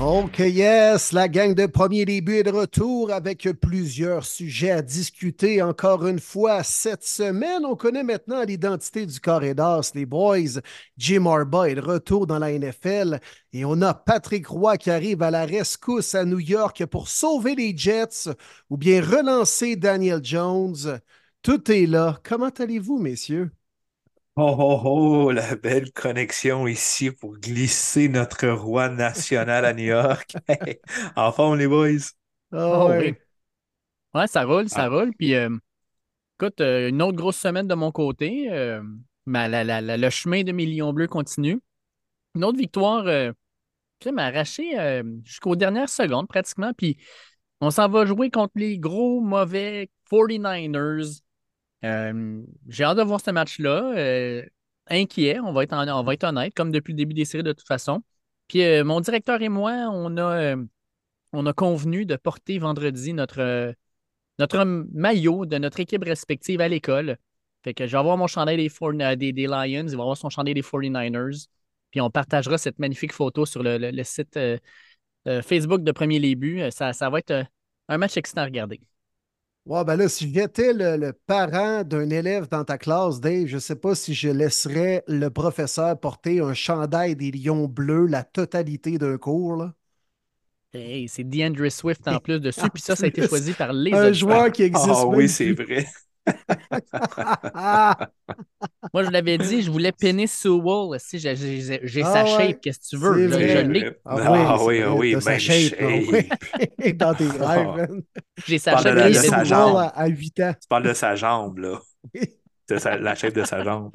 OK, yes, la gang de premier début est de retour avec plusieurs sujets à discuter encore une fois cette semaine. On connaît maintenant l'identité du corridor, les boys. Jim Harbaugh est de retour dans la NFL et on a Patrick Roy qui arrive à la rescousse à New York pour sauver les Jets ou bien relancer Daniel Jones. Tout est là. Comment allez-vous, messieurs? Oh, oh, oh, la belle connexion ici pour glisser notre roi national à New York. en forme, les boys? Oh, oui. Ouais, ça roule, ça ah. roule. Puis, euh, écoute, euh, une autre grosse semaine de mon côté. Euh, le chemin de Millions Bleus continue. Une autre victoire qui m'a arraché jusqu'aux dernières secondes pratiquement. Puis, on s'en va jouer contre les gros, mauvais 49ers. Euh, j'ai hâte de voir ce match-là. Euh, inquiet, on va, être on va être honnête, comme depuis le début des séries de toute façon. Puis euh, mon directeur et moi, on a, on convenu de porter vendredi notre, notre maillot de notre équipe respective à l'école. Fait que je vais avoir mon chandail des, Lions, il va avoir son chandail des 49ers. Puis on partagera cette magnifique photo sur le, site Facebook de Premier Début. Ça, ça va être un match excitant à regarder. Ouais, ben là, si j'étais le, parent d'un élève dans ta classe, Dave, je ne sais pas si je laisserais le professeur porter un chandail des lions bleus la totalité d'un cours. Là. Hey, c'est DeAndre Swift en plus dessus, puis ça, ça a été choisi par les Un joueur qui existe. Ah oui, c'est vrai. Moi, je l'avais dit, je voulais pinner Sewell. Si j'ai sa ah shape, qu'est-ce que tu veux? Je, l'ai. Ah, ah oui, ah oui, sa shape. Dans tes rêves, J'ai sa shape. De, sa jambe. À 8 ans. Tu parles de sa jambe, là. de la shape de sa jambe.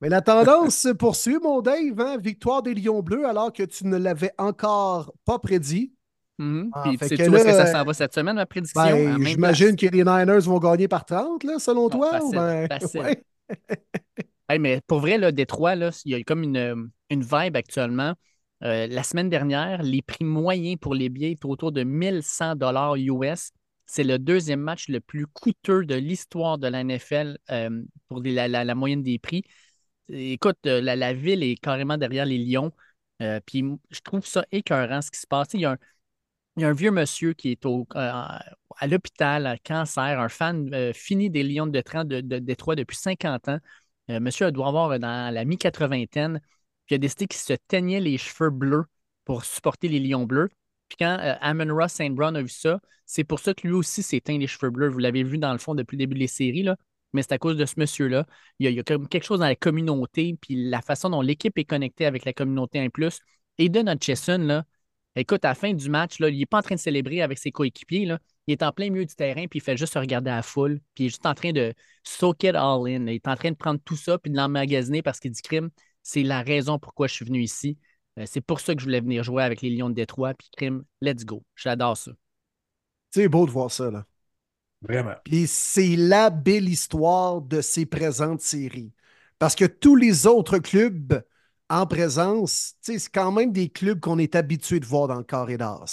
Mais la tendance se poursuit, mon Dave. Hein? Victoire des Lions Bleus alors que tu ne l'avais encore pas prédit. Mm Puis, sais, où est-ce que ça s'en va cette semaine, ma prédiction? Ben, J'imagine que les Niners vont gagner par 30, là, selon toi. Facile, facile. mais pour vrai, là, Détroit, là, il y a comme une, une vibe actuellement. Euh, la semaine dernière, les prix moyens pour les billets étaient autour de 1100 dollars US. C'est le deuxième match le plus coûteux de l'histoire de la NFL euh, pour la, la, moyenne des prix. Écoute, euh, la, la, ville est carrément derrière les Lions. puis je trouve ça écœurant ce qui se passe. Il y a un, il y a un vieux monsieur qui est au, euh, à l'hôpital, à cancer, un fan euh, fini des Lions de Détroit de, Détroit depuis 50 ans. Euh, monsieur doit avoir dans la mi-quatre-vingtaine, puis il a décidé qu'il se teignait les cheveux bleus pour supporter les Lions bleus. Puis quand Amon Ross St. Brown a vu ça, c'est pour ça que lui aussi s'est teint les cheveux bleus. Vous l'avez vu dans le fond depuis le début des séries, là. mais c'est à cause de ce monsieur-là. Il, y a, quelque chose dans la communauté, puis la façon dont l'équipe est connectée avec la communauté en plus. Et de notre Chesson, là, Écoute, à la fin du match, là, il n'est pas en train de célébrer avec ses coéquipiers. Là. Il est en plein milieu du terrain, puis il fait juste regarder à la foule, puis il est juste en train de soak it all in. Il est en train de prendre tout ça, puis de l'emmagasiner parce qu'il dit crime, c'est la raison pourquoi je suis venu ici. Euh, c'est pour ça que je voulais venir jouer avec les Lions de Détroit, puis crime, let's go. J'adore ça. C'est beau de voir ça, là. Vraiment. Puis c'est la belle histoire de ces présentes séries. Parce que tous les autres clubs en présence, c'est quand même des clubs qu'on est habitué de voir dans le corridor.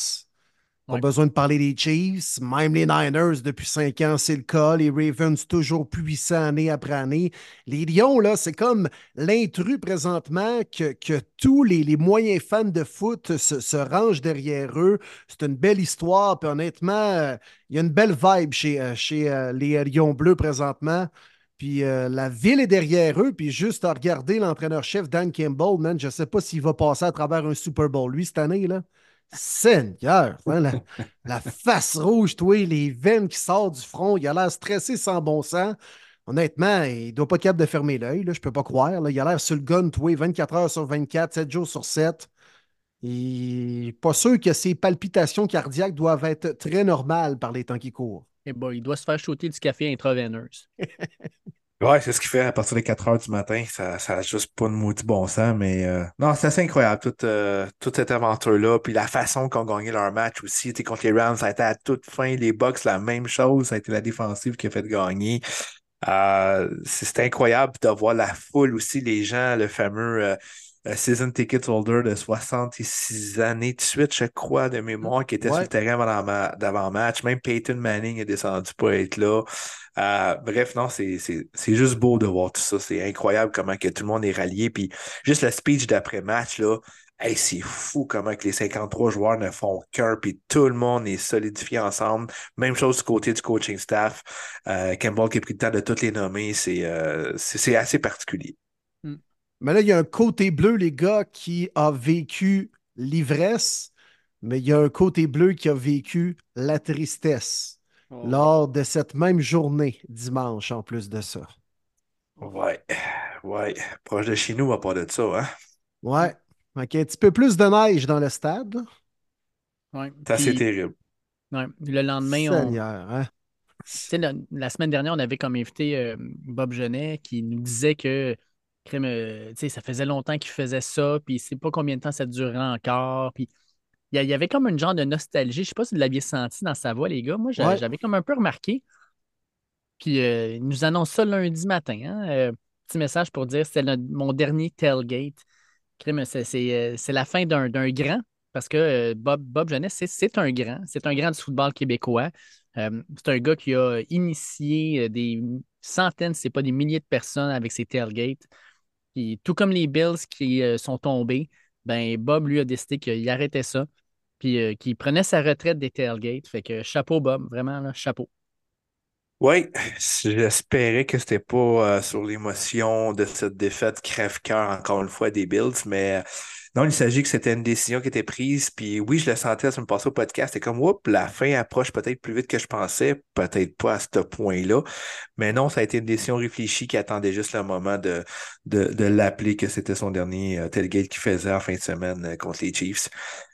On a besoin de parler des Chiefs, même les Niners depuis cinq ans, c'est le cas. Les Ravens toujours puissants année après année. Les Lions, là, c'est comme l'intrus présentement que, que tous les, les, moyens fans de foot se, rangent derrière eux. C'est une belle histoire. Puis honnêtement, il y a une belle vibe chez, euh, chez euh, les Lions bleus présentement. Puis euh, la ville est derrière eux. Puis juste à regarder l'entraîneur-chef Dan Campbell, man, je ne sais pas s'il va passer à travers un Super Bowl, lui, cette année. là. Seigneur, hein, la, face rouge, toi, les veines qui sortent du front, il a l'air stressé sans bon sens. Honnêtement, il ne doit pas être capable de fermer l'œil, je ne peux pas croire. Il a l'air sur le gun, toi, 24 heures sur 24, 7 jours sur 7. Et pas sûr que ses palpitations cardiaques doivent être très normales par les temps qui courent. Eh ben, il doit se faire shooter du café intraveineuse. Ouais, c'est ce qu'il fait à partir des 4 heures du matin. Ça n'a juste pas de maudit bon sens, mais euh, non, c'est assez incroyable, toute, euh, toute cette aventure-là. Puis la façon qu'on gagné leur match aussi. Contre les Rams, ça a été à toute fin. Les Bucks, la même chose. Ça a été la défensive qui a fait gagner. Euh, c'est incroyable de voir la foule aussi, les gens, le fameux season ticket holder de 66 années de suite, je crois, de mémoire, qui était sur le terrain d'avant-match. Même Peyton Manning est descendu pour être là. Euh, bref, non, c'est juste beau de voir tout ça. C'est incroyable comment que tout le monde est rallié. Puis juste le speech d'après-match, là, c'est fou comment que les 53 joueurs ne font qu'un, puis tout le monde est solidifié ensemble. Même chose du côté du coaching staff. Euh, Campbell qui a pris le temps de toutes les nommer, c'est euh, assez particulier. Mais là, il y a un côté bleu, les gars, qui a vécu l'ivresse, mais il y a un côté bleu qui a vécu la tristesse oh. lors de cette même journée, dimanche, en plus de ça. Ouais, ouais. Proche de chez nous, à part de ça, hein? Ouais. OK, un petit peu plus de neige dans le stade. Ouais. C'est assez terrible. Ouais. Le lendemain, Seigneur, on... hein? La, la, semaine dernière, on avait comme invité euh, Bob Genet qui nous disait que euh, ça faisait longtemps qu'il faisait ça, puis c'est pas combien de temps ça durerait encore. Puis il y, avait comme un genre de nostalgie. Je sais pas si vous l'aviez senti dans sa voix, les gars. Moi, j'avais comme un peu remarqué. Puis euh, il nous annonce ça lundi matin. Hein, euh, petit message pour dire c'était mon dernier tailgate. C'est la fin d'un grand, parce que Bob, Bob Jeunesse, c'est un grand. C'est un grand du football québécois. c'est un gars qui a initié des centaines, c'est pas des milliers de personnes avec ses tailgates tout comme les Bills qui euh, sont tombés, ben Bob, lui, a décidé qu'il arrêtait ça, puis euh, qu'il prenait sa retraite des tailgates. Fait que chapeau, Bob, vraiment, chapeau. Oui, j'espérais que c'était pas euh, sur l'émotion de cette défaite crève-cœur, encore une fois, des Bills, mais non, il s'agit que c'était une décision qui était prise. Puis oui, je le sentais à me passer au podcast. C'était comme, oups, la fin approche peut-être plus vite que je pensais. Peut-être pas à ce point-là. Mais non, ça a été une décision réfléchie qui attendait juste le moment de, de, l'appeler que c'était son dernier euh, tailgate qu'il faisait en fin de semaine euh, contre les Chiefs.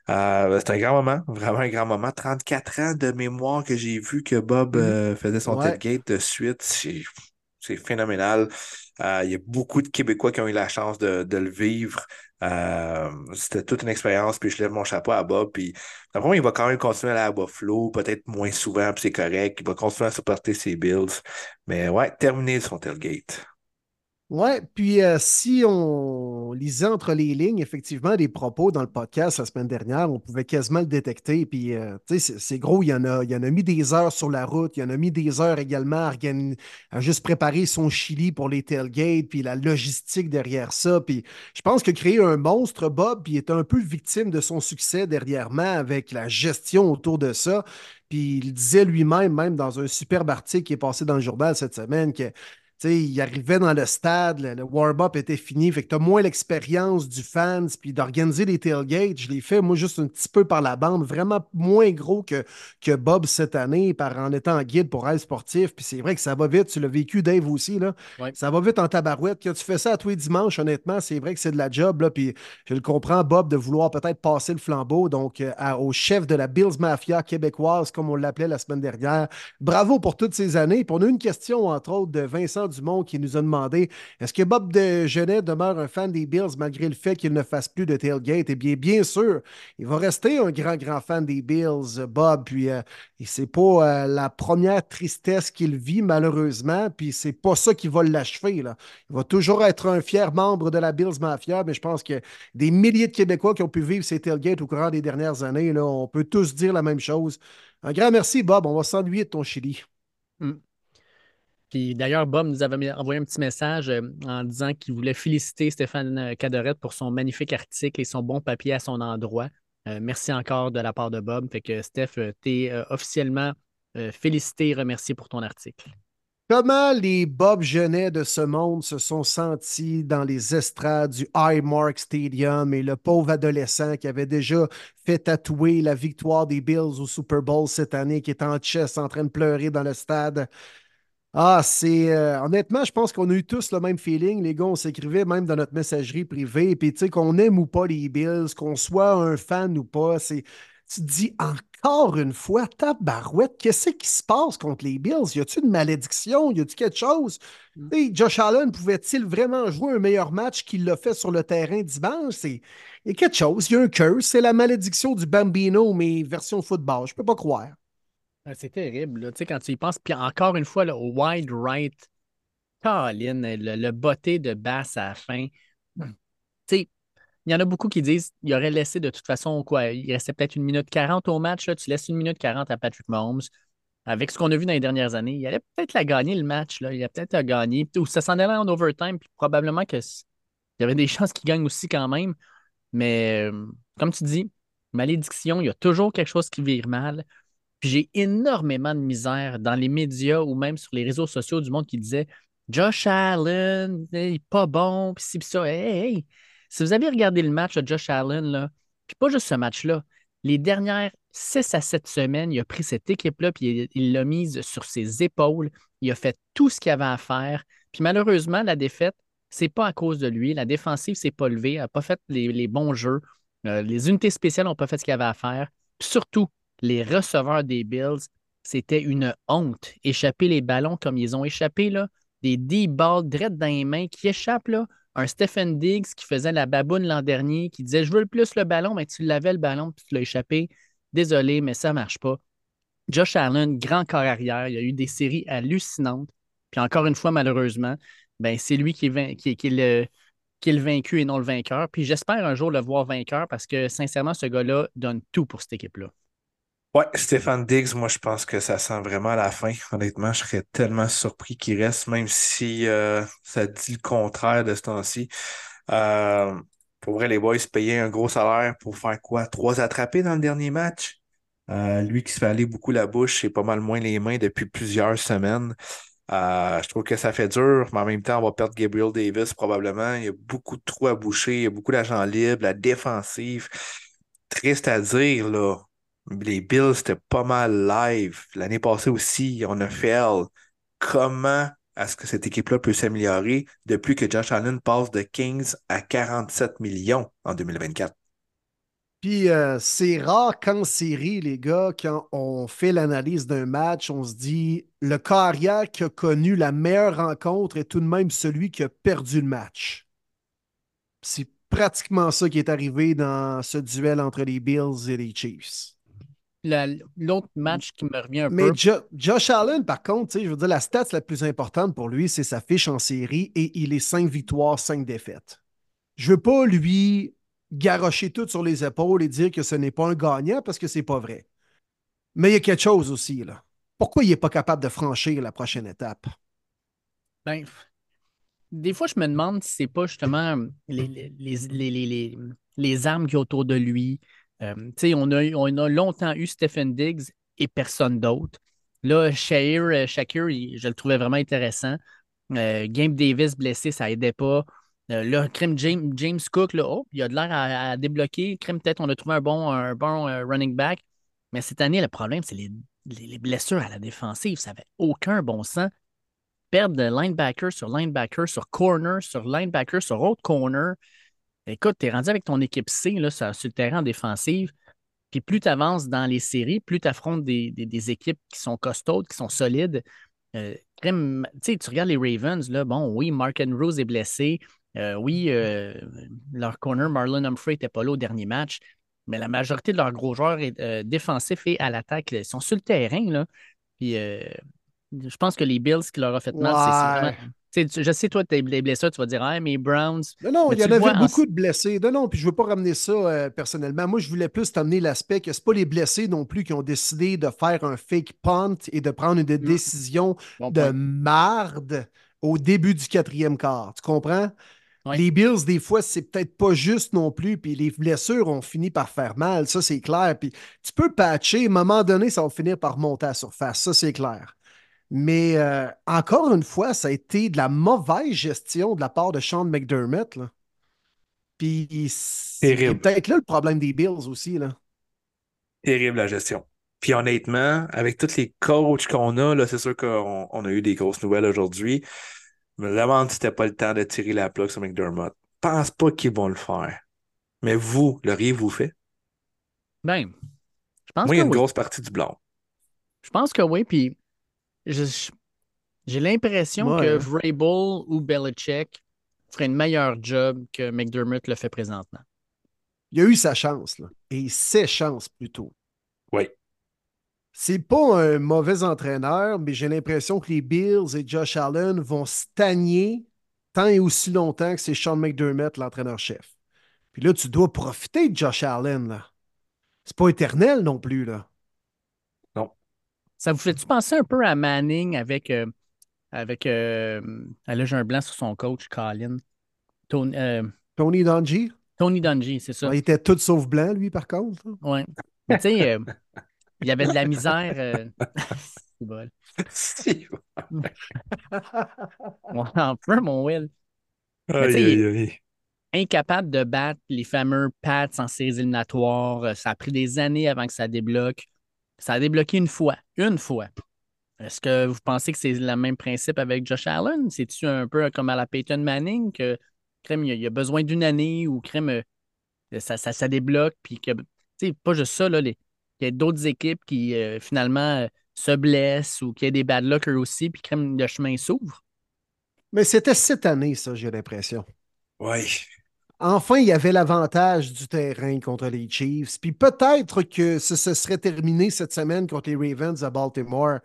Euh, c'est un grand moment, vraiment un grand moment. 34 ans de mémoire que j'ai vu que Bob euh, faisait son tailgate de suite. C'est phénoménal. il y a beaucoup de Québécois qui ont eu la chance de, de le vivre. Euh, c'était toute une expérience, puis je lève mon chapeau à Bob. Puis, il va quand même continuer à aller à Buffalo, peut-être moins souvent, puis c'est correct. Il va continuer à supporter ses Bills. Mais ouais, terminer son tailgate. Ouais, puis euh, si on lisait entre les lignes, effectivement, des propos dans le podcast la semaine dernière, on pouvait quasiment le détecter. Puis, euh, tu sais, c'est gros, il y, en a, il a mis des heures sur la route, il y en a mis des heures également à, juste préparer son Chili pour les tailgates, puis la logistique derrière ça. Puis, je pense que créer un monstre, Bob, puis il est un peu victime de son succès derrièrement avec la gestion autour de ça. Puis, il disait lui-même, même dans un superbe article qui est passé dans le journal cette semaine, que il arrivait dans le stade, le, warm-up était fini. Fait que tu as moins l'expérience du fans, puis d'organiser les tailgates. Je l'ai fait, moi, juste un petit peu par la bande, vraiment moins gros que, que Bob cette année, par, en étant guide pour Rêve Sportif. Puis c'est vrai que ça va vite. Tu l'as vécu, Dave, aussi. Là. Ça va vite en tabarouette. Quand tu fais ça à tous les dimanches, honnêtement, c'est vrai que c'est de la job. Là, puis je le comprends, Bob, de vouloir peut-être passer le flambeau donc euh, au chef de la Bills Mafia québécoise, comme on l'appelait la semaine dernière. Bravo pour toutes ces années. Puis on a une question, entre autres, de Vincent Dumont qui nous a demandé est-ce que Bob de Genet demeure un fan des Bills malgré le fait qu'il ne fasse plus de tailgate? Eh bien, bien sûr, il va rester un grand, grand fan des Bills, Bob. Puis, euh, c'est pas euh, la première tristesse qu'il vit, malheureusement. Puis, c'est pas ça qui va l'achever. Il va toujours être un fier membre de la Bills Mafia, mais je pense que des milliers de Québécois qui ont pu vivre ces tailgates au courant des dernières années, là, on peut tous dire la même chose. Un grand merci, Bob. On va s'ennuyer de ton Chili. Mm. Puis d'ailleurs, Bob nous avait envoyé un petit message euh, en disant qu'il voulait féliciter Stéphane euh, Cadorette pour son magnifique article et son bon papier à son endroit. Euh, merci encore de la part de Bob. Fait que Steph, t'es officiellement félicité et remercié pour ton article. Comment les Bob Genet de ce monde se sont sentis dans les estrades du Highmark Stadium et le pauvre adolescent qui avait déjà fait tatouer la victoire des Bills au Super Bowl cette année, qui est en chess en train de pleurer dans le stade? Ah, c'est. Euh, honnêtement, je pense qu'on a eu tous le même feeling. Les gars, on s'écrivait même dans notre messagerie privée. Puis, tu sais, qu'on aime ou pas les Bills, qu'on soit un fan ou pas, c'est. Tu te dis encore une fois, tabarouette, qu'est-ce qui se passe contre les Bills? Y a-t-il une malédiction? Y a-t-il quelque chose? Mm. Josh Allen pouvait-il vraiment jouer un meilleur match qu'il l'a fait sur le terrain dimanche? C'est y a quelque chose, il y a un curse. C'est la malédiction du Bambino, mais version football. Je peux pas croire. Ah, c'est terrible, tu sais, quand tu y penses. Puis encore une fois, le wide right, Colin, le, le botté de basse à la fin. Il y en a beaucoup qui disent qu'il aurait laissé de toute façon, quoi, il restait peut-être une minute 40 au match. Là, tu laisses une minute 40 à Patrick Mahomes. Avec ce qu'on a vu dans les dernières années, il allait peut-être la gagner le match. Il allait peut-être la gagner. Ou ça s'en allait en overtime. Puis probablement qu'il y avait des chances qu'il gagne aussi quand même. Mais euh, comme tu dis, malédiction, il y a toujours quelque chose qui vire mal. Puis j'ai énormément de misère dans les médias ou même sur les réseaux sociaux du monde qui disait Josh Allen, il n'est pas bon, puis si, ça. Hey, Si vous avez regardé le match de Josh Allen, là, puis pas juste ce match-là, les dernières 6 à 7 semaines, il a pris cette équipe-là, puis il l'a mise sur ses épaules. Il a fait tout ce qu'il avait à faire. Puis malheureusement, la défaite, c'est pas à cause de lui. La défensive s'est pas levée, n'a pas fait les, bons jeux. Euh, les unités spéciales n'ont pas fait ce qu'il avait à faire. Puis surtout, les receveurs des Bills, c'était une honte. Échapper les ballons comme ils ont échappé, là, des deep balls direct dans les mains qui échappent, là. Un Stephen Diggs qui faisait la baboune l'an dernier, qui disait Je veux le plus le ballon, mais tu l'avais le ballon, puis tu l'as échappé. Désolé, mais ça ne marche pas. Josh Allen, grand corps arrière, il y a eu des séries hallucinantes. Puis encore une fois, malheureusement, ben, c'est lui qui est, qui, le, qui est le vaincu et non le vainqueur. Puis j'espère un jour le voir vainqueur parce que sincèrement, ce gars-là donne tout pour cette équipe-là. Ouais, Stéphane Diggs, moi je pense que ça sent vraiment la fin. Honnêtement, je serais tellement surpris qu'il reste, même si euh, ça dit le contraire de ce temps-ci. Euh, pour vrai, les boys payaient un gros salaire pour faire quoi? Trois attrapés dans le dernier match? Euh, lui qui se fait aller beaucoup la bouche et pas mal moins les mains depuis plusieurs semaines. je trouve que ça fait dur, mais en même temps, on va perdre Gabriel Davis probablement. Il y a beaucoup de trous à boucher, il y a beaucoup d'agents libres, la défensive. Triste à dire, là. Les Bills, c'était pas mal live. L'année passée aussi, on a fait comment est-ce que cette équipe-là peut s'améliorer depuis que Josh Allen passe de 15 à 47 millions en 2024? Puis euh, c'est rare qu'en série, les gars, quand on fait l'analyse d'un match, on se dit le carrière qui a connu la meilleure rencontre est tout de même celui qui a perdu le match. C'est pratiquement ça qui est arrivé dans ce duel entre les Bills et les Chiefs l'autre match qui me revient un Mais peu. Mais Josh Allen, par contre, je veux dire, la stat la plus importante pour lui, c'est sa fiche en série et il est 5 victoires, 5 défaites. Je veux pas lui garrocher tout sur les épaules et dire que ce n'est pas un gagnant parce que c'est pas vrai. Mais il y a quelque chose aussi, là. Pourquoi il n'est pas capable de franchir la prochaine étape? Ben, des fois, je me demande si c'est pas justement les, les, les armes qui sont autour de lui, on, a, on a longtemps eu Stephen Diggs et personne d'autre. Là, Shahir, euh, Shakir, je le trouvais vraiment intéressant. Euh, Game Davis blessé, ça aidait pas. là, James, James Cook, là, oh, il a de l'air à, débloquer. Crime, peut-être, on a trouvé un bon, un bon running back. Mais cette année, le problème, c'est les, les, blessures à la défensive. Ça n'avait aucun bon sens. Perdre de linebacker sur linebacker, sur corner, sur linebacker, sur autre corner. Écoute, tu es rendu avec ton équipe C là, sur, le terrain en défensive. Puis plus tu avances dans les séries, plus tu affrontes des, équipes qui sont costaudes, qui sont solides. Euh, tu regardes les Ravens, là, bon, oui, Mark Rose est blessé. Euh, oui, euh, leur corner, Marlon Humphrey, n'était pas là au dernier match. Mais la majorité de leurs gros joueurs défensifs et à l'attaque ils sont sur le terrain. Là. Puis je pense que les Bills, ce qui leur a fait mal, c'est vraiment je sais, toi, tes blessures, tu vas dire, ah, mais Browns. Non, non, il y en avait beaucoup de blessés. Non, non, puis je ne veux pas ramener ça euh, personnellement. Moi, je voulais plus t'amener l'aspect que ce pas les blessés non plus qui ont décidé de faire un fake punt et de prendre une mm. décision de marde au début du quatrième quart. Tu comprends? Les Bills, des fois, c'est peut-être pas juste non plus, puis les blessures ont fini par faire mal, ça c'est clair. Puis tu peux patcher, à un moment donné, ça va finir par monter à la surface, ça c'est clair. Mais euh, encore une fois, ça a été de la mauvaise gestion de la part de Sean McDermott. Là. Puis c'est Terrible. peut-être là le problème des Bills aussi. Là. Terrible la gestion. Puis honnêtement, avec tous les coachs qu'on a, là, c'est sûr qu'on on a eu des grosses nouvelles aujourd'hui. Mais vraiment, c'était pas le temps de tirer la plaque sur McDermott. Pense pas qu'ils vont le faire. Mais vous, l'auriez-vous fait? Ben, je pense Moi, il y a une oui. grosse partie du blanc. Je pense que oui, puis je- je- j'ai l'impression Ouais, que hein. Vrabel ou Belichick ferait une meilleure job que McDermott le fait présentement. Il a eu sa chance, là. et ses chances plutôt. Oui. C'est pas un mauvais entraîneur, mais j'ai l'impression que les Bills et Josh Allen vont stagner tant et aussi longtemps que c'est Sean McDermott, l'entraîneur-chef. Puis là, tu dois profiter de Josh Allen, là. C'est pas éternel non plus, là. Ça vous fait-tu penser un peu à Manning avec. euh, avec euh, ah, là, j'ai un blanc sur son coach, Colin. Tony, euh, Tony Dungy, Tony Dungy, c'est ça. il était tout sauf blanc, lui, par contre. Ouais. Mais tu sais, euh, il y avait de la misère. euh, c'est bol. Si. On en peut, mon Will. Aïe, aïe, aïe. incapable de battre les fameux Pats en séries éliminatoires. Euh, Ça a pris des années avant que ça débloque. Ça a débloqué une fois. Une fois. Est-ce que vous pensez que c'est le même principe avec Josh Allen? C'est-tu un peu comme à la Peyton Manning que crème, il y a, y besoin d'une année ou crème, euh, ça, ça, ça débloque, puis que, tu sais, pas juste ça, là, les- il y a d'autres équipes qui euh, finalement euh, se blessent ou qui a des bad luck eux aussi, puis crème, le chemin s'ouvre? Mais c'était cette année, ça, j'ai l'impression. Oui. Enfin, il y avait l'avantage du terrain contre les Chiefs. Puis peut-être que ce se serait terminé cette semaine contre les Ravens à Baltimore.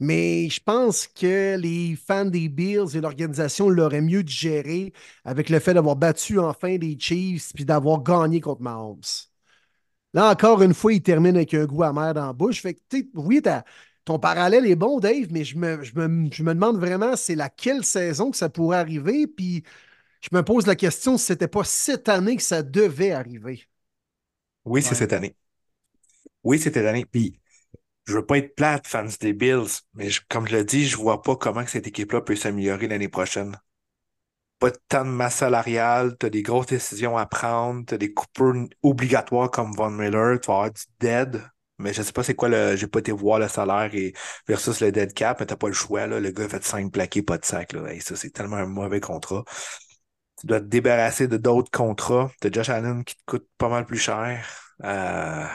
Mais je pense que les fans des Bills et l'organisation l'auraient mieux digéré avec le fait d'avoir battu enfin les Chiefs puis d'avoir gagné contre Mahomes. Là, encore une fois, il termine avec un goût amer dans la bouche. Fait que, oui, ton parallèle est bon, Dave, mais je me, je me- je me demande vraiment c'est laquelle saison que ça pourrait arriver? Puis je me pose la question si c'était pas cette année que ça devait arriver. Oui, c'est Ouais. cette année. Oui, c'est cette année. Puis, je veux pas être plate, fans des Bills, mais je- comme je l'ai dit, je vois pas comment que cette équipe-là peut s'améliorer l'année prochaine. Pas de temps de masse salariale, t'as des grosses décisions à prendre, t'as des coupures obligatoires comme Von Miller, tu vas avoir du dead, mais je sais pas c'est quoi le. J'ai pas été voir le salaire et versus le dead cap, mais t'as pas le choix, là. Le gars a fait 5 plaqués, pas de sac, là. Hey, ça, c'est tellement un mauvais contrat. Tu dois te débarrasser de d'autres contrats. T'as Josh Allen qui te coûte pas mal plus cher. Euh,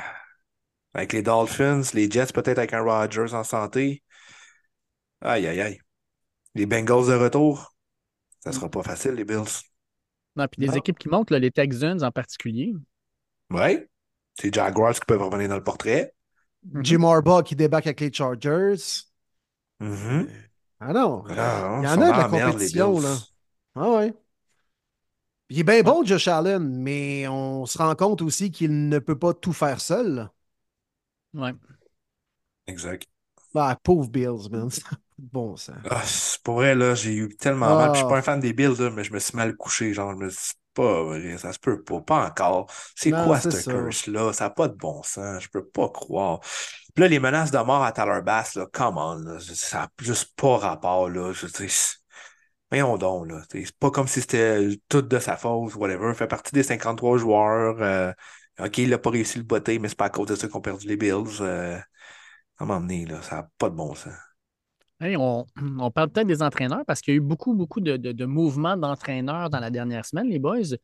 avec les Dolphins, les Jets, peut-être avec un Rodgers en santé. Aïe, aïe, aïe. Les Bengals de retour. Ça sera pas facile, les Bills. Non, puis des Non. équipes qui montent, là, les Texans en particulier. Ouais. C'est Jaguars qui peuvent revenir dans le portrait. Jim Harbaugh qui débarque avec les Chargers. Mhm. Ah non, Ah, il y en a de dans la compétition, là. Ah ouais. Il est bien bon, Josh Allen, mais on se rend compte aussi qu'il ne peut pas tout faire seul. Ouais. Exact. Ah, pauvre Bills, man. Ça a pas de Bon sang. Ah, c'est pour vrai, là, j'ai eu tellement mal. Puis Je suis pas un fan des Bills, là, mais je me suis mal couché. Genre, je me suis pas vrai, ça se peut pas. Pas encore. C'est quoi cette ça. curse-là? Ça n'a pas de bon sens. Je peux pas croire. Puis là, les menaces de mort à Tyler Bass, là, come on, là, ça n'a juste pas rapport, là. Je veux dire, voyons donc, là. C'est pas comme si c'était tout de sa faute, whatever. Fait partie des 53 joueurs. euh, OK, il n'a pas réussi le botter, mais c'est pas à cause de ça qu'on a perdu les Bills. Euh, à donné, là, ça n'a pas de bon sens. Hey, on, on parle peut-être des entraîneurs parce qu'il y a eu beaucoup, beaucoup de, de- mouvements d'entraîneurs dans la dernière semaine, les boys.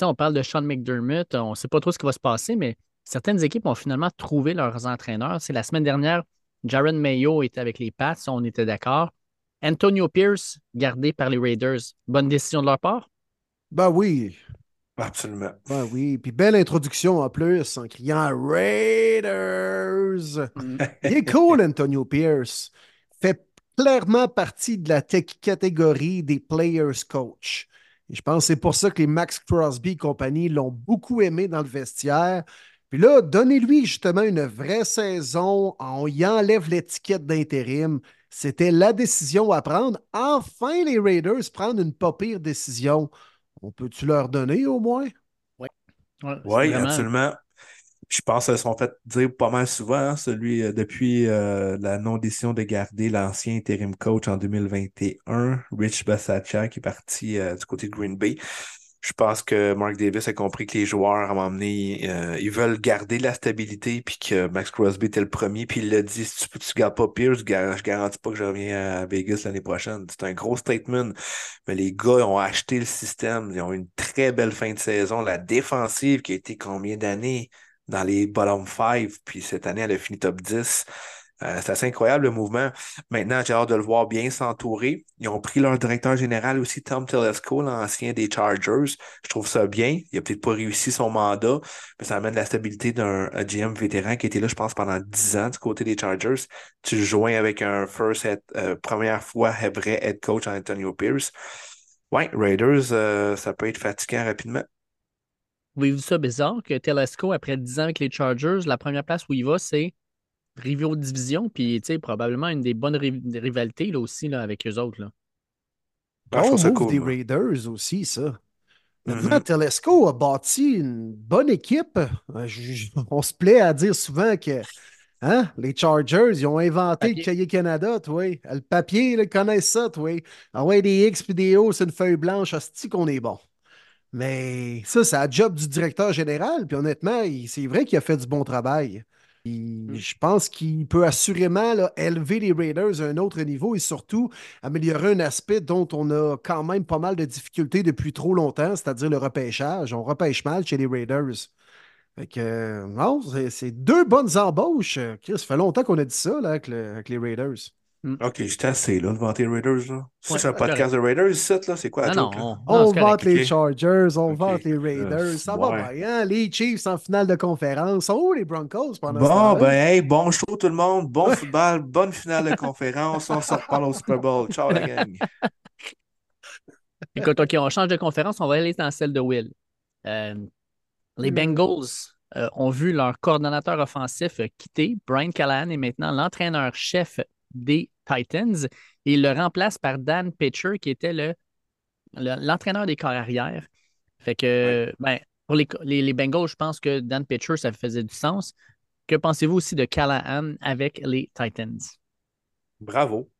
On parle de Sean McDermott, on ne sait pas trop ce qui va se passer, mais certaines équipes ont finalement trouvé leurs entraîneurs. C'est la semaine dernière, Jaron Mayo était avec les Pats, on était d'accord. Antonio Pierce, gardé par les Raiders. Bonne décision de leur part? Ben oui, Absolument. ben oui. Puis belle introduction en plus, en criant Raiders. Il est cool, Antonio Pierce. Fait clairement partie de la tech catégorie des players coach. Et je pense que c'est pour ça que les Max Crosby et compagnie l'ont beaucoup aimé dans le vestiaire. Puis là, donnez-lui justement une vraie saison. On y enlève l'étiquette d'intérim. C'était la décision à prendre. Enfin, les Raiders prennent une pas pire décision. On peut-tu leur donner au moins? Ouais, Oui, c'est vraiment- absolument. je pense qu'ils se sont fait dire pas mal souvent, hein, celui euh, depuis euh, la non-décision de garder l'ancien interim coach en 2021, Rich Bassaccia, qui est parti euh, du côté de Green Bay. Je pense que Mark Davis a compris que les joueurs, à donné, ils veulent garder la stabilité, puis que Max Crosby était le premier, puis il l'a dit, si tu, tu gardes pas Pierce, je garantis pas que je reviens à Vegas l'année prochaine. C'est un gros statement. Mais les gars ont acheté le système, ils ont une très belle fin de saison. La défensive qui a été combien d'années? dans les bottom five, puis cette année, elle a fini top 10. Euh, c'est assez incroyable le mouvement. Maintenant, j'ai hâte de le voir bien s'entourer. Ils ont pris leur directeur général aussi, Tom Telesco, l'ancien des Chargers. Je trouve ça bien. Il a peut-être pas réussi son mandat, mais ça amène la stabilité d'un GM vétéran qui était là, je pense, pendant 10 ans du côté des Chargers. Tu joins avec un first euh, première fois vrai head coach Antonio Pierce. Ouais, Raiders, euh, ça peut être fatigant rapidement. Vous avez vu ça bizarre que Telesco, après 10 ans avec les Chargers, la première place où il va, c'est Rivio Division, puis probablement une des bonnes rivalités là, aussi là, avec eux autres. Là. Bon move des Raiders aussi, ça. Maintenant, mm-hmm. Telesco a bâti une bonne équipe. Euh, on se plaît à dire souvent que hein, les Chargers, ils ont inventé le cahier Canada, toi. Le papier, ils connaissent ça, toi. Ah ouais, des X et des O, c'est une feuille blanche, hostie qu'on est bon. Mais ça, c'est la job du directeur général. Puis honnêtement, c'est vrai qu'il a fait du bon travail. Hmm. Je pense qu'il peut assurément élever les Raiders à un autre niveau et surtout améliorer un aspect dont on a quand même pas mal de difficultés depuis trop longtemps, c'est-à-dire le repêchage. On repêche mal chez les Raiders. Fait que, non, c'est deux bonnes embauches. Chris, ça fait longtemps qu'on a dit ça là, avec, avec les Raiders. Mm. OK, j'étais assez là de vanter les Raiders. Là. C'est un podcast de Raiders ici, là? C'est quoi la non, non, On vante les Chargers, on vante les Raiders. ça va bien. Les Chiefs en finale de conférence. Où les Broncos pendant bon, ce ben, hey, bon show tout le monde. Bon football, bonne finale de conférence. On se reparle au Super Bowl. Ciao la gang. Écoute, OK, on change de conférence. On va aller dans celle de Will. Euh, les hmm. Bengals euh, ont vu leur coordonnateur offensif quitter. Brian Callahan est maintenant l'entraîneur-chef des Titans et il le remplace par Dan Pitcher, qui était le, l'entraîneur des corps arrière. Fait que, ben, pour les, les, Bengals, je pense que Dan Pitcher, ça faisait du sens. Que pensez-vous aussi de Callahan avec les Titans? Bravo.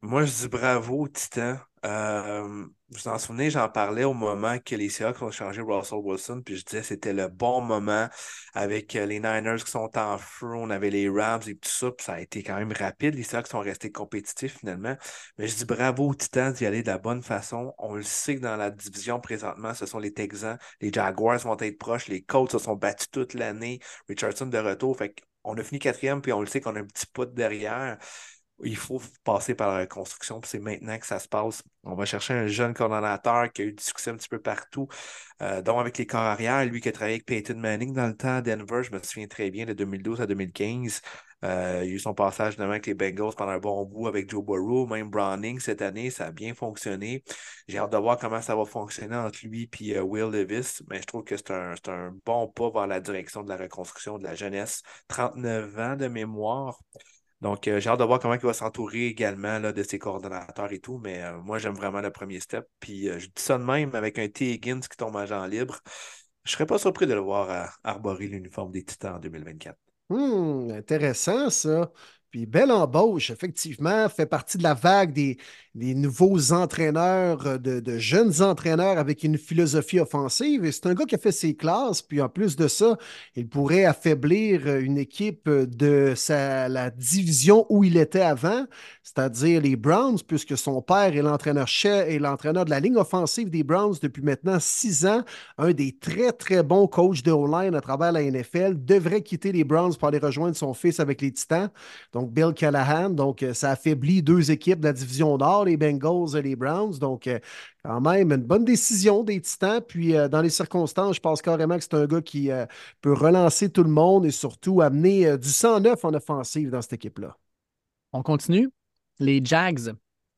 Moi, je dis bravo, Titan. Euh, vous en souvenez, j'en parlais au moment que les Seahawks ont changé Russell Wilson, puis je disais c'était le bon moment avec euh, les Niners qui sont en feu, on avait les Rams et tout ça, puis ça a été quand même rapide. Les Seahawks sont restés compétitifs finalement. Mais je dis bravo aux Titans d'y aller de la bonne façon. On le sait que dans la division présentement, ce sont les Texans, les Jaguars vont être proches, les Colts se sont battus toute l'année, Richardson de retour, fait qu'on a fini quatrième, puis on le sait qu'on a un petit pot derrière il faut passer par la reconstruction, c'est maintenant que ça se passe. On va chercher un jeune coordonnateur qui a eu du succès un petit peu partout, euh, dont avec les corps arrière, lui qui a travaillé avec Peyton Manning dans le temps à Denver, je me souviens très bien, de 2012 à 2015. Euh, il a eu son passage avec les Bengals pendant un bon bout avec Joe Burrow, même Browning cette année, ça a bien fonctionné. J'ai hâte de voir comment ça va fonctionner entre lui et euh, Will Levis, mais je trouve que c'est un, un bon pas vers la direction de la reconstruction de la jeunesse. 39 ans de mémoire. Donc, euh, j'ai hâte de voir comment il va s'entourer également là, de ses coordonnateurs et tout, mais euh, moi, j'aime vraiment le premier step. Puis, euh, je dis ça de même avec un T. Higgins qui tombe en agent libre. Je ne serais pas surpris de le voir arborer l'uniforme des Titans en 2024. Hum, intéressant ça. Puis belle embauche, effectivement, fait partie de la vague des, nouveaux entraîneurs, euh, de, jeunes entraîneurs avec une philosophie offensive. Et c'est un gars qui a fait ses classes. Puis en plus de ça, il pourrait affaiblir euh, une équipe de sa, la division où il était avant, c'est-à-dire les Browns, puisque son père est l'entraîneur chef et l'entraîneur de la ligne offensive des Browns depuis maintenant six ans. Un des très, très bons coachs de O-line à travers la NFL devrait quitter les Browns pour aller rejoindre son fils avec les Titans donc Bill Callahan. Donc, euh, ça affaiblit deux équipes de la division Nord, les Bengals et les Browns. Donc, euh, quand même, une bonne décision des Titans. Puis, euh, dans les circonstances, je pense carrément que c'est un gars qui peut relancer tout le monde et surtout amener du 109 en offensive dans cette équipe-là. On continue. Les Jags,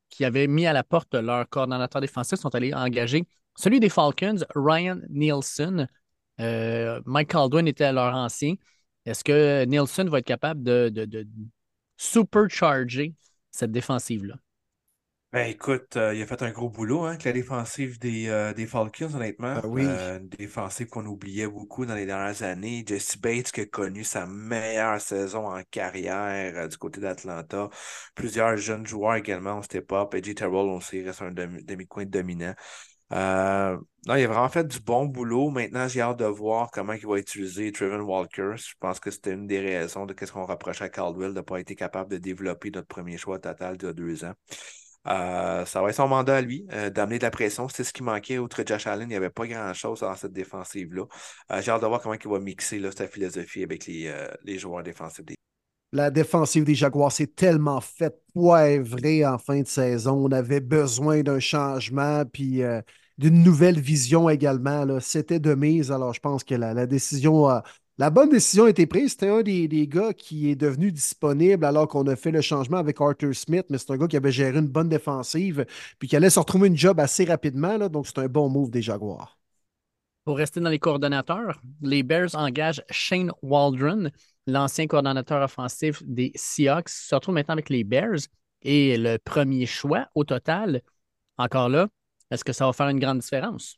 qui avaient mis à la porte leur coordonnateur défensif, sont allés engager celui des Falcons, Ryan Nielsen. Mike Caldwin était leur ancien. Est-ce que Nielsen va être capable de, supercharger cette défensive-là? Ben écoute, euh, il a fait un gros boulot hein, avec la défensive des, euh, des Falcons, honnêtement. Oui. Euh, une défensive qu'on oubliait beaucoup dans les dernières années. Jesse Bates qui a connu sa meilleure saison en carrière du côté d'Atlanta. Plusieurs jeunes joueurs également ont step up. AJ Terrell, on sait, reste un demi-coin dominant. non, il a vraiment fait du bon boulot. Maintenant, j'ai hâte de voir comment il va utiliser Trevin Walker. Je pense que c'était une des raisons de ce qu'on reprochait à Caldwell de ne pas être capable de développer notre premier choix total de deux ans. Euh, ça va être son mandat à lui, euh, d'amener de la pression. C'était ce qui manquait. Outre Josh Allen, il n'y avait pas grand-chose dans cette défensive-là. Euh, j'ai hâte de voir comment il va mixer là, sa philosophie avec les, les joueurs défensifs. La défensive des Jaguars s'est tellement fait poivrer en fin de saison. On avait besoin d'un changement, puis d'une nouvelle vision également. C'était de mise. Alors, je pense que la, la décision la bonne décision a été prise. C'était un des, gars qui est devenu disponible alors qu'on a fait le changement avec Arthur Smith, mais c'est un gars qui avait géré une bonne défensive puis qui allait se retrouver une job assez rapidement. Là, donc, c'est un bon move des Jaguars. Pour rester dans les coordonnateurs, les Bears engagent Shane Waldron, l'ancien coordonnateur offensif des Seahawks, se retrouve maintenant avec les Bears. Et le premier choix au total, encore là, est-ce que ça va faire une grande différence?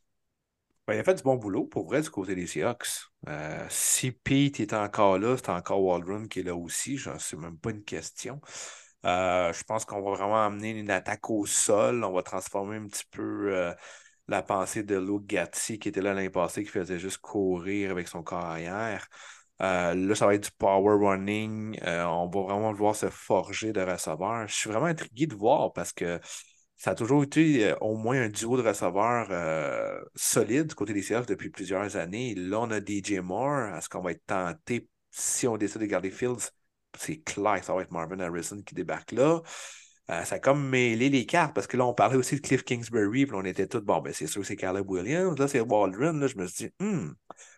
Ben, il a fait du bon boulot pour vrai du côté des Seahawks. Euh, si Pete est encore là, c'est encore Waldron qui est là aussi. Je sais même pas une question. Euh, je pense qu'on va vraiment amener une attaque au sol. On va transformer un petit peu euh, la pensée de Luke Gatti qui était là l'année passée, qui faisait juste courir avec son corps arrière. là, ça va être du power running. on va vraiment voir se forger de receveurs. Je suis vraiment intrigué de voir parce que ça a toujours été euh, au moins un duo de receveurs euh, solide du côté des Seahawks depuis plusieurs années. Là, on a DJ Moore. Est-ce qu'on va être tenté si on décide de garder Fields? C'est clair ça va être Marvin Harrison qui débarque là. Euh, ça a comme mêlé les cartes parce que là, on parlait aussi de Cliff Kingsbury, puis on était tous, bon, ben c'est sûr, c'est Caleb Williams, là, c'est Waldron. Là, je me suis dit, hmm,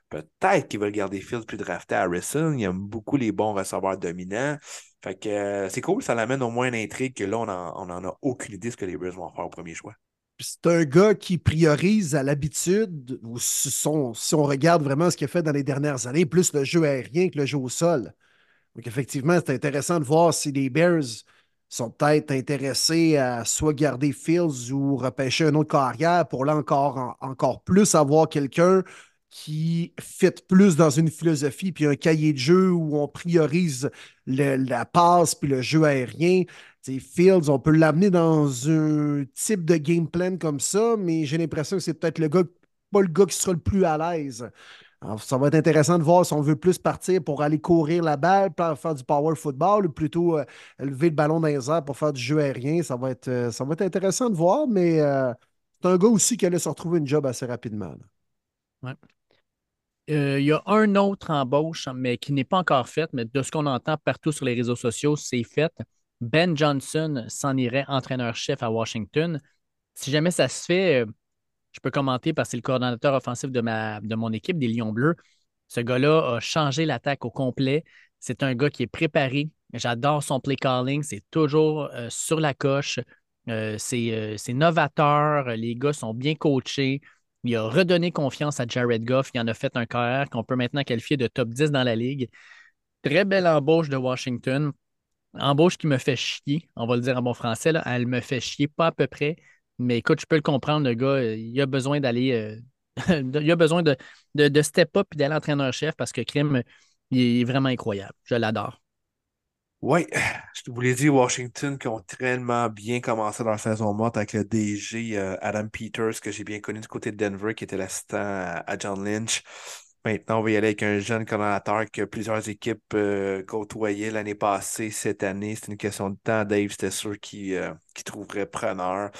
peut-être qu'ils veulent garder Fields puis drafter Harrison. Il aime beaucoup les bons receveurs dominants. Fait que euh, c'est cool, ça l'amène au moins une intrigue que là, on n'en a aucune idée ce que les Bears vont faire au premier choix. C'est un gars qui priorise à l'habitude, si, si on regarde vraiment ce qu'il a fait dans les dernières années, plus le jeu aérien que le jeu au sol. Donc, effectivement, c'est intéressant de voir si les Bears sont peut-être intéressés à soit garder Fields ou repêcher un autre carrière pour là encore, encore plus avoir quelqu'un qui fit plus dans une philosophie puis un cahier de jeu où on priorise la passe puis le jeu aérien. Fields, on peut l'amener dans un type de game plan comme ça, mais j'ai l'impression que c'est peut-être le gars, pas le gars qui sera le plus à l'aise. ça va être intéressant de voir si on veut plus partir pour aller courir la balle, faire du power football, ou plutôt euh, lever le ballon dans les airs pour faire du jeu aérien. Ça va être, euh, ça va être intéressant de voir, mais euh, c'est un gars aussi qui allait se retrouver une job assez rapidement. Ouais. Euh, il y a un autre embauche, mais qui n'est pas encore fait, mais de ce qu'on entend partout sur les réseaux sociaux, c'est fait. Ben Johnson s'en irait entraîneur-chef à Washington. Si jamais ça se fait, euh, je peux commenter parce que c'est le coordonnateur offensif de, ma, de mon équipe, des Lions Bleus. Ce gars-là a changé l'attaque au complet. C'est un gars qui est préparé. J'adore son play calling. C'est toujours euh, sur la coche. c'est novateur. Les gars sont bien coachés. Il a redonné confiance à Jared Goff. Il en a fait un carrière qu'on peut maintenant qualifier de top 10 dans la ligue. Très belle embauche de Washington. Embauche qui me fait chier, on va le dire en bon français. Elle me fait chier, pas à peu près. Mais écoute, je peux le comprendre, le gars, il a besoin d'aller. Euh, il a besoin de, de, step up et d'aller entraîneur-chef parce que Krim, il est vraiment incroyable. Je l'adore. Oui, je vous l'ai dit, Washington qui ont tellement bien commencé la saison morte avec le DG euh, Adam Peters, que j'ai bien connu du côté de Denver, qui était l'assistant à, John Lynch. Maintenant, on va y aller avec un jeune coordonnateur que plusieurs équipes euh, côtoyaient l'année passée, cette année. C'est une question de temps. Dave, c'était sûr qu'il euh, trouverait preneur.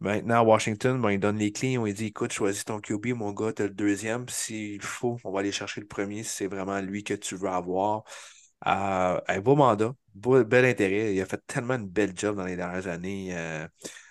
Maintenant, Washington, ben, il donne les clés. On lui dit écoute, choisis ton QB, mon gars, tu as le deuxième. S'il faut, on va aller chercher le premier si c'est vraiment lui que tu veux avoir un beau mandat, bel intérêt. Il a fait tellement une belle job dans les dernières années euh,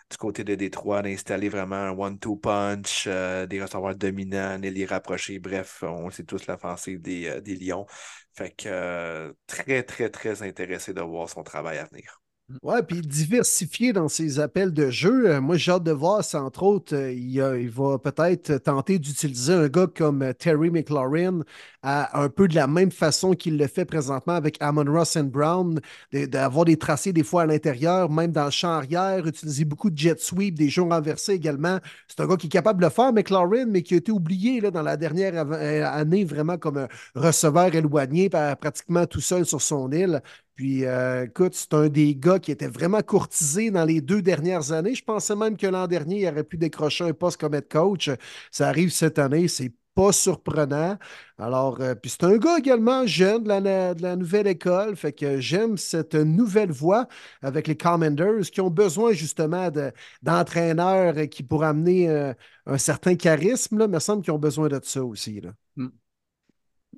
du côté de Détroit, d'installer vraiment un one-two punch, euh, des receveurs dominants, les rapprocher. Bref, on sait tous l'offensive des, euh, des Lions. Fait que très, très, très intéressé de voir son travail à venir. Ouais, puis diversifier dans ses appels de jeu. Euh, moi, j'ai hâte de voir entre autres, euh, il, va peut-être tenter d'utiliser un gars comme euh, Terry McLaurin à un peu de la même façon qu'il le fait présentement avec Amon Ross Brown, d'avoir des tracés des fois à l'intérieur, même dans le champ arrière, utiliser beaucoup de jet sweep, des jeux renversés également. C'est un gars qui est capable de le faire, McLaurin, mais qui a été oublié dans la dernière année vraiment comme receveur éloigné, pratiquement tout seul sur son île. Puis, euh, écoute, c'est un des gars qui était vraiment courtisé dans les deux dernières années. Je pensais même que l'an dernier, il aurait pu décrocher un poste comme head coach. Ça arrive cette année, c'est pas surprenant. Alors, euh, puis c'est un gars également jeune de la, nouvelle école. Fait que j'aime cette nouvelle voie avec les Commanders qui ont besoin justement de- d'entraîneurs qui pourraient amener euh, un certain charisme. Là. Il me semble qu'ils ont besoin de ça aussi. Là. Mm.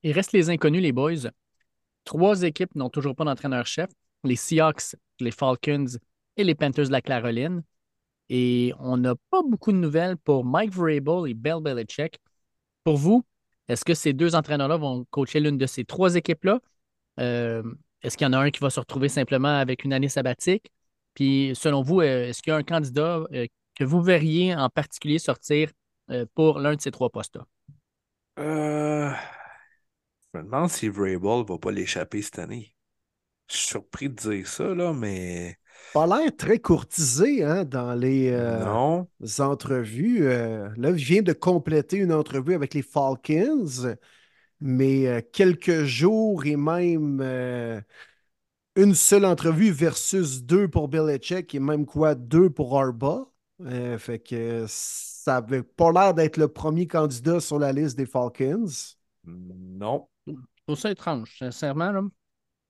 Il reste les inconnus, les boys. Trois équipes n'ont toujours pas d'entraîneur-chef. Les Seahawks, les Falcons et les Panthers de la Caroline. Et on n'a pas beaucoup de nouvelles pour Mike Vrabel et Bill Belichick. Pour vous, est-ce que ces deux entraîneurs-là vont coacher l'une de ces trois équipes-là? Euh, est-ce qu'il y en a un qui va se retrouver simplement avec une année sabbatique? Puis, selon vous, euh, est-ce qu'il y a un candidat euh, que vous verriez en particulier sortir pour l'un de ces trois postes-là? Euh, Je me demande si Vrabel va pas l'échapper cette année. Je suis surpris de dire ça, là, mais Pas l'air très courtisé hein, dans les, euh, non. les entrevues. Euh, là, je viens de compléter une entrevue avec les Falcons, mais euh, quelques jours et même une seule entrevue versus deux pour Belichick et même quoi, deux pour Arba. Fait que ça avait pas l'air d'être le premier candidat sur la liste des Falcons. Non. Je trouve ça étrange, sincèrement. Là.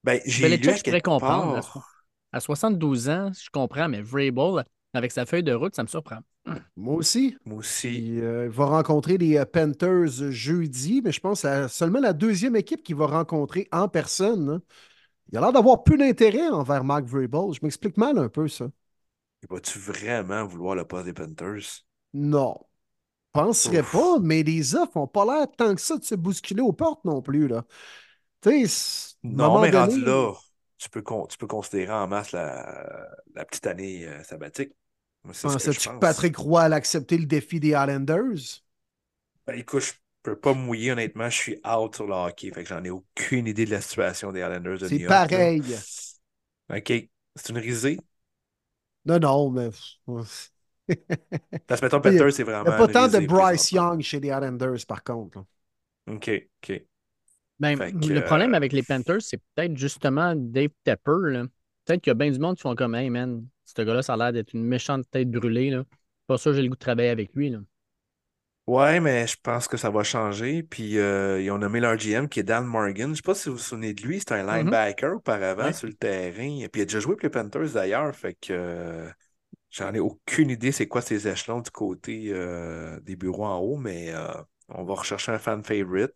Ben, j'ai lu à je pourrais comprendre. part. À 72 ans, je comprends, mais Vrabel, avec sa feuille de route, ça me surprend. Moi aussi. Moi aussi. Euh, il va rencontrer les euh, Panthers jeudi, mais je pense que c'est seulement la deuxième équipe qu'il va rencontrer en personne. hein. Il a l'air d'avoir peu d'intérêt envers Mark Vrabel. Je m'explique mal un peu ça. Vas-tu vraiment vouloir le poste des Panthers? Non. Je penserais Ouf. pas, mais les offres n'ont pas l'air tant que ça de se bousculer aux portes non plus. Là. Non, mais donné, rendu là, tu peux, con- tu peux considérer en masse la, la petite année euh, sabbatique. C'est que pensais-tu que pense. Patrick Roy allait accepter le défi des Highlanders? Ben, écoute, je peux pas me mouiller, honnêtement. Je suis out sur le hockey. Fait que j'en ai aucune idée de la situation des Islanders de C'est New York. là. pareil. OK. C'est une risée? Non, non, mais. Parce que, mettons, c'est Il n'y vraiment. a pas tant de Bryce. Young chez les Highlanders, par contre. là. OK, OK. Ben, que, le problème euh, avec les Panthers, c'est peut-être justement Dave Tepper. là. Peut-être qu'il y a bien du monde qui font comme Hey man, ce gars-là, ça a l'air d'être une méchante tête brûlée. Là. Pas sûr que j'ai le goût de travailler avec lui. Là. Ouais, mais je pense que ça va changer. Puis euh, ils ont nommé leur GM qui est Dan Morgan. Je sais pas si vous vous souvenez de lui. C'était un Mhm. linebacker auparavant Ouais. sur le terrain. Et puis il a déjà joué pour les Panthers d'ailleurs. Fait que euh, j'en ai aucune idée c'est quoi ces échelons du côté euh, des bureaux en haut, mais euh, on va rechercher un fan favorite.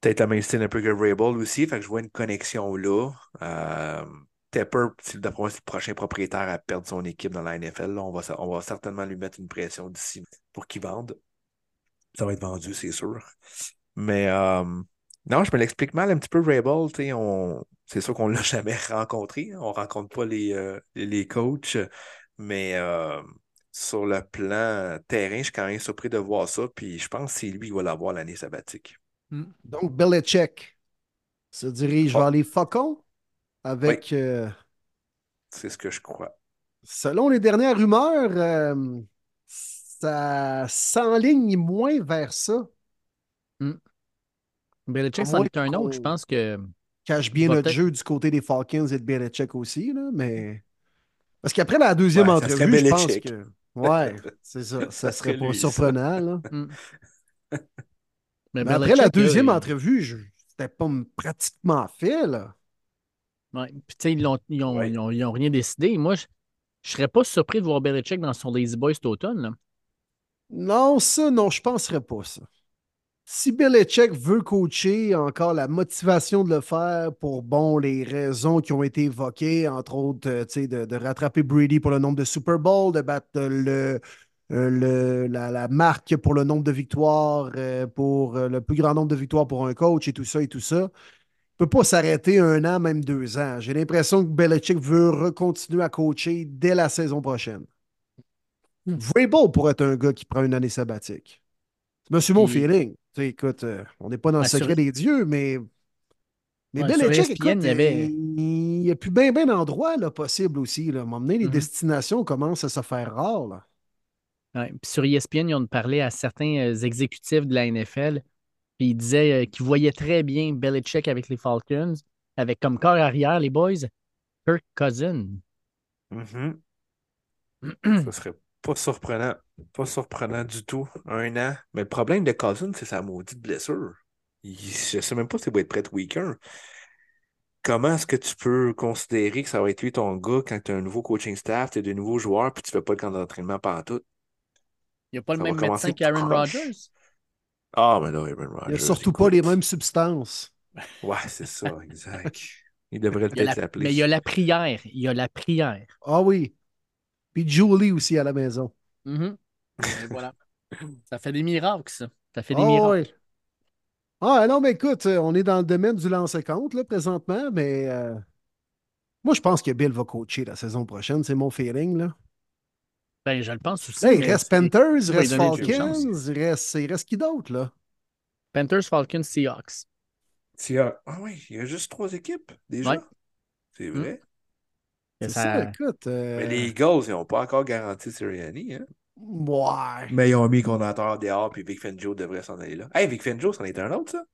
Peut-être la même un peu que Vrabel aussi. Fait que je vois une connexion là. Euh, Tepper, c'est le prochain propriétaire à perdre son équipe dans la NFL. on, va, on va certainement lui mettre une pression d'ici pour qu'il vende. Ça va être vendu, c'est sûr. Mais euh, non, je me l'explique mal un petit peu, Rabel. On... C'est sûr qu'on ne l'a jamais rencontré. hein. On ne rencontre pas les- les coachs. Mais euh, sur le plan terrain, je suis quand même surpris de voir ça. Puis je pense que c'est lui qui va l'avoir l'année sabbatique. Donc, Belichick se dirige Oh. vers les Faucons avec, euh, C'est ce que je crois. selon les dernières rumeurs, euh, ça s'enligne moins vers ça. Belichick, À c'en moins est un autre. Je pense que. Cache bien notre jeu du côté des Falcons et de Belichick aussi, là, mais. Parce qu'après la deuxième Ouais, entrevue, je pense que. Ouais, c'est ça. Ça Ça serait serait pas lui, ça. surprenant, là. Hmm. Mais après la deuxième entrevue, je- c'était pas pratiquement fait, là. Ouais. Puis, tu sais, ils n'ont ils ont, Ouais. ils ont- ils ont rien décidé. Moi, je ne serais pas surpris de voir Belichick dans son Lazy Boy cet automne. là. Non, ça, non, je penserais pas ça. Si Belichick veut coacher, encore la motivation de le faire pour, bon, les raisons qui ont été évoquées, entre autres, euh, de, de rattraper Brady pour le nombre de Super Bowl, de battre le, euh, le- la, la marque pour le nombre de victoires, euh, pour le plus grand nombre de victoires pour un coach et tout ça et tout ça. peut pas s'arrêter un an, même deux ans. J'ai l'impression que Belichick veut continuer à coacher dès la saison prochaine. Hmm. Vrabel pourrait être un gars qui prend une année sabbatique. C'est monsieur mon feeling. Tu sais, écoute, euh, on n'est pas dans le secret des dieux, mais. Mais Ouais, Belichick, ESPN, écoute, il y avait- il n'y a plus bien ben d'endroits là, possibles aussi. Là. M'emmener, les Mhm. destinations commencent à se faire rares. Là. Ouais. Puis sur E ESPN, ils ont parlé à certains euh, exécutifs de la NFL. Puis ils disaient euh, qu'ils voyaient très bien Belichick avec les Falcons, avec comme corps arrière, les boys, Kirk Cousin. Mhm. Ça serait pas surprenant. Pas surprenant du tout. Un an. Mais le problème de Cousin, c'est sa maudite blessure. Il- je sais même pas s'il va être prêt week 1. Comment est-ce que tu peux considérer que ça va être lui ton gars quand tu as un nouveau coaching staff, tu as de nouveaux joueurs, puis tu fais pas le camp d'entraînement pendant tout? Il n'y a pas le Ça même médecin qu'Aaron. Rodgers? Ah, mais là, Aaron Il n'y Rodgers. a surtout pas les mêmes substances. Ouais, c'est ça, exact. Il devrait peut-être la- l'appeler. Mais il y a la prière. Il y a la prière. Ah oui. Puis Julie aussi à la maison. Mhm. Et voilà. Ça fait des miracles, ça. Ça fait des Ah miracles. oui. Ah non, mais écoute, euh, on est dans le domaine du lancer-compte là, présentement, mais euh, moi, je pense que Bill va coacher la saison prochaine. C'est mon feeling. Là. Ben, je le pense aussi. Il reste Panthers, il reste Falcons, il reste, il reste qui d'autre, là? Panthers, Falcons, Seahawks. A- Ah oui, il y a juste trois équipes déjà. Ouais. C'est Mm. vrai. Et C'est ça- ça, écoute. euh, Mais les Eagles, ils n'ont pas encore garanti Sirianni. Hein? Ouais. Mais ils ont mis Conator dehors, puis Vic Fangio devrait s'en aller là. Hey, Vic Fangio, c'en est un autre, ça?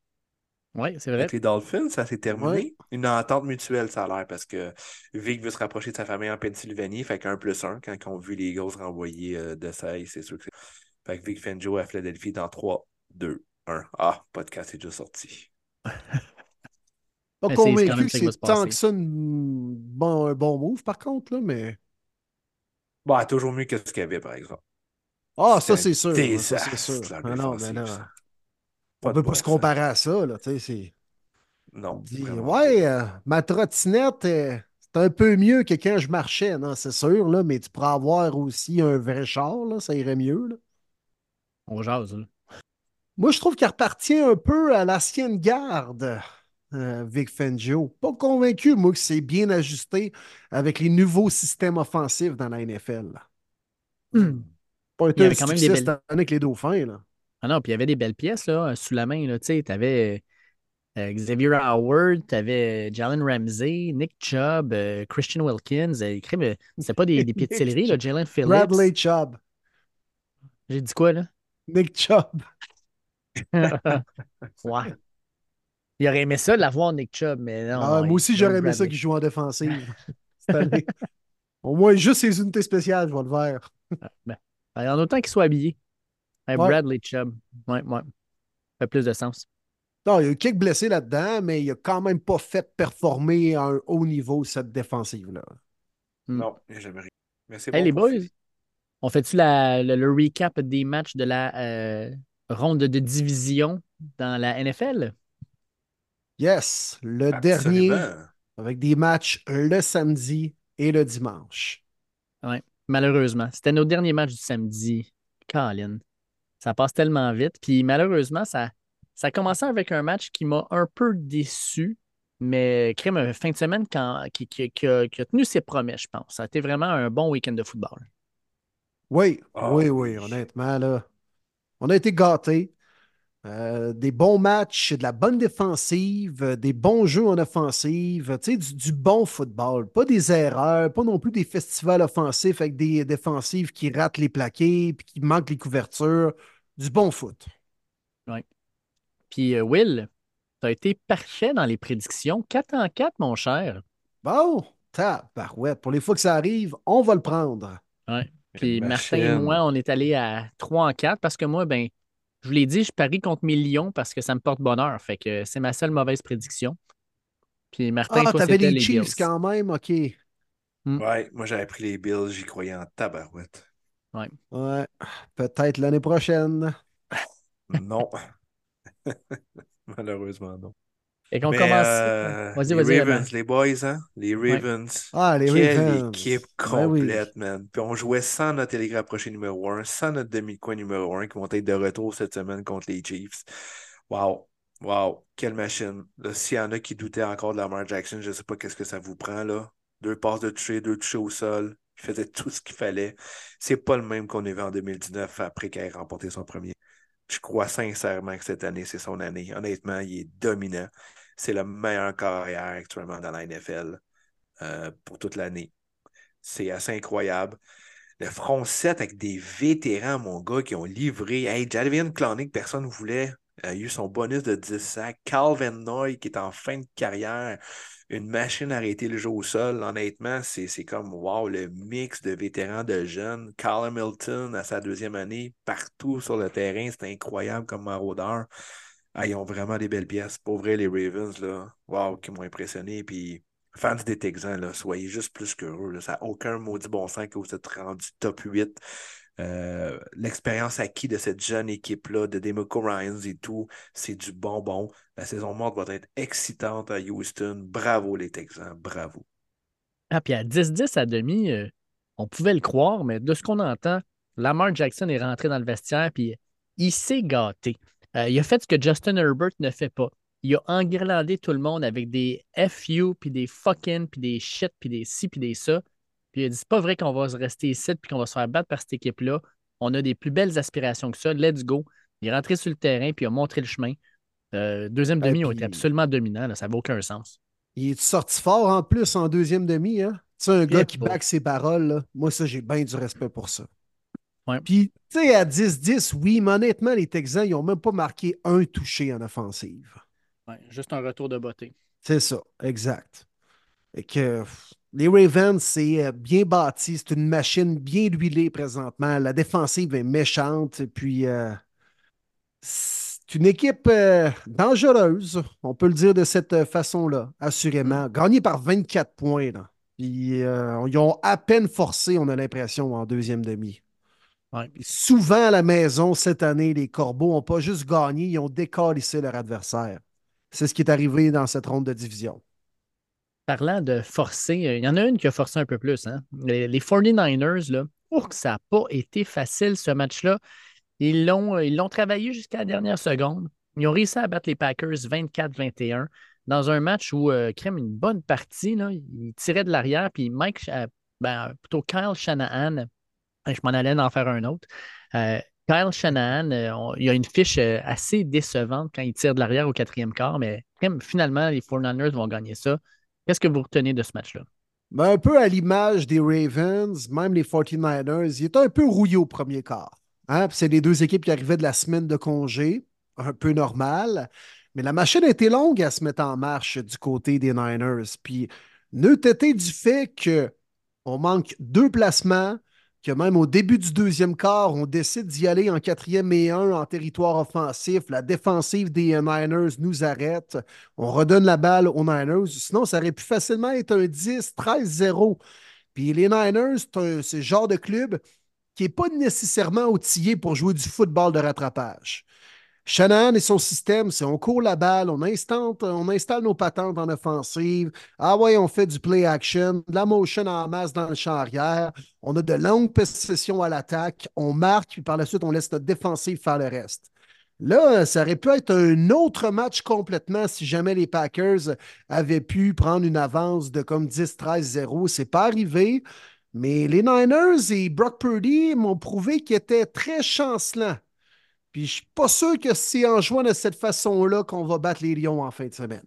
Oui, c'est vrai. Avec les Dolphins, ça s'est terminé. Ouais. Une entente mutuelle, ça a l'air, parce que Vic veut se rapprocher de sa famille en Pennsylvanie, fait qu'un plus un, quand ils ont vu les Eagles renvoyer euh, de ça, c'est sûr que c'est. Fait que Vic Fangio à Philadelphie dans 3, 2, 1. Ah, podcast est déjà sorti. Pas convaincu que c'est tant que ça une- bon, un bon move, par contre, là, mais. Bah, toujours mieux que ce qu'il y avait, par exemple. Ah, ça, c'est sûr. là, Ça, c'est désastre, sûr. la Ah non, mais là, on Pas peut pas se comparer à ça, là, tu sais, c'est. Non. Ouais, euh, ma trottinette, euh, c'est un peu mieux que quand je marchais, non, c'est sûr, là, mais tu pourrais avoir aussi un vrai char, là, ça irait mieux, là. On jase, là. Moi, je trouve qu'il appartient un peu à l'ancienne garde, euh, Vic Fangio. Pas convaincu, moi, que c'est bien ajusté avec les nouveaux systèmes offensifs dans la NFL. là. Pas Il y été un avait quand même des belles- avec les Dauphins, là. Ah non, puis il y avait des belles pièces là, sous la main. Tu sais, tu avais Xavier Howard, tu avais Jalen Ramsey, Nick Chubb, euh, Christian Wilkins. euh, euh, C'était pas des, des pieds de céleri, là. Jalen Phillips. Bradley Chubb. J'ai dit quoi, là? Nick Chubb. ouais. Il aurait aimé ça, l'avoir, Nick Chubb, mais non. Ah, non, moi aussi, j'aurais aimé ça qu'il joue en défensive cette année. Au moins, juste ses unités spéciales, je vais le faire. En autant qu'il soit habillé. Ouais. Bradley Chubb. Ouais, ouais. Ça fait plus de sens. Non, il y a eu quelques blessés là-dedans, mais il a quand même pas fait performer à un haut niveau cette défensive-là. Non, j'ai jamais ri. Mais c'est Hey, bon les boys, on fait-tu la- le, le recap des matchs de la euh, ronde de division dans la NFL? Yes, le dernier avec des matchs le samedi et le dimanche. Malheureusement. C'était nos derniers matchs du samedi. Colin. Ça passe tellement vite. Puis malheureusement, ça, ça a commencé avec un match qui m'a un peu déçu. Mais crème, fin de semaine quand- qui, qui- qui a, qui a tenu ses promesses, je pense. Ça a été vraiment un bon week-end de football. Oui, Ah, oui, oui. oui, honnêtement, là. On a été gâtés. Euh, des bons matchs, de la bonne défensive, euh, des bons jeux en offensive, tu sais, du, du bon football. Pas des erreurs, pas non plus des festivals offensifs avec des défensives qui ratent les plaqués puis qui manquent les couvertures. Du bon foot. Puis euh, Will, tu as été parfait dans les prédictions. 4 en 4, mon cher. Bon, tabarouette. Pour les fois que ça arrive, on va le prendre. Puis Une Martin et moi, on est allés à 3 en 4 parce que moi, ben, je vous l'ai dit, je parie contre mes lions parce que ça me porte bonheur. Fait que c'est ma seule mauvaise prédiction. Puis Martin, Ah, toi, t'avais les les Chiefs Bills. quand même, OK. Ouais, moi j'avais pris les Bills, j'y croyais en tabarouette. Ouais, peut-être l'année prochaine. Non. Malheureusement, non. Et qu'on commence. euh, Vas-y, les vas-y, Ravens, les boys, hein? Les Ravens. Ah, les Quelle Ravens. équipe Ben oui. complète, man. Puis on jouait sans notre élite rapproché numéro 1, sans notre demi-coin numéro 1, qui vont être de retour cette semaine contre les Chiefs. Wow. Wow, quelle machine. S'il y en a qui doutaient encore de Lamar Jackson, je ne sais pas qu'est-ce que ça vous prend là. Deux passes de toucher, deux touchés au sol. Il faisait tout ce qu'il fallait. C'est pas le même qu'on a vu en 2019 après qu'il ait remporté son premier. Je crois sincèrement que cette année, c'est son année. Honnêtement, il est dominant. C'est le meilleur carrière actuellement dans la NFL euh, pour toute l'année. C'est assez incroyable. Le front 7 avec des vétérans, mon gars, qui ont livré. Hey, Jadavian Clonic, personne ne voulait. A eu son bonus de 10 sacs. Calvin Noy, qui est en fin de carrière. Une machine à arrêter le jeu au sol. Honnêtement, c'est comme wow, le mix de vétérans, de jeunes. Carl Hamilton à sa deuxième année, partout sur le terrain. C'est incroyable comme maraudeur. Ah, ils ont vraiment des belles pièces. Pour vrai, les Ravens, là, wow, qui m'ont impressionné. Puis fans des Texans, soyez juste plus qu'heureux. Ça n'a aucun maudit bon sens que vous êtes rendu top 8. Euh, l'expérience acquise de cette jeune équipe-là, de Democo Ryans et tout, c'est du bonbon. La saison morte va être excitante à Houston. Bravo les Texans, bravo. Ah, puis à 10-10 à demi, euh, on pouvait le croire, mais de ce qu'on entend, Lamar Jackson est rentré dans le vestiaire, puis il s'est gâté. Euh, il a fait ce que Justin Herbert ne fait pas il a enguirlandé tout le monde avec des FU, puis des fucking, puis des shit, puis des ci, puis des ça. Puis il a dit c'est pas vrai qu'on va se rester ici, puis qu'on va se faire battre par cette équipe-là. On a des plus belles aspirations que ça. Let's go. Il est rentré sur le terrain, puis il a montré le chemin. Euh, deuxième demi, ils ont été absolument dominants. ça n'avait aucun sens. Il est sorti fort en plus en deuxième demi. Hein? Tu un gars qui back ses paroles. Moi, ça, j'ai bien du respect pour ça. Puis, tu sais, à 10-10, oui, mais honnêtement, les Texans, ils n'ont même pas marqué un touché en offensive juste un retour de beauté. C'est ça, exact. Et que les Ravens, c'est euh, bien bâti, c'est une machine bien huilée présentement. La défensive est méchante, et puis euh, c'est une équipe euh, dangereuse, on peut le dire de cette façon-là, assurément. Mm. Gagné par 24 points. Là. Puis ils ont à peine forcé, on a l'impression, en deuxième demi. Souvent à la maison, cette année, les Corbeaux n'ont pas juste gagné, ils ont décalissé leur adversaire. C'est ce qui est arrivé dans cette ronde de division. Parlant de forcer, euh, il y en a une qui a forcé un peu plus. Hein? Les, 49ers, là, oh, ça n'a pas été facile ce match-là. Ils l'ont, euh, ils l'ont travaillé jusqu'à la dernière seconde. Ils ont réussi à battre les Packers 24-21 dans un match où euh, Crème une bonne partie. Là, il de l'arrière, puis Mike, ben, plutôt Kyle Shanahan, je m'en allais en faire un autre. Kyle Shanahan, euh, il y a une fiche euh, assez décevante quand il tire de l'arrière au quatrième quart, mais finalement, les 49ers vont gagner ça. Qu'est-ce que vous retenez de ce match-là? Ben, un peu à l'image des Ravens, même les 49ers, il était un peu rouillé au premier quart. Hein? C'est les deux équipes qui arrivaient de la semaine de congé, un peu normal. Mais la machine a été longue à se mettre en marche du côté des Niners. Puis, été du fait qu'on manque deux placements, que même au début du deuxième quart, on décide d'y aller en quatrième et un en territoire offensif. La défensive des Niners nous arrête. On redonne la balle aux Niners. Sinon, ça aurait pu facilement être un 10, 13-0. Puis les Niners, c'est le genre de club qui n'est pas nécessairement outillé pour jouer du football de rattrapage. Shannon et son système, c'est on court la balle, on, on installe nos patentes en offensive. Ah ouais, on fait du play action, de la motion en masse dans le champ arrière. On a de longues possessions à l'attaque. On marque, puis par la suite, on laisse notre défensive faire le reste. Là, ça aurait pu être un autre match complètement si jamais les Packers avaient pu prendre une avance de comme 10-13-0. C'est pas arrivé. Mais les Niners et Brock Purdy m'ont prouvé qu'ils étaient très chancelants puis je suis pas sûr que c'est en jouant de cette façon-là qu'on va battre les Lions en fin de semaine.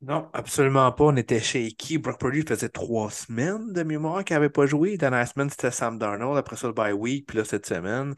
Non, absolument pas. On était shaky. Brock Purdy faisait trois semaines de mémoire qu'il n'avait pas joué. Dans la semaine, c'était Sam Darnold. Après ça, le bye week. Puis là, cette semaine,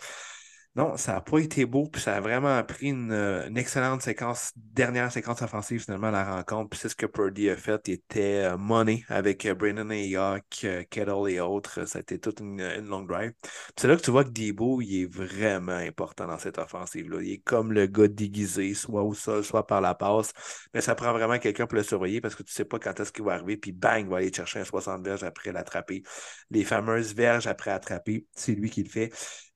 non, ça n'a pas été beau, puis ça a vraiment pris une, excellente séquence, dernière séquence offensive finalement à la rencontre. Puis c'est ce que Purdy a fait. Il était euh, money avec euh, Brandon Ayok, euh, Kettle et autres. Ça a été toute une, long drive. c'est là que tu vois que Debo, il est vraiment important dans cette offensive-là. Il est comme le gars déguisé, soit au sol, soit par la passe. Mais ça prend vraiment quelqu'un pour le surveiller parce que tu ne sais pas quand est-ce qu'il va arriver. Puis bang, il va aller chercher un 60 verges après l'attraper. Les fameuses verges après attraper, c'est lui qui le fait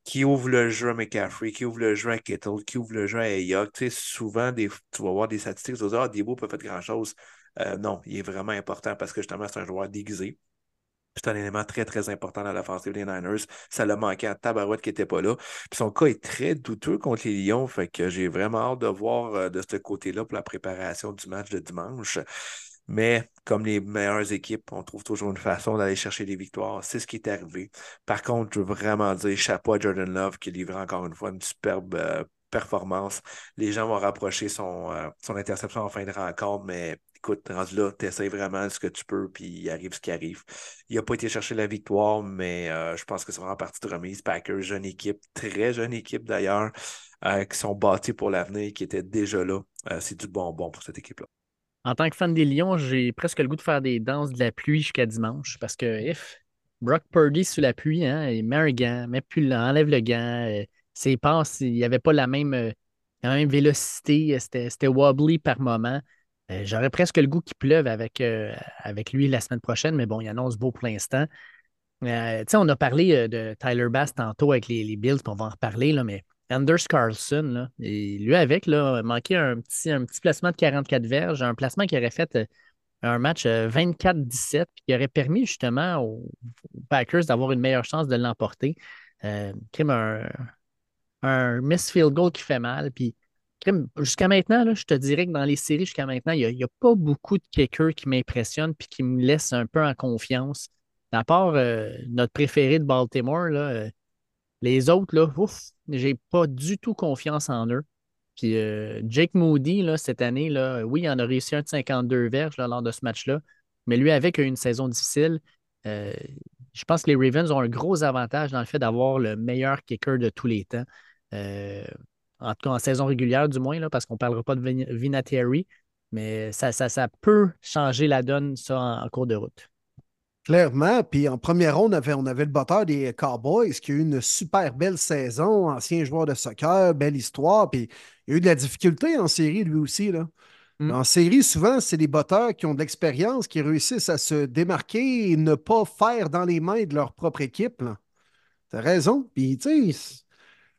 qui ouvre le jeu à McCaffrey, qui ouvre le jeu à Kettle, qui ouvre le jeu à Ayok. Tu sais, souvent, des, tu vas voir des statistiques, tu vas dire, ah, Debo peut faire grand-chose. Euh, non, il est vraiment important parce que justement, c'est un joueur déguisé. c'est un élément très, très important dans l'offensive des Niners. Ça l'a manqué à Tabarouette qui n'était pas là. Puis son cas est très douteux contre les Lions. Fait que j'ai vraiment hâte de voir euh, de ce côté-là pour la préparation du match de dimanche. Mais comme les meilleures équipes, on trouve toujours une façon d'aller chercher des victoires. C'est ce qui est arrivé. Par contre, je veux vraiment dire chapeau à Jordan Love qui livre encore une fois une superbe euh, performance. Les gens vont rapprocher son, euh, son interception en fin de rencontre, mais écoute, rendu là, tu essaies vraiment ce que tu peux, puis il arrive ce qui arrive. Il n'a pas été chercher la victoire, mais euh, je pense que c'est vraiment partie de remise. Packers, jeune équipe, très jeune équipe d'ailleurs, qui sont bâtis pour l'avenir, qui étaient déjà là. c'est du bonbon pour cette équipe-là. En tant que fan des Lions, j'ai presque le goût de faire des danses de la pluie jusqu'à dimanche parce que if Brock Purdy sous la pluie, hein, il met un gant, met plus enlève le gant, euh, ses passes, il n'y avait pas la même, euh, la même vélocité, c'était wobbly par moment. Euh, j'aurais presque le goût qu'il pleuve avec, lui la semaine prochaine, mais bon, il annonce beau pour l'instant. on a parlé de Tyler Bass tantôt avec les, les Bills, on va en reparler, là, mais Anders Carlson, et lui avec, là, manqué un petit, un petit placement de 44 verges, un placement qui aurait fait euh, un match 24-17, euh, qui aurait permis justement aux, Packers d'avoir une meilleure chance de l'emporter. Euh, un, un miss field goal qui fait mal. Puis jusqu'à maintenant, là, je te dirais que dans les séries, jusqu'à maintenant, il n'y a, pas beaucoup de kickers qui m'impressionnent puis qui me laissent un peu en confiance. À part notre préféré de Baltimore, là, les autres, là, ouf, j'ai pas du tout confiance en eux. Puis euh, Jake Moody, là, cette année, là, oui, il en a réussi un de 52 verges lors de ce match-là, mais lui, avec une saison difficile, euh, je pense que les Ravens ont un gros avantage dans le fait d'avoir le meilleur kicker de tous les temps. Euh, en tout cas, en saison régulière, du moins, là, parce qu'on ne parlera pas de Vinatieri, mais ça, peut changer la donne, ça, en cours de route. Clairement. Puis en première ronde, on avait, on avait le batteur des Cowboys qui a eu une super belle saison, ancien joueur de soccer, belle histoire. Puis il a eu de la difficulté en série, lui aussi. Là. Mm. En série, souvent, c'est des batteurs qui ont de l'expérience, qui réussissent à se démarquer et ne pas faire dans les mains de leur propre équipe. T'as raison. Puis, tu sais,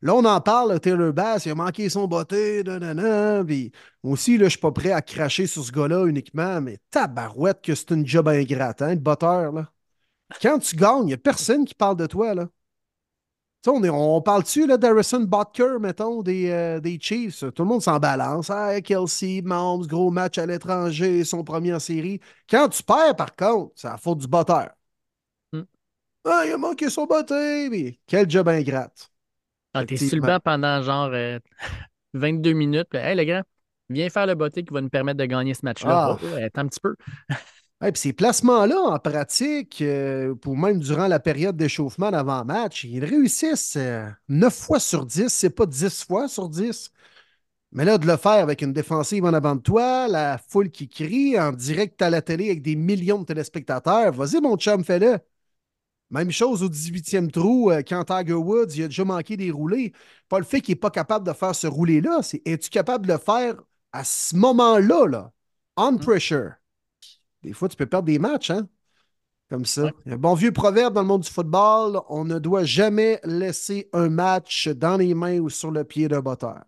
là, on en parle, Taylor Bass, il a manqué son botté, nanana. Puis, aussi, là, je suis pas prêt à cracher sur ce gars-là uniquement, mais tabarouette que c'est une job ingrate, hein, de botteur, là. Quand tu gagnes, il n'y a personne qui parle de toi, là. on, on parle-tu d'Harrison Butker, mettons, des, euh, des, Chiefs? Tout le monde s'en balance. Ah, Kelsey, Mahomes, gros match à l'étranger, son premier en série. Quand tu perds, par contre, c'est la faute du botteur. Hmm. Ah, il a manqué son botté, mais quel job ingrate. Ah, t'es sur le banc pendant genre 22 euh, minutes. hey, le gars, viens faire le botté qui va nous permettre de gagner ce match-là. Ah. Oh, attends un petit peu. Puis ces placements-là, en pratique, euh, pour même durant la période d'échauffement d'avant-match, ils réussissent 9 euh, fois sur 10, c'est pas 10 fois sur 10. Mais là, de le faire avec une défensive en avant de toi, la foule qui crie en direct à la télé avec des millions de téléspectateurs, vas-y, mon chum, fais-le. Même chose au 18e trou, euh, quand Tiger Woods, il a déjà manqué des roulés. Pas le fait qu'il n'est pas capable de faire ce roulé-là, c'est es-tu capable de le faire à ce moment-là, là, on mm. pressure? Des fois, tu peux perdre des matchs, hein? Comme ça. Un bon vieux proverbe dans le monde du football on ne doit jamais laisser un match dans les mains ou sur le pied d'un batteur.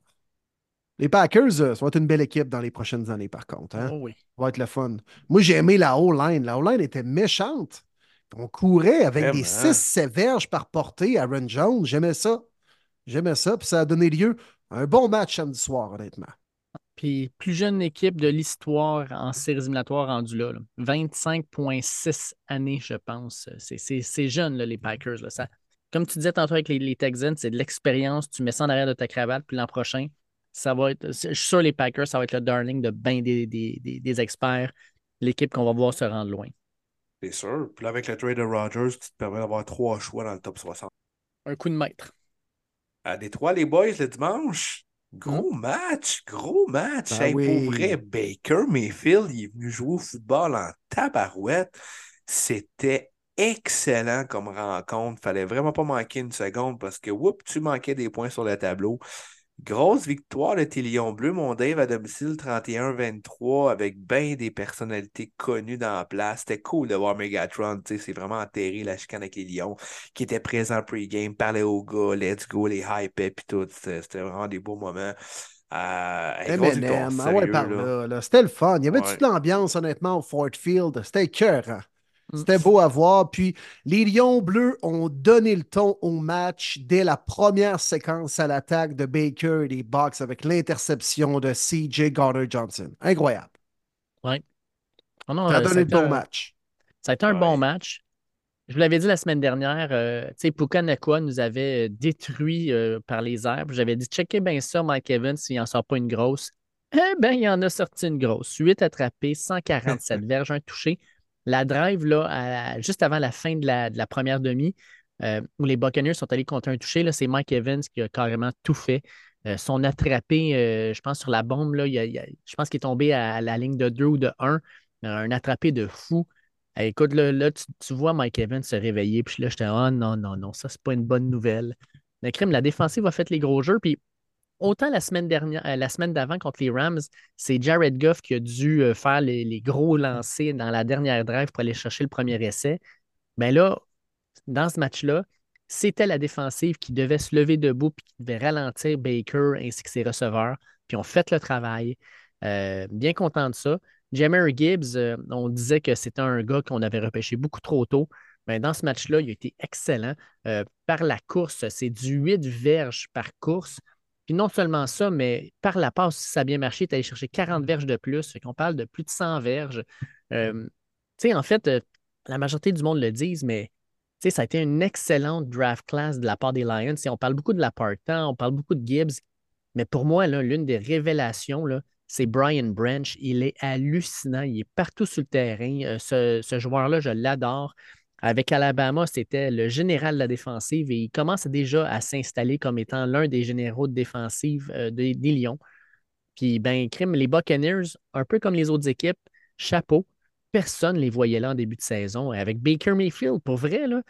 Les Packers, euh, ça va être une belle équipe dans les prochaines années, par contre. Hein? Oh oui. Ça va être le fun. Moi, j'ai aimé la O-line. La O-line était méchante. On courait avec des 6 verges par portée à Aaron Jones. J'aimais ça. J'aimais ça. Puis ça a donné lieu à un bon match samedi soir, honnêtement. Puis plus jeune équipe de l'histoire en séries éliminatoires rendue là. 25,6 années, je pense. C'est jeune, les Packers. Là. Ça, comme tu disais tantôt avec les, Texans, c'est de l'expérience. Tu mets ça en arrière de ta cravate, puis l'an prochain, ça va être. Je suis sûr les Packers, ça va être le darling de bien des, des, experts, l'équipe qu'on va voir se rendre loin. C'est sûr. Puis là, avec le trade de Rogers, tu te permets d'avoir trois choix dans le top 60. Un coup de maître. À Détroit, les boys, le dimanche. Gros hmm? match, gros match. Ben pour vrai, Baker Mayfield, il est venu jouer au football en tabarouette. C'était excellent comme rencontre. Fallait vraiment pas manquer une seconde parce que, whoop, tu manquais des points sur le tableau. Grosse victoire de tes Lions Bleus, mon Dave, à domicile 31-23 avec bien des personnalités connues dans la place. C'était cool de voir Megatron, c'est vraiment enterré la chicane avec les Lions qui étaient présents pre-game, parlaient aux gars, let's go, les hype puis tout. C'était vraiment des beaux moments. Euh, ah ouais, C'était le fun. Il y avait toute l'ambiance, honnêtement, au Fort Field? C'était cœur. Mm. C'était beau à voir. Puis les Lions bleus ont donné le ton au match dès la première séquence à l'attaque de Baker et des Bucks avec l'interception de CJ Gardner Johnson. Incroyable. Oui. Oh ça a donné le ton au match. Ça a été un bon match. Je vous l'avais dit la semaine dernière, euh, tu sais, Pukanakwa nous avait euh, détruit euh, par les airs. J'avais dit, checkez bien ça, Mike Evans, s'il n'en sort pas une grosse. Eh bien, il en a sorti une grosse. 8 attrapés, 147 verges, un touché. La drive, là, juste avant la fin de la, première demi, où les Buccaneers sont allés contre un touché, c'est Mike Evans qui a carrément tout fait. son attrapé, je pense, sur la bombe, là, je pense qu'il est tombé à, la ligne de 2 ou de 1. Un attrapé de fou. écoute, là, tu, vois Mike Evans se réveiller, puis là, j'étais, oh non, non, non, ça, c'est pas une bonne nouvelle. Le crime, la défensive a fait les gros jeux, puis autant la semaine dernière, euh, la semaine d'avant contre les Rams, c'est Jared Goff qui a dû euh, faire les, gros lancers dans la dernière drive pour aller chercher le premier essai. Mais ben là, dans ce match-là, c'était la défensive qui devait se lever debout puis qui devait ralentir Baker ainsi que ses receveurs. Puis on fait le travail. Euh, bien content de ça. Jammer Gibbs, on disait que c'était un gars qu'on avait repêché beaucoup trop tôt. Mais ben, dans ce match-là, il a été excellent. par la course, c'est du 8 verges par course. Puis non seulement ça, mais par la passe, si ça a bien marché, tu allé chercher 40 verges de plus. Qu'on parle de plus de 100 verges. Tu sais, en fait, euh, la majorité du monde le disent, mais tu sais, ça a été une excellente draft class de la part des Lions. on parle beaucoup de la part-temps, on parle beaucoup de Gibbs, mais pour moi, l'une des révélations, c'est Brian Branch. Il est hallucinant. Il est partout sur le terrain. Euh, ce, ce joueur-là, je l'adore. Avec Alabama, c'était le général de la défensive et il commence déjà à s'installer comme étant l'un des généraux de défensive euh, des, Lions. Puis, ben, crime, les Buccaneers, un peu comme les autres équipes, chapeau, personne ne les voyait là en début de saison. Avec Baker Mayfield, pour vrai, là.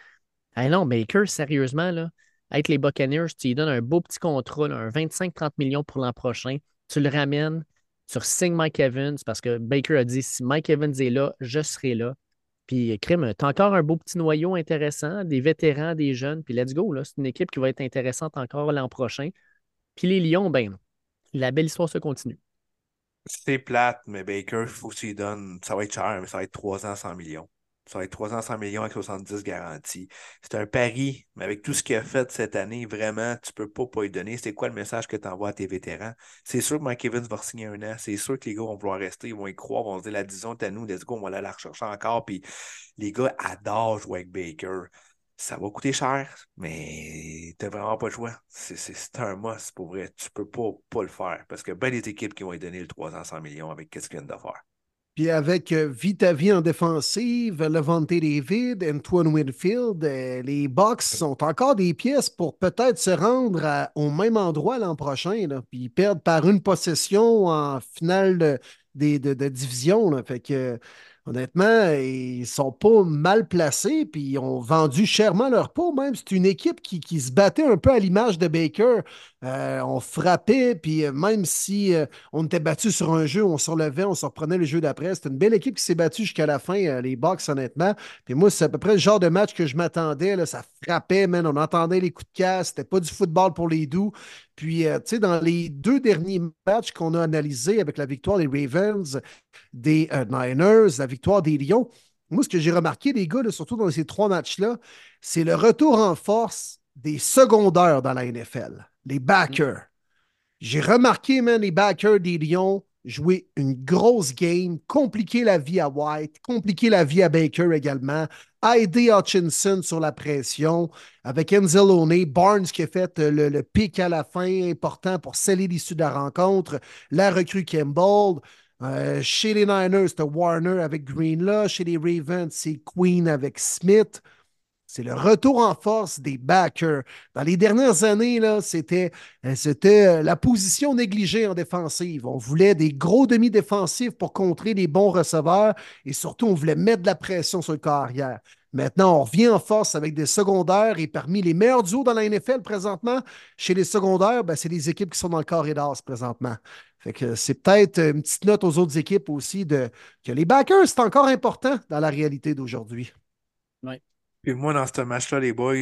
Ah non, Baker, sérieusement, là, avec les Buccaneers, tu lui donnes un beau petit contrat, un 25-30 millions pour l'an prochain. Tu le ramènes, sur signes Mike Evans parce que Baker a dit si Mike Evans est là, je serai là. Puis, crime, tu as encore un beau petit noyau intéressant, des vétérans, des jeunes, puis let's go. C'est une équipe qui va être intéressante encore l'an prochain. Puis les Lions, ben, la belle histoire se continue. C'est plate, mais Baker, il faut qu'il donne. Ça va être cher, mais ça va être 3 ans, 100 millions. Ça va être 300 millions avec 70 garanties. C'est un pari, mais avec tout ce qu'il a fait cette année, vraiment, tu ne peux pas, pas lui donner. C'est quoi le message que tu envoies à tes vétérans? C'est sûr que Mike Evans va signer un an. C'est sûr que les gars vont vouloir rester, ils vont y croire, vont se dire la disons à nous, let's go, on va aller la rechercher encore. Puis les gars adorent jouer avec Baker. Ça va coûter cher, mais tu n'as vraiment pas le choix. C'est un must pour vrai. Tu peux pas, pas le faire parce que ben des équipes qui vont lui donner le 300 millions avec ce qu'ils viennent de. Puis avec euh, Vitavi en défensive, Levante David, Antoine Winfield, euh, les Bucks sont encore des pièces pour peut-être se rendre au même endroit l'an prochain. Puis ils perdent par une possession en finale de, division. Fait que honnêtement, ils sont pas mal placés, puis ils ont vendu chèrement leur peau. Même, c'est une équipe qui, se battait un peu à l'image de Baker. Euh, on frappait, puis euh, même si euh, on était battu sur un jeu, on se relevait, on se reprenait le jeu d'après. C'est une belle équipe qui s'est battue jusqu'à la fin, les Bucks, honnêtement. Puis moi, c'est à peu près le genre de match que je m'attendais. Ça frappait, man. On entendait les coups de casse. C'était pas du football pour les doux. Puis, tu sais, dans les deux derniers matchs qu'on a analysés avec la victoire des Ravens, des Niners, la victoire des Lions, moi, ce que j'ai remarqué, les gars, surtout dans ces trois matchs-là, c'est le retour en force des secondaires dans la NFL les backers. J'ai remarqué, man, les backers des Lions jouer une grosse game, compliquer la vie à White, compliquer la vie à Baker également, aider Hutchinson sur la pression, avec Enzalone, Barnes qui a fait le, pic à la fin important pour sceller l'issue de la rencontre, la recrue Campbell. Euh, chez les Niners, c'était Warner avec Greenlaw. Chez les Ravens, c'est Queen avec Smith. C'est le retour en force des backers. Dans les dernières années, c'était, euh, euh, la position négligée en défensive. On voulait des gros demi-défensifs pour contrer les bons receveurs et surtout, on voulait mettre de la pression sur le carrière. Maintenant, on revient en force avec des secondaires et parmi les meilleurs duos dans la NFL présentement, chez les secondaires, ben, c'est les équipes qui sont dans le corridor présentement. Fait que c'est peut-être une petite note aux autres équipes aussi de que les backers, c'est encore important dans la réalité d'aujourd'hui. Oui. Puis moi, dans ce match-là, les boys,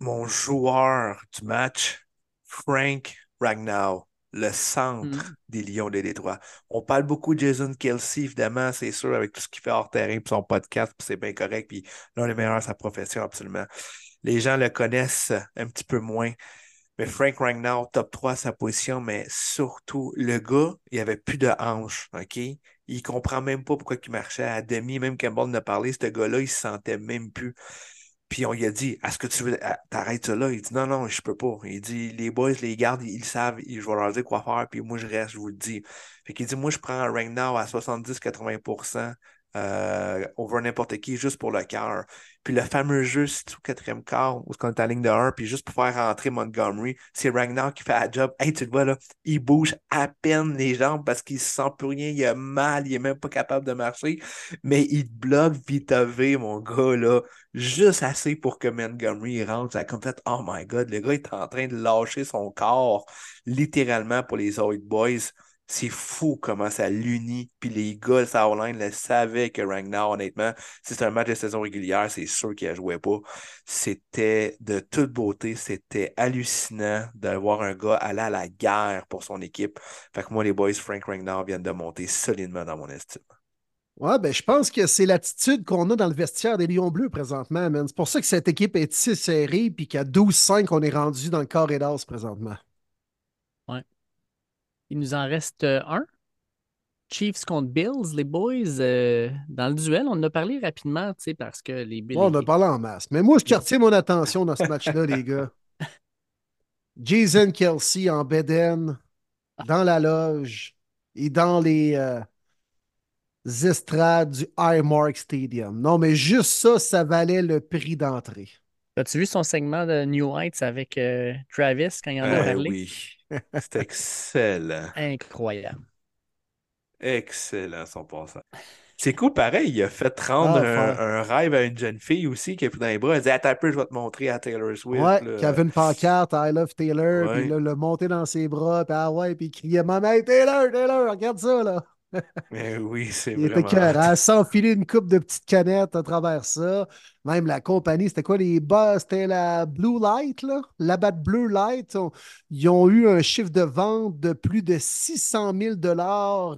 mon joueur du match, Frank Ragnow. le centre Mm. des Lions de Détroit. On parle beaucoup de Jason Kelsey, évidemment, c'est sûr, avec tout ce qu'il fait hors terrain, puis son podcast, puis c'est bien correct, puis l'un des meilleurs à sa profession, absolument. Les gens le connaissent un petit peu moins. Mais Frank Ragnar, top 3 à sa position, mais surtout, le gars, il avait plus de hanches, OK? Il comprend même pas pourquoi il marchait à demi, même Campbell ne parlait, ce gars-là, il se sentait même plus. Puis on lui a dit, est-ce que tu veux, ah, t'arrêtes là? Il dit, non, non, je peux pas. Il dit, les boys, les gardes, ils, savent, je vais leur dire quoi faire, puis moi, je reste, je vous le dis. Fait qu'il dit, moi, je prends un Ragnar à 70-80% euh, over n'importe qui, juste pour le cœur. Puis le fameux jeu, quatrième quart, où on est à la ligne de 1, puis juste pour faire rentrer Montgomery, c'est Ragnar qui fait la job. Hey, tu le vois là, il bouge à peine les jambes parce qu'il se sent plus rien, il a mal, il est même pas capable de marcher, mais il te bloque vite V, mon gars, là, juste assez pour que Montgomery rentre. Ça comme fait, oh my god, le gars est en train de lâcher son corps, littéralement, pour les autres boys. C'est fou comment ça l'unit. Puis les gars Southline le savaient que Ragnar, honnêtement, si c'est un match de saison régulière, c'est sûr qu'il ne jouait pas. C'était de toute beauté, c'était hallucinant de voir un gars aller à la guerre pour son équipe. Fait que moi, les boys, Frank Ragnar viennent de monter solidement dans mon estime. Ouais, ben, je pense que c'est l'attitude qu'on a dans le vestiaire des Lions Bleus présentement, man. C'est pour ça que cette équipe est si serrée, puis qu'à 12-5, on est rendu dans le carré d'as présentement. Il nous en reste euh, un. Chiefs contre Bills, les boys. euh, dans le duel, on en a parlé rapidement, tu sais, parce que les Bills. Ouais, on a parlé en masse. Mais moi, ce qui retient mon attention dans ce match-là, les gars, Jason Kelsey en Beden, dans la loge et dans les euh, estrades du Highmark Stadium. Non, mais juste ça, ça valait le prix d'entrée. As-tu vu son segment de New Heights avec euh, Travis quand il en a parlé? oui, c'est excellent. Incroyable. Excellent son passage. C'est cool, pareil. Il a fait rendre Ah, un, un rêve à une jeune fille aussi qui a pris dans les bras. Elle dit Attends un peu, je vais te montrer à Taylor Swift. Ouais, là. qui avait une pancarte, I love Taylor, puis là, le monté dans ses bras, puis ah ouais, puis il criait Maman, hey, Taylor, Taylor, regarde ça, là. Mais oui, c'est Il était cœur. Elle s'enfiler une coupe de petites canettes à travers ça. Même la compagnie, c'était quoi les bas? C'était la Blue Light, là? La Bat Blue Light. On- Ils ont eu un chiffre de vente de plus de 600 000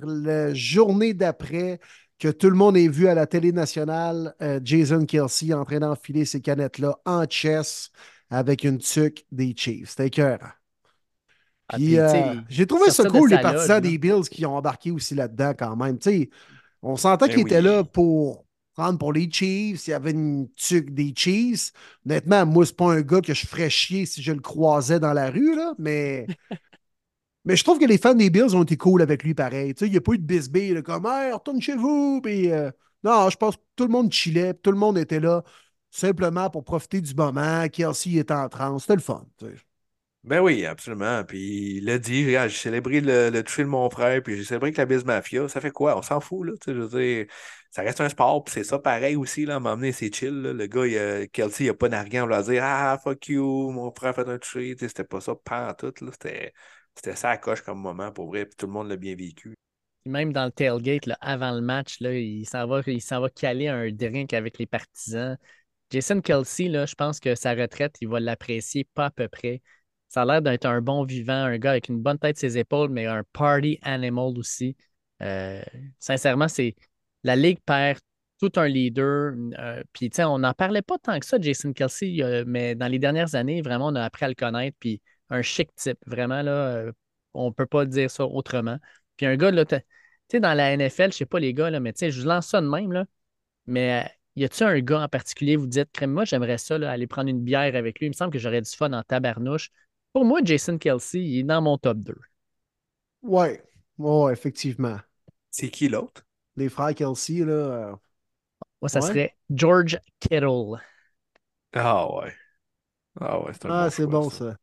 la journée d'après que tout le monde ait vu à la télé nationale euh, Jason Kelsey en train d'enfiler ces canettes-là en chess avec une tuque des Chiefs. C'était écœurant. Ah, Puis, puis, tu euh, j'ai trouvé ça cool, les sa partisans là. des Bills qui ont embarqué aussi là-dedans quand même. Tu sais, on sentait Ben qu'ils étaient là pour prendre pour les Chiefs. Il y avait une tuque des Chiefs. Honnêtement, moi, c'est pas un gars que je ferais chier si je le croisais dans la rue, là, mais. Mais je trouve que les fans des Bills ont été cool avec lui pareil. Tu sais, il n'y a pas eu de bisbille comme Hey, retourne chez vous. Puis, euh, non, je pense que tout le monde chillait, puis tout le monde était là simplement pour profiter du moment. Kelsey était en transe. C'était le fun. Ben oui, absolument. Puis il a dit Regarde, j'ai célébré le, le de mon frère, puis j'ai célébré avec la Biz Mafia. Ça fait quoi? On s'en fout, là. Je veux dire, ça reste un sport, puis c'est ça pareil aussi, là. M'emmener, c'est chill. Le gars, il a, Kelsey, il a pas d'argent leur dire Ah, fuck you, mon frère fait un toucher. C'était pas ça, pas tout. là. C'était c'était ça à coche comme moment, pour vrai, puis tout le monde l'a bien vécu. Même dans le tailgate, là, avant le match, là, il s'en va, il s'en va caler un drink avec les partisans. Jason Kelsey, là, je pense que sa retraite, il va l'apprécier pas à peu près. Ça a l'air d'être un bon vivant, un gars avec une bonne tête ses épaules, mais un party animal aussi. Euh, sincèrement, c'est la Ligue perd tout un leader. euh, puis, tu sais, on n'en parlait pas tant que ça, Jason Kelsey, euh, mais dans les dernières années, vraiment, on a appris à le connaître. Puis, un chic type, vraiment, là, on ne peut pas dire ça autrement. Puis, un gars, là, tu sais, dans la NFL, je sais pas les gars, là, mais tu sais, je vous lance ça de même, là. Mais y a-tu un gars en particulier, vous dites, crème, moi, j'aimerais ça, là, aller prendre une bière avec lui. Il me semble que j'aurais du fun en tabarnouche. Pour moi, Jason Kelsey, il est dans mon top 2. Ouais, ouais, effectivement. C'est qui l'autre? Les frères Kelsey, là. euh, Moi, ça Ouais. serait George Kittle. Ah ouais. Ah ouais, c'est un Ah, bon c'est bon, ça. ça.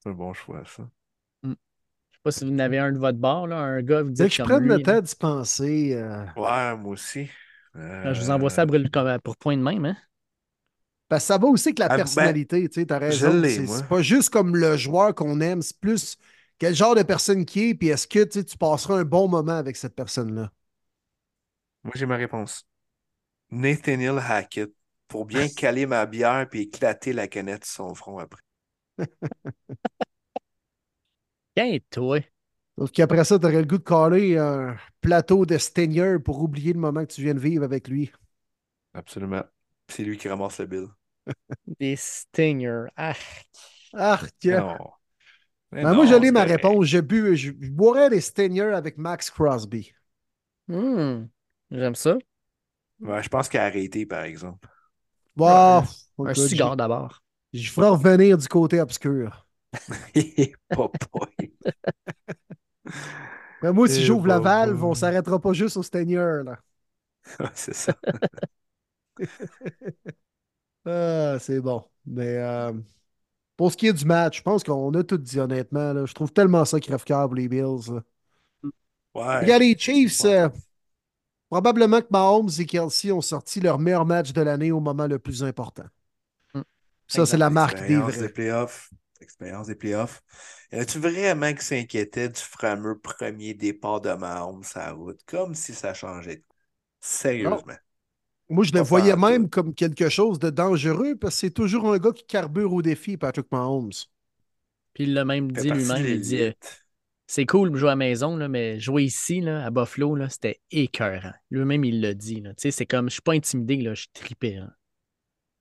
C'est un bon choix, ça. Je sais pas si vous en avez un de votre bord, là, un gars, vous Dès dites que je prenne le temps d'y penser. euh, Ouais, moi aussi. là, je vous envoie ça Euh, pour point de même, hein? Parce que ça va aussi avec la Ah, ben, personnalité, tu sais, t'as je raison. l'ai, C'est pas juste comme le joueur qu'on aime, c'est plus quel genre de personne qui est, puis est-ce que tu passeras un bon moment avec cette personne-là? Moi, j'ai ma réponse. Nathaniel Hackett, pour bien caler ma bière puis éclater la canette sur son front après. Tiens, toi. Sauf qu'après ça, tu aurais le goût de caler un plateau de Stinger pour oublier le moment que tu viens de vivre avec lui. Absolument. C'est lui qui ramasse le bill. Des stingers. Ah. Arc! Non. Mais Ben, moi, non, je l'ai c'est ma réponse. Je, bu, je, je boirais des Stinger avec Max Crosby. Hmm. J'aime ça. Ouais, je pense qu'il a arrêté, par exemple. Un écoute, cigare d'abord. Je, ferai revenir du côté obscur. Mais moi, si Eh, j'ouvre la valve, on s'arrêtera pas juste au Stinger. Là. C'est ça. Ah, c'est bon. Mais euh, pour ce qui est du match, je pense qu'on a tout dit honnêtement. là. Je trouve tellement ça crève-cœur pour les Bills. là. Ouais. Regarde, les Chiefs, Ouais. euh, probablement que Mahomes et Kelsey ont sorti leur meilleur match de l'année au moment le plus important. Mm. Ça, c'est la marque des Expérience des vrais. playoffs. Expérience des playoffs. Y a-tu vraiment qui s'inquiétait du fameux premier départ de Mahomes à la route? Comme si ça changeait. Sérieusement. Moi, je le voyais même comme quelque chose de dangereux parce que c'est toujours un gars qui carbure au défi, Patrick Mahomes. Puis il l'a même dit lui-même. Il dit c'est cool de jouer à la maison, là, mais jouer ici, là, à Buffalo, là, c'était écœurant. Lui-même, il l'a dit. là. Tu sais, C'est comme je suis pas intimidé, là, je tripais. hein.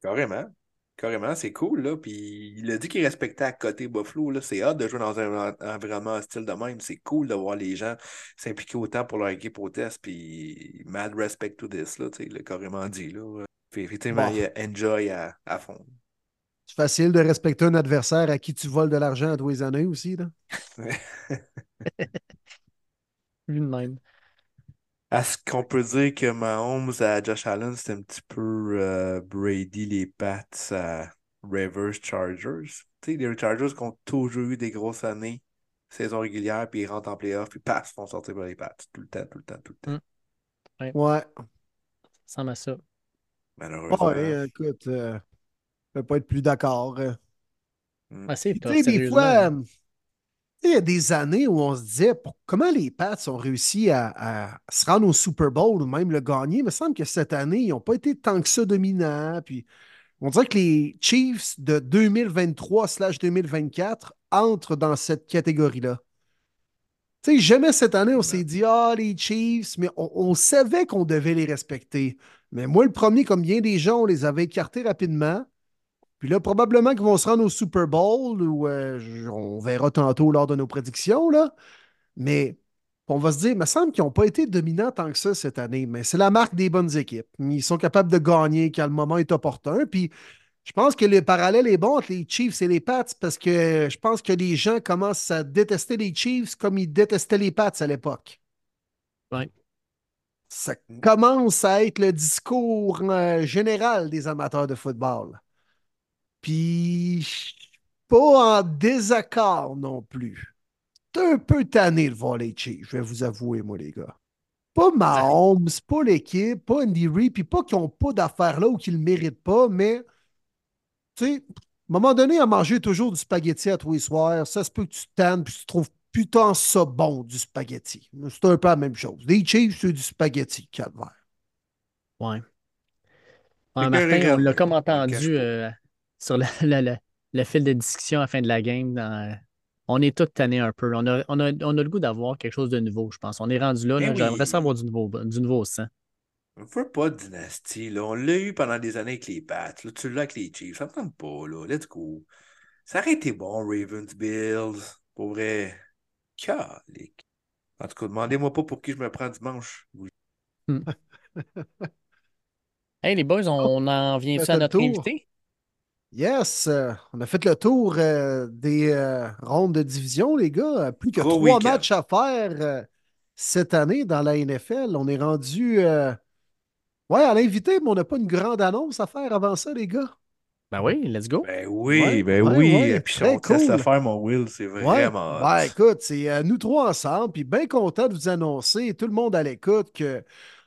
Carrément. Carrément, c'est cool, là. Puis il a dit qu'il respectait à côté Buffalo, là. C'est hâte de jouer dans un en- environnement hostile de même. C'est cool de voir les gens s'impliquer autant pour leur équipe au test. Puis mad respect to this, là. Tu sais, il l'a carrément dit, là. Puis effectivement, Bon. il a enjoy à, à fond. C'est facile de respecter un adversaire à qui tu voles de l'argent à tous les années aussi. Là. Lui de même. Est-ce qu'on peut dire que Mahomes à Josh Allen, c'est un petit peu euh, Brady les Pats à Rivers Chargers? Tu sais, les Chargers qui ont toujours eu des grosses années, saison régulière, puis ils rentrent en playoff, puis paf, font sortir par les Pats. Tout le temps, tout le temps, tout le temps. Ouais. Ça ressemble à ça. Malheureusement. Ouais, euh, écoute, euh, je peux pas être plus d'accord. euh. Ah, c'est tu sais, des fois, là. euh, tu sais, il y a des années où on se disait pour- comment les Pats ont réussi à, à se rendre au Super Bowl ou même le gagner. Il me semble que cette année, ils n'ont pas été tant que ça dominants. Puis on dirait que les Chiefs de 2023/2024 entrent dans cette catégorie-là. Tu sais, jamais cette année, on s'est dit, ah, les Chiefs, mais on, on savait qu'on devait les respecter. Mais moi, le premier, comme bien des gens, on les avait écartés rapidement. Puis là, probablement qu'ils vont se rendre au Super Bowl ou euh, on verra tantôt lors de nos prédictions, là. Mais on va se dire, il me semble qu'ils n'ont pas été dominants tant que ça cette année. Mais c'est la marque des bonnes équipes. Ils sont capables de gagner quand le moment est opportun. Puis je pense que le parallèle est bon entre les Chiefs et les Pats parce que je pense que les gens commencent à détester les Chiefs comme ils détestaient les Pats à l'époque. Ouais. Ça commence à être le discours euh, général des amateurs de football. Puis, je suis pas en désaccord non plus. C'est un peu tanné de voir les Chiefs, je vais vous avouer, moi, les gars. Pas Mahomes, pas l'équipe, pas Andy Reid, puis pas qu'ils n'ont pas d'affaires là ou qu'ils ne le méritent pas, mais, tu sais, à un moment donné, à manger toujours du spaghetti à tous les soirs, ça se peut que tu tannes puis tu trouves putain ça bon, du spaghetti. C'est un peu la même chose. Les Chiefs, c'est du spaghetti, calvaire. Ouais. Ouais, Martin, on l'a comme entendu euh, sur le, le- le- le fil de discussion à la fin de la game. dans- on est tous tannés un peu. On a, on a- on a le goût d'avoir quelque chose de nouveau, je pense. On est rendu là. Eh là. oui. J'aimerais ça avoir du nouveau, du nouveau sang. On veut pas de dynastie, là. On l'a eu pendant des années avec les Pats. Là, tu l'as avec les Chiefs. Ça me tente pas, là. Let's go. Ça aurait été bon, Ravens, Bills. Pour vrai. Calique. En tout cas, demandez-moi pas pour qui je me prends dimanche. Hey, les boys, on en vient fait à notre tour. invité? Yes, euh, on a fait le tour euh, des euh, rondes de division, les gars. Plus que Gros trois week-end. matchs à faire euh, cette année dans la NFL. On est rendu euh, ouais, à l'invité, mais on n'a pas une grande annonce à faire avant ça, les gars. Ben oui, let's go. Ben oui, Ouais, ben ouais, oui. ouais, Et puis très on cool. le faire, mon Will. C'est Ouais. vraiment. hot. Ben, écoute, c'est euh, nous trois ensemble, puis bien content de vous annoncer, tout le monde à l'écoute, que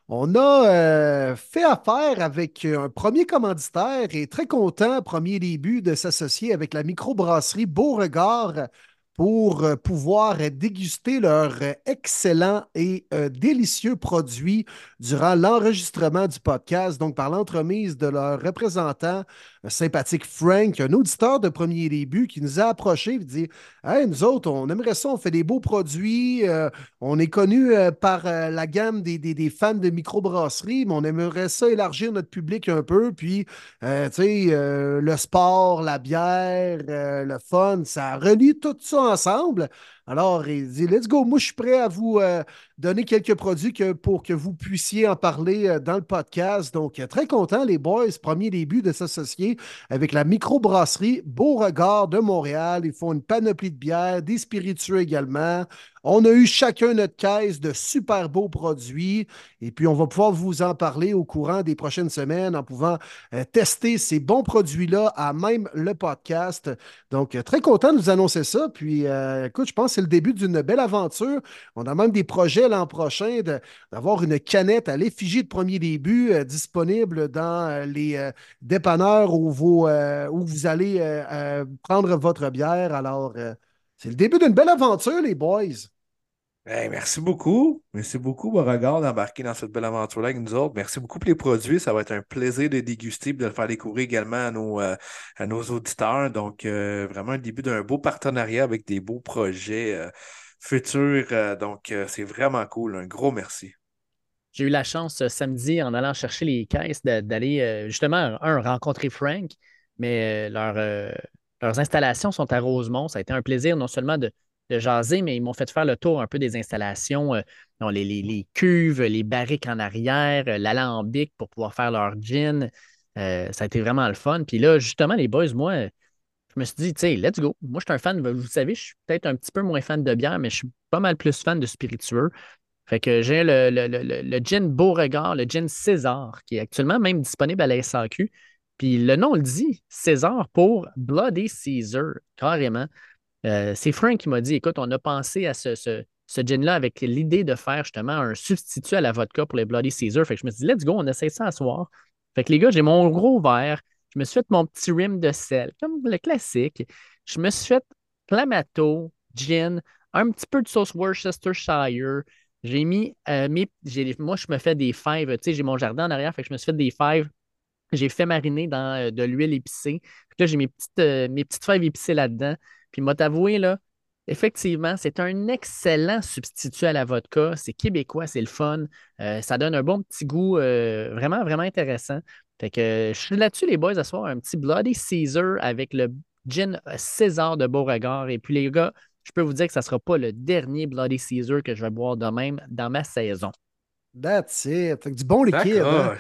on a euh, fait affaire avec un premier commanditaire et très content, premier début, de s'associer avec la microbrasserie Beauregard pour euh, pouvoir déguster leurs excellents et euh, délicieux produits durant l'enregistrement du podcast, donc par l'entremise de leur représentant sympathique Frank, un auditeur de premier début qui nous a approchés et dit Hey, nous autres, on aimerait ça, on fait des beaux produits, euh, on est connu par la gamme des, des, fans de microbrasserie, mais on aimerait ça élargir notre public un peu, puis, tu sais, le sport, la bière, le fun, ça relie tout ça ensemble. Alors, il dit Let's go, moi je suis prêt à vous euh, donner quelques produits pour que vous puissiez en parler euh, dans le podcast. Donc, très content, les boys, premier début de s'associer avec la microbrasserie Beauregard de Montréal. Ils font une panoplie de bières, des spiritueux également. On a eu chacun notre caisse de super beaux produits et puis on va pouvoir vous en parler au courant des prochaines semaines en pouvant euh, tester ces bons produits-là à même le podcast. Donc, très content de vous annoncer ça. Puis, écoute, je pense c'est le début d'une belle aventure. On a même des projets l'an prochain d'avoir une canette à l'effigie de premier début euh, disponible dans euh, les euh, dépanneurs où vous, où vous allez prendre votre bière. Alors, c'est le début d'une belle aventure, les boys merci beaucoup. Merci beaucoup, Beauregard, d'embarquer dans cette belle aventure-là avec nous autres. Merci beaucoup pour les produits. Ça va être un plaisir de déguster et de le faire découvrir également à nos, euh, à nos auditeurs. Donc, euh, vraiment un début d'un beau partenariat avec des beaux projets euh, futurs. donc, c'est vraiment cool. Un gros merci. J'ai eu la chance samedi, en allant chercher les caisses, d'aller justement, un, rencontrer Frank, mais leurs installations sont à Rosemont. Ça a été un plaisir non seulement de de jaser, mais ils m'ont fait faire le tour un peu des installations, euh, les, cuves, les barriques en arrière, euh, l'alambic pour pouvoir faire leur gin. Euh, ça a été vraiment le fun. Puis là, justement, les boys, moi, je me suis dit, tu sais, let's go. Moi, je suis un fan, vous savez, je suis peut-être un petit peu moins fan de bière, mais je suis pas mal plus fan de spiritueux. Fait que j'ai le, le, le, gin Beauregard, le gin César, qui est actuellement même disponible à la SAQ. Puis le nom le dit, César pour Bloody Caesar, carrément. Euh, c'est Frank qui m'a dit écoute, on a pensé à ce, ce, gin-là avec l'idée de faire justement un substitut à la vodka pour les Bloody Caesar. Fait que je me suis dit, let's go, on essaie ça à soir. Fait que les gars, j'ai mon gros verre. Je me suis fait mon petit rim de sel, comme le classique. Je me suis fait clamato, gin, un petit peu de sauce Worcestershire. J'ai mis euh. Moi, je me fais des fèves. Tu sais, j'ai mon jardin en arrière, fait que je me suis fait des fèves. J'ai fait mariner dans euh, de l'huile épicée. Là, j'ai mes mes petites fèves épicées là-dedans. Puis, moi, t'avouer, là, effectivement, c'est un excellent substitut à la vodka. C'est québécois, c'est le fun. Euh, ça donne un bon petit goût euh, vraiment, vraiment intéressant. Fait que je suis là-dessus, les boys, à soir, un petit Bloody Caesar avec le gin César de Beauregard. Et puis, les gars, je peux vous dire que ça ne sera pas le dernier Bloody Caesar que je vais boire de même dans ma saison. That's it. Fait du bon liquide. Hein?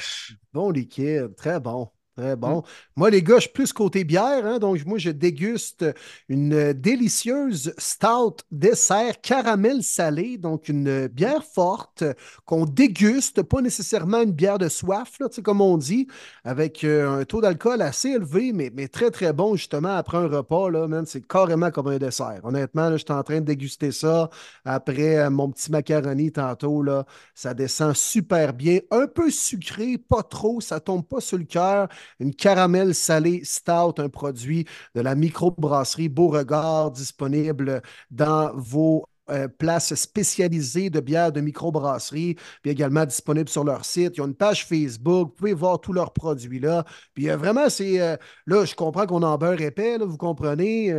Bon liquide. Très bon. Très bon. Moi, les gars, je suis plus côté bière, hein, donc moi, je déguste une délicieuse stout dessert caramel salé, donc une bière forte qu'on déguste, pas nécessairement une bière de soif, là, comme on dit, avec euh, un taux d'alcool assez élevé, mais, mais, très, très bon, justement, après un repas, là, c'est carrément comme un dessert. Honnêtement, je suis en train de déguster ça après euh, mon petit macaroni tantôt, là, ça descend super bien, un peu sucré, pas trop, ça tombe pas sur le cœur une caramel salée stout, un produit de la microbrasserie Beauregard disponible dans vos euh, places spécialisées de bières de microbrasserie, puis également disponible sur leur site. Ils ont une page Facebook, vous pouvez voir tous leurs produits là. Puis euh, vraiment, c'est euh, là, je comprends qu'on en beurre épais, vous comprenez,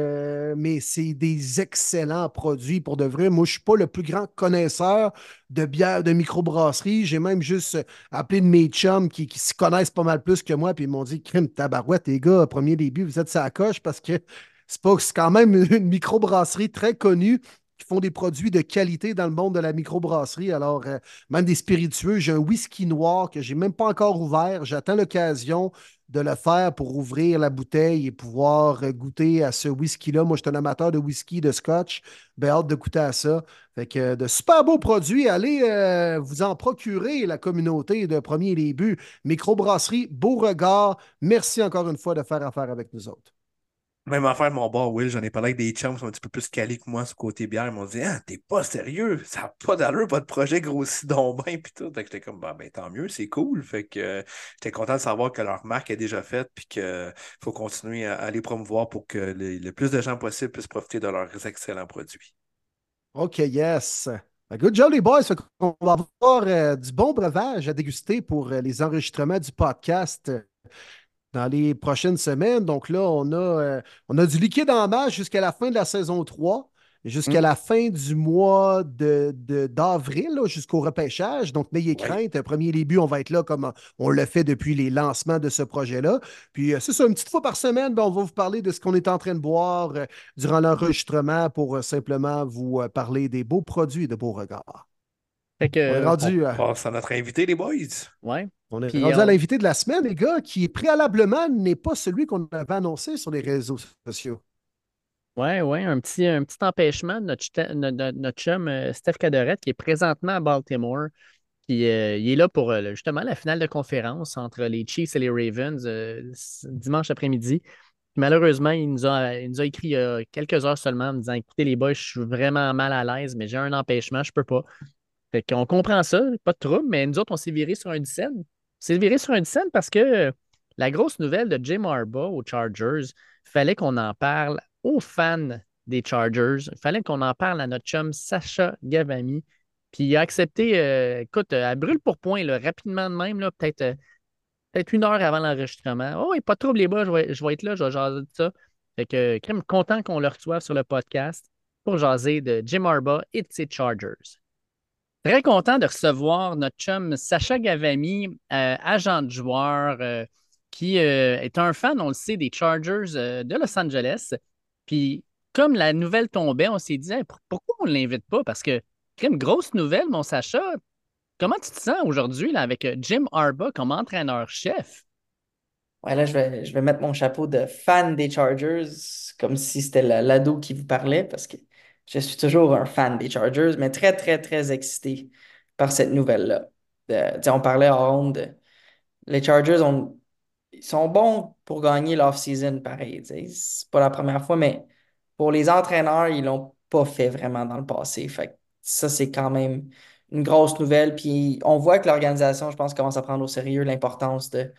mais c'est des excellents produits pour de vrai. Moi, je ne suis pas le plus grand connaisseur de bières de microbrasserie. J'ai même juste appelé mes chums qui, qui s'y connaissent pas mal plus que moi, puis ils m'ont dit Crime, tabarouette, les gars, premier début, vous êtes sa coche parce que c'est pas c'est quand même une microbrasserie très connue qui font des produits de qualité dans le monde de la microbrasserie. Alors, euh, même des spiritueux, j'ai un whisky noir que j'ai même pas encore ouvert. J'attends l'occasion de le faire pour ouvrir la bouteille et pouvoir euh, goûter à ce whisky-là. Moi, je suis un amateur de whisky, de scotch. Bien hâte de goûter à ça. Fait que euh, de super beaux produits. Allez vous en procurer, la communauté de Premier Début. Microbrasserie, beau regard. Merci encore une fois de faire affaire avec nous autres. Même affaire de mon bar, Will, j'en ai parlé avec des chums qui sont un petit peu plus calés que moi sur côté bière. Ils m'ont dit Ah, t'es pas sérieux, ça n'a pas d'allure, votre projet grossit donc bien. Puis tout. Fait que j'étais comme bah, ben tant mieux, c'est cool. Fait que euh, j'étais content de savoir que leur marque est déjà faite puis qu'il faut continuer à, les promouvoir pour que le plus de gens possible puissent profiter de leurs excellents produits. OK, yes. Ben, good job, les boys. On va avoir euh, du bon breuvage à déguster pour euh, les enregistrements du podcast dans les prochaines semaines. Donc là, on a, euh, on a du liquide en masse jusqu'à la fin de la saison 3, jusqu'à mm. la fin du mois d'avril, de, jusqu'au repêchage. Donc, n'ayez crainte. Premier début, on va être là comme on le fait depuis les lancements de ce projet-là. Puis, euh, c'est ça, une petite fois par semaine, ben, on va vous parler de ce qu'on est en train de boire euh, durant l'enregistrement pour simplement vous parler des beaux produits et de beaux regards. Fait que, on, rendu, passe à notre invité, les boys. Ouais. On est rendu à l'invité de la semaine, les gars, qui préalablement n'est pas celui qu'on avait annoncé sur les réseaux sociaux. Oui, oui, un petit, un petit empêchement de notre, notre, chum euh, Steph Cadorette, qui est présentement à Baltimore. Puis, euh, il est là pour euh, justement la finale de conférence entre les Chiefs et les Ravens dimanche après-midi. Malheureusement, il nous, a, il nous a écrit il y a quelques heures seulement en me disant Écoutez, les boys, je suis vraiment mal à l'aise, mais j'ai un empêchement, je ne peux pas. Fait qu'on comprend ça, pas de trouble, mais nous autres, on s'est viré sur un dizaine c'est viré sur un scène parce que la grosse nouvelle de Jim Harbaugh aux Chargers, fallait qu'on en parle aux fans des Chargers. Il fallait qu'on en parle à notre chum Sacha Gavami. Puis il a accepté, euh, écoute, à brûle pour point, rapidement de même, peut-être euh, peut une heure avant l'enregistrement. Oh, a pas de trouble, les bas, je vais, être là, je vais jaser de ça. Fait que, crème, content qu'on le reçoive sur le podcast pour jaser de Jim Harbaugh et de ses Chargers. Très content de recevoir notre chum Sacha Gavami, euh, agent de joueur, euh, qui euh, est un fan, on le sait, des Chargers de Los Angeles. Puis, comme la nouvelle tombait, on s'est dit pourquoi on ne l'invite pas? Parce que, une grosse nouvelle, mon Sacha. Comment tu te sens aujourd'hui avec Jim Arba comme entraîneur-chef? Ouais, là, je vais, je vais mettre mon chapeau de fan des Chargers, comme si c'était l'ado qui vous parlait, parce que je suis toujours un fan des Chargers, mais très, très, très excité par cette nouvelle-là. on parlait en ronde. Les Chargers ont, ils sont bons pour gagner l'off-season, pareil. C'est pas la première fois, mais pour les entraîneurs, ils l'ont pas fait vraiment dans le passé. Fait ça, c'est quand même une grosse nouvelle. Puis on voit que l'organisation, je pense, commence à prendre au sérieux l'importance de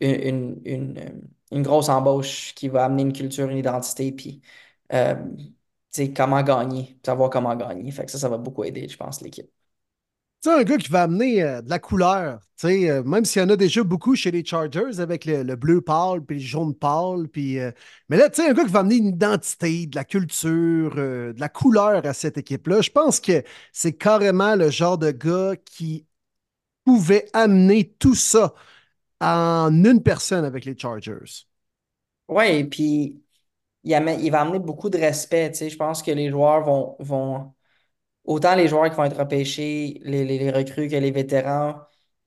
une, une, grosse embauche qui va amener une culture, une identité. Puis euh, comment gagner, savoir comment gagner. Fait que ça, ça va beaucoup aider, je pense, l'équipe. C'est un gars qui va amener euh, de la couleur, euh, même s'il y en a déjà beaucoup chez les Chargers avec le, bleu pâle puis le jaune pâle. Puis, euh, mais là, tu sais, un gars qui va amener une identité, de la culture, de la couleur à cette équipe-là. Je pense que c'est carrément le genre de gars qui pouvait amener tout ça en une personne avec les Chargers. Oui, et puis il, va amener beaucoup de respect. Je pense que les joueurs vont, vont. Autant les joueurs qui vont être repêchés, les, les, recrues que les vétérans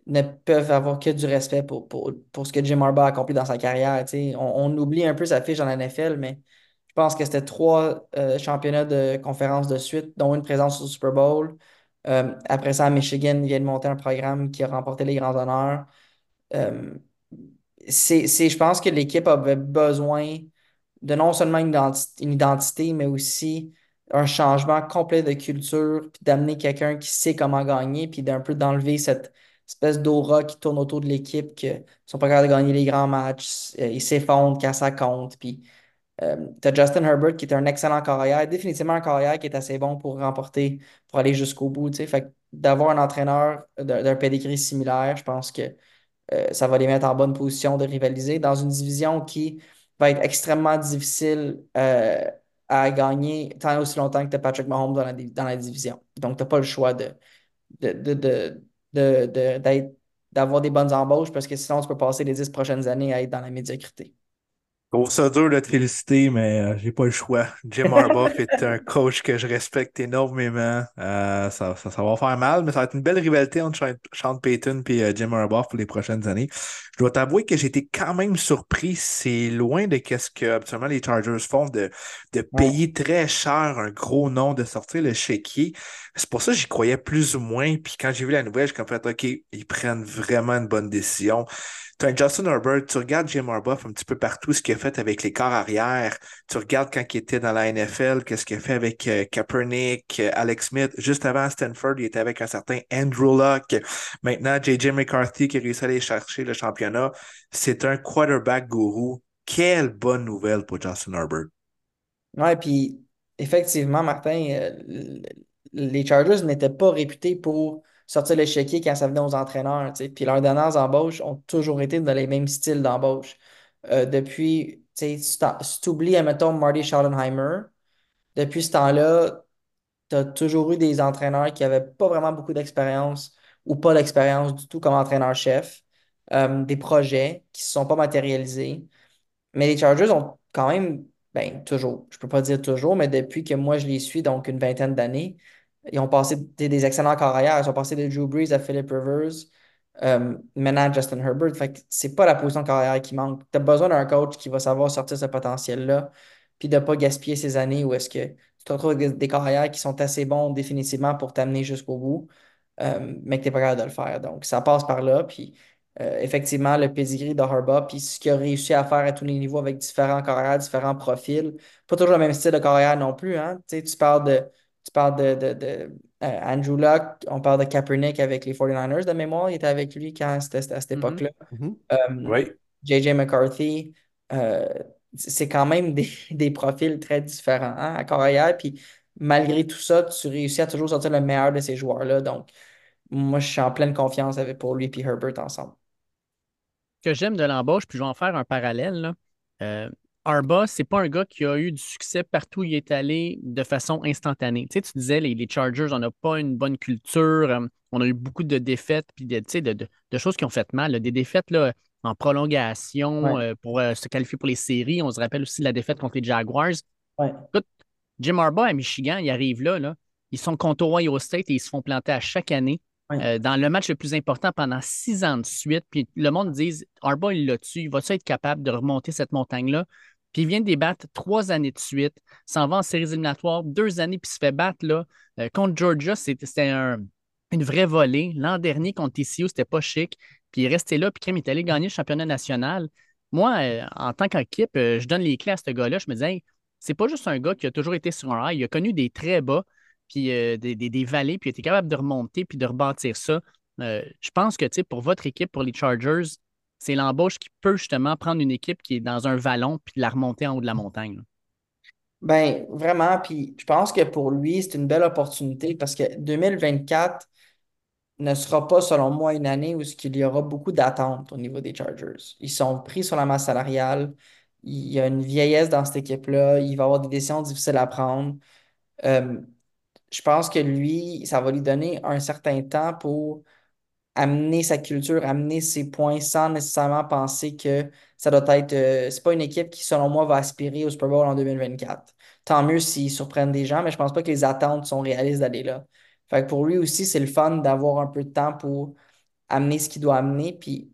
ne peuvent avoir que du respect pour, pour, ce que Jim Harbaugh a accompli dans sa carrière. On, on, oublie un peu sa fiche dans la NFL, mais je pense que c'était trois euh, championnats de conférence de suite, dont une présence au Super Bowl. Euh, après ça, à Michigan, il vient de monter un programme qui a remporté les grands honneurs. Euh, c'est, je pense que l'équipe avait besoin de non seulement une identité, mais aussi un changement complet de culture, puis d'amener quelqu'un qui sait comment gagner, puis d'un peu d'enlever cette espèce d'aura qui tourne autour de l'équipe, que ne sont pas capables de gagner les grands matchs, euh, ils s'effondrent quand ça compte. Puis euh, tu as Justin Herbert qui est un excellent carrière, définitivement un carrière qui est assez bon pour remporter, pour aller jusqu'au bout. Fait d'avoir un entraîneur d'un pedigree similaire, je pense que euh, ça va les mettre en bonne position de rivaliser dans une division qui va être extrêmement difficile euh, à gagner tant aussi longtemps que tu as Patrick Mahomes dans la, division. Donc, tu n'as pas le choix de, d'avoir des bonnes embauches parce que sinon, tu peux passer les dix prochaines années à être dans la médiocrité. Trouve ça dur de te féliciter, mais euh, j'ai pas le choix. Jim Harbaugh est un coach que je respecte énormément. Euh, ça, ça, va faire mal, mais ça va être une belle rivalité entre Sean Payton et euh, Jim Harbaugh pour les prochaines années. Je dois t'avouer que j'étais quand même surpris. C'est loin de ce que absolument les Chargers font de, de payer très cher un gros nom, de sortir le chéquier. C'est pour ça que j'y croyais plus ou moins. Puis quand j'ai vu la nouvelle, j'ai comme fait OK, ils prennent vraiment une bonne décision as Justin Herbert, tu regardes Jim Harbaugh un petit peu partout, ce qu'il a fait avec les corps arrière. Tu regardes quand il était dans la NFL, qu'est-ce qu'il a fait avec euh, Kaepernick, euh, Alex Smith. Juste avant Stanford, il était avec un certain Andrew Luck. Maintenant, JJ McCarthy qui a réussi à aller chercher le championnat. C'est un quarterback gourou. Quelle bonne nouvelle pour Justin Herbert. Ouais, puis effectivement, Martin, euh, les Chargers n'étaient pas réputés pour sortir le chéquier quand ça venait aux entraîneurs. Puis leurs dernières embauches ont toujours été dans les mêmes styles d'embauche. Euh, depuis, si tu oublies, admettons, Marty Schottenheimer, depuis ce temps-là, tu as toujours eu des entraîneurs qui n'avaient pas vraiment beaucoup d'expérience ou pas d'expérience du tout comme entraîneur-chef, euh, des projets qui ne se sont pas matérialisés. Mais les Chargers ont quand même, ben toujours, je ne peux pas dire toujours, mais depuis que moi je les suis, donc une vingtaine d'années, ils ont passé des, excellents carrières. Ils ont passé de Drew Brees à Philip Rivers, euh, maintenant Justin Herbert. Fait que c'est pas la position de carrière qui manque. Tu as besoin d'un coach qui va savoir sortir ce potentiel-là, puis de ne pas gaspiller ces années où est-ce que tu te retrouves avec des carrières qui sont assez bons définitivement pour t'amener jusqu'au bout, euh, mais que tu n'es pas capable de le faire. Donc, ça passe par là. Puis, euh, effectivement, le pedigree de Harbaugh, puis ce qu'il a réussi à faire à tous les niveaux avec différents carrières, différents profils. Pas toujours le même style de carrière non plus. Hein? Tu parles de tu parles de, de, de euh, Andrew Luck, on parle de Kaepernick avec les 49ers de mémoire, il était avec lui quand c'était à cette mm-hmm. époque-là. Mm-hmm. Euh, oui. JJ McCarthy, euh, c'est quand même des, des, profils très différents hein, à carrière. Puis malgré tout ça, tu réussis à toujours sortir le meilleur de ces joueurs-là. Donc, moi, je suis en pleine confiance avec, pour lui et Herbert ensemble. Ce que j'aime de l'embauche, puis je vais en faire un parallèle. Là. Arba, c'est pas un gars qui a eu du succès partout où il est allé de façon instantanée. Tu, sais, tu disais, les, Chargers, on n'a pas une bonne culture, euh, on a eu beaucoup de défaites, puis de, de, choses qui ont fait mal, des défaites là, en prolongation euh, pour euh, se qualifier pour les séries. On se rappelle aussi la défaite contre les Jaguars. Jim Arba à Michigan, il arrive là, là, ils sont contre Ohio State et ils se font planter à chaque année. dans le match le plus important pendant six ans de suite. Puis le monde dit Arba, il l'a tué, il va être capable de remonter cette montagne-là? Puis il vient débattre trois années de suite, s'en va en séries éliminatoires, deux années, puis se fait battre là. Euh, contre Georgia, c'était une vraie volée. L'an dernier, contre TCU, c'était pas chic. Puis il est resté là, puis Kim est allé gagner le championnat national. Moi, euh, en tant qu'équipe, euh, je donne les clés à ce gars-là. Je me disais, c'est pas juste un gars qui a toujours été sur un high. Il a connu des très bas, puis des, des, vallées, puis il était capable de remonter, puis de rebâtir ça. je pense que pour votre équipe, pour les Chargers, c'est l'embauche qui peut justement prendre une équipe qui est dans un vallon puis la remonter en haut de la montagne. Ben, vraiment. Puis je pense que pour lui, c'est une belle opportunité parce que 2024 ne sera pas, selon moi, une année où il y aura beaucoup d'attentes au niveau des Chargers. Ils sont pris sur la masse salariale. Il y a une vieillesse dans cette équipe-là. Il va avoir des décisions difficiles à prendre. Euh, je pense que lui, ça va lui donner un certain temps pour amener sa culture, amener ses points sans nécessairement penser que ça doit être. Euh, c'est pas une équipe qui, selon moi, va aspirer au Super Bowl en 2024. Tant mieux s'ils surprennent des gens, mais je pense pas que les attentes sont réalistes d'aller là. Fait pour lui aussi, c'est le fun d'avoir un peu de temps pour amener ce qu'il doit amener, puis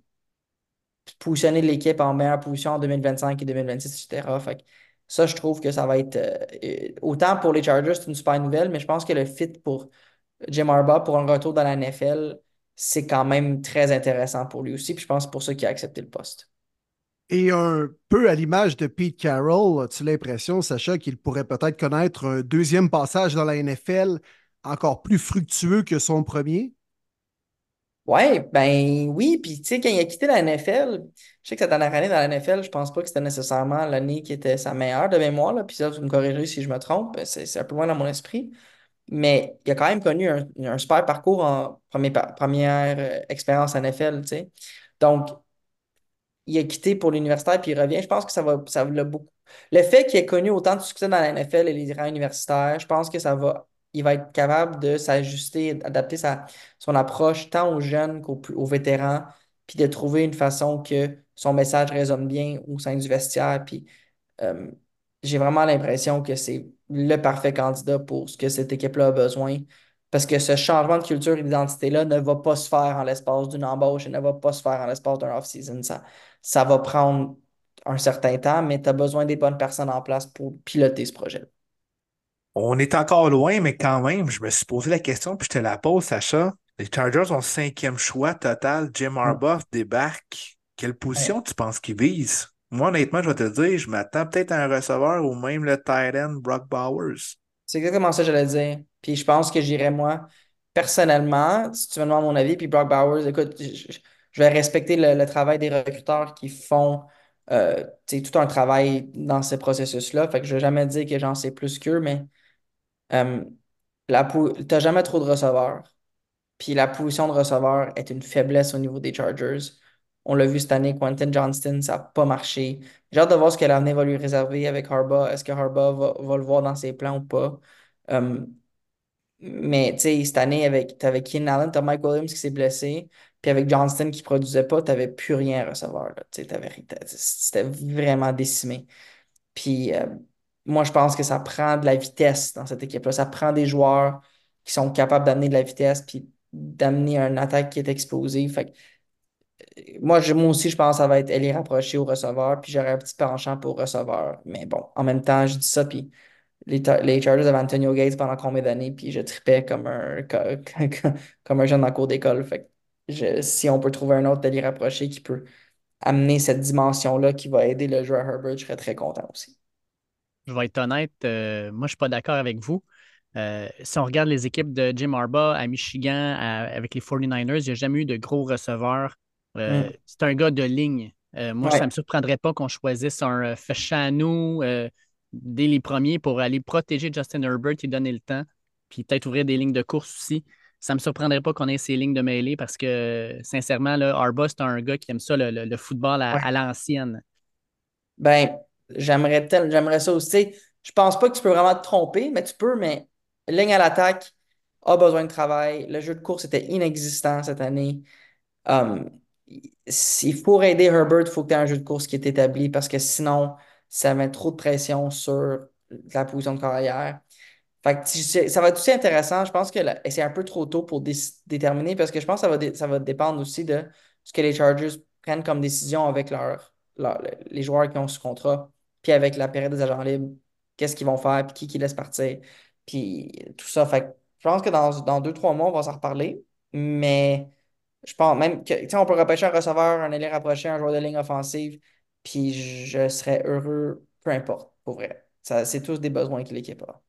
positionner l'équipe en meilleure position en 2025 et 2026, etc. Fait ça, je trouve que ça va être. Euh, euh, autant pour les Chargers, c'est une super nouvelle, mais je pense que le fit pour Jim Harbaugh pour un retour dans la NFL c'est quand même très intéressant pour lui aussi. Puis je pense pour ça qu'il a accepté le poste. Et un peu à l'image de Pete Carroll, as-tu l'impression, Sacha, qu'il pourrait peut-être connaître un deuxième passage dans la NFL encore plus fructueux que son premier? Ouais, ben oui. Puis tu sais, quand il a quitté la NFL, je sais que cette dernière année dans la NFL, je pense pas que c'était nécessairement l'année qui était sa meilleure de mémoire. Là. Puis ça, tu me corrigeras si je me trompe. C'est un peu loin dans mon esprit mais il a quand même connu un, super parcours en première euh, expérience en NFL, tu sais. Donc, il a quitté pour l'universitaire puis il revient. Je pense que ça va, ça l'a beaucoup. Le fait qu'il ait connu autant de succès dans la NFL et les rangs universitaires, je pense que ça va, il va être capable de s'ajuster, d'adapter sa, son approche tant aux jeunes qu'aux vétérans, puis de trouver une façon que son message résonne bien au sein du vestiaire. Puis euh, j'ai vraiment l'impression que c'est le parfait candidat pour ce que cette équipe-là a besoin. Parce que ce changement de culture et d'identité-là ne va pas se faire en l'espace d'une embauche et ne va pas se faire en l'espace d'un off-season. Ça, ça va prendre un certain temps, mais tu as besoin des bonnes personnes en place pour piloter ce projet. On est encore loin, mais quand même, je me suis posé la question, puis je te la pose, Sacha. Les Chargers ont cinquième choix total. Jim Harbaugh débarque quelle position tu penses qu'il vise? Moi, honnêtement, je vais te dire, je m'attends peut-être à un receveur ou même le tight end Brock Bowers. C'est exactement ça que j'allais dire. Puis je pense que j'irais moi, personnellement, si tu me demandes mon avis, puis Brock Bowers, écoute, je, vais respecter le, travail des recruteurs qui font euh, tu tout un travail dans ces processus-là. Fait que je ne vais jamais dire que j'en sais plus qu'eux, mais euh, la pou- t'as jamais trop de receveurs. Puis la position de receveur est une faiblesse au niveau des Chargers. On l'a vu cette année, Quentin Johnston, ça n'a pas marché. J'ai hâte de voir ce que l'avenir va lui réserver avec Harbaugh. Est-ce que Harbaugh va, le voir dans ses plans ou pas? Euh, mais tu sais, cette année, avec, t'avais Keenan Allen, t'as Mike Williams qui s'est blessé, puis avec Johnston qui produisait pas, t'avais plus rien à recevoir. C'était vraiment décimé. Puis euh, moi, je pense que ça prend de la vitesse dans cette équipe-là. Ça prend des joueurs qui sont capables d'amener de la vitesse, puis d'amener une attaque qui est explosive. Fait moi, je- moi aussi, je pense que ça va être aller rapprocher au receveur, puis j'aurais un petit penchant pour receveur. Mais bon, en même temps, je dis ça, puis les, les Chargers avaient Antonio Gates pendant combien d'années, puis je tripais comme un, co- comme un jeune en cours d'école. Fait si on peut trouver un autre d'aller rapprocher qui peut amener cette dimension-là qui va aider le joueur Herbert, je serais très content aussi. Je vais être honnête, euh, moi, je ne suis pas d'accord avec vous. Euh, si on regarde les équipes de Jim Harbaugh à Michigan avec les 49ers, il n'y a jamais eu de gros receveurs. Euh, Mm. C'est un gars de ligne. Euh, moi, Ouais. ça ne me surprendrait pas qu'on choisisse un euh, euh, dès les premiers pour aller protéger Justin Herbert et donner le temps, puis peut-être ouvrir des lignes de course aussi. Ça ne me surprendrait pas qu'on ait ces lignes de mêlée parce que, sincèrement, là, Harbaugh, c'est un gars qui aime ça, le, le- le football à, Ouais. à l'ancienne. Ben, j'aimerais tel- j'aimerais ça aussi. Je pense pas que tu peux vraiment te tromper, mais tu peux, mais ligne à l'attaque a besoin de travail. Le jeu de course était inexistant cette année. Um, s'il faut aider Herbert, il faut que tu aies un jeu de course qui est établi parce que sinon, ça met trop de pression sur la position de carrière. Fait que ça va être aussi intéressant. Je pense que c'est un peu trop tôt pour dé- déterminer parce que je pense que ça va, ça va dépendre aussi de ce que les Chargers prennent comme décision avec les joueurs qui ont sous contrat, puis avec la période des agents libres, qu'est-ce qu'ils vont faire, puis qui qui laisse partir, puis tout ça. Fait je pense que dans, dans deux, trois mois, on va s'en reparler. Mais je pense même que, on peut repêcher un receveur, un ailier rapproché, un joueur de ligne offensive, puis je serais heureux, peu importe, pour vrai. C'est tous des besoins que l'équipe a.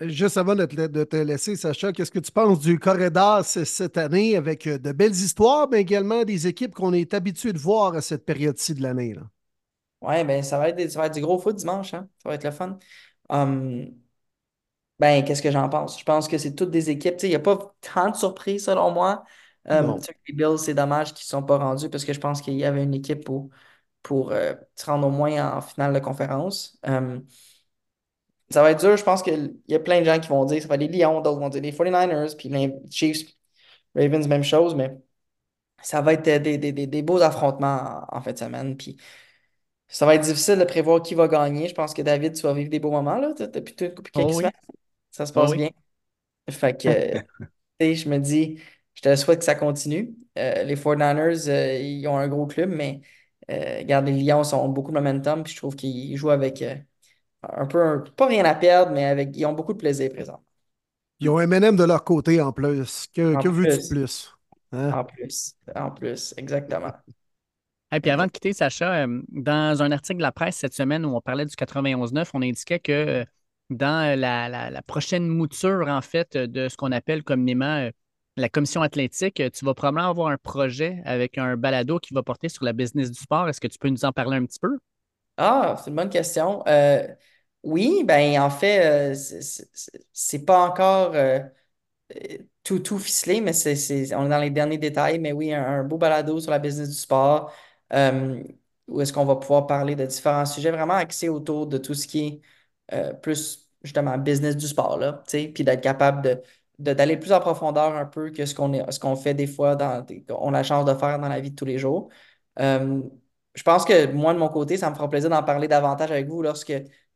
Juste avant de te, de te laisser, Sacha, qu'est-ce que tu penses du Corridor cette année avec euh, de belles histoires, mais également des équipes qu'on est habitué de voir à cette période-ci de l'année? Ouais, ben ça va être, des- ça va être du gros foot dimanche, hein? Ça va être le fun. Hum, ben, qu'est-ce que j'en pense? Je pense que c'est toutes des équipes. Il n'y a pas tant de surprises selon moi. Sais, les Bills, c'est dommage qu'ils ne sont pas rendus parce que je pense qu'il y avait une équipe pour, pour euh, se rendre au moins en finale de conférence. Hum, ça va être dur. Je pense qu'il y a plein de gens qui vont dire ça va être les Lions, d'autres vont dire les 49ers, puis les Chiefs, Ravens, même chose, mais ça va être euh, des, des, des, des beaux affrontements en, en fin de semaine. Puis ça va être difficile de prévoir qui va gagner. Je pense que David, tu vas vivre des beaux moments là, depuis, quelques Oh oui. semaines. Ça se Oh passe oui. bien. Fait que, euh, je me dis, je te souhaite que ça continue. Euh, les 49ers, euh, ils ont un gros club, mais euh, regarde, les Lions ont beaucoup de momentum, puis je trouve qu'ils jouent avec euh, un peu, un- pas rien à perdre, mais avec, ils ont beaucoup de plaisir présent. Ils ont M&M de leur côté en plus. Que, que veux-tu de plus. plus? Hein? En plus, en plus, exactement. Et puis avant de quitter, Sacha, dans un article de la presse cette semaine où on parlait du 91-9, on indiquait que dans la, la- la prochaine mouture, en fait, de ce qu'on appelle communément la commission athlétique, euh, tu vas probablement avoir un projet avec un balado qui va porter sur la business du sport. Est-ce que tu peux nous en parler un petit peu? Ah, c'est une bonne question. Euh, oui, ben en fait, euh, c'est pas encore euh, tout, tout ficelé, mais c'est, on est dans les derniers détails. Mais oui, un, beau balado sur la business du sport, où est-ce qu'on va pouvoir parler de différents sujets vraiment axés autour de tout ce qui est plus justement business du sport, là, puis d'être capable de- d'aller plus en profondeur un peu que ce qu'on est, ce qu'on fait des fois, dans, on a la chance de faire dans la vie de tous les jours. Euh, je pense que moi, de mon côté, ça me fera plaisir d'en parler davantage avec vous lorsque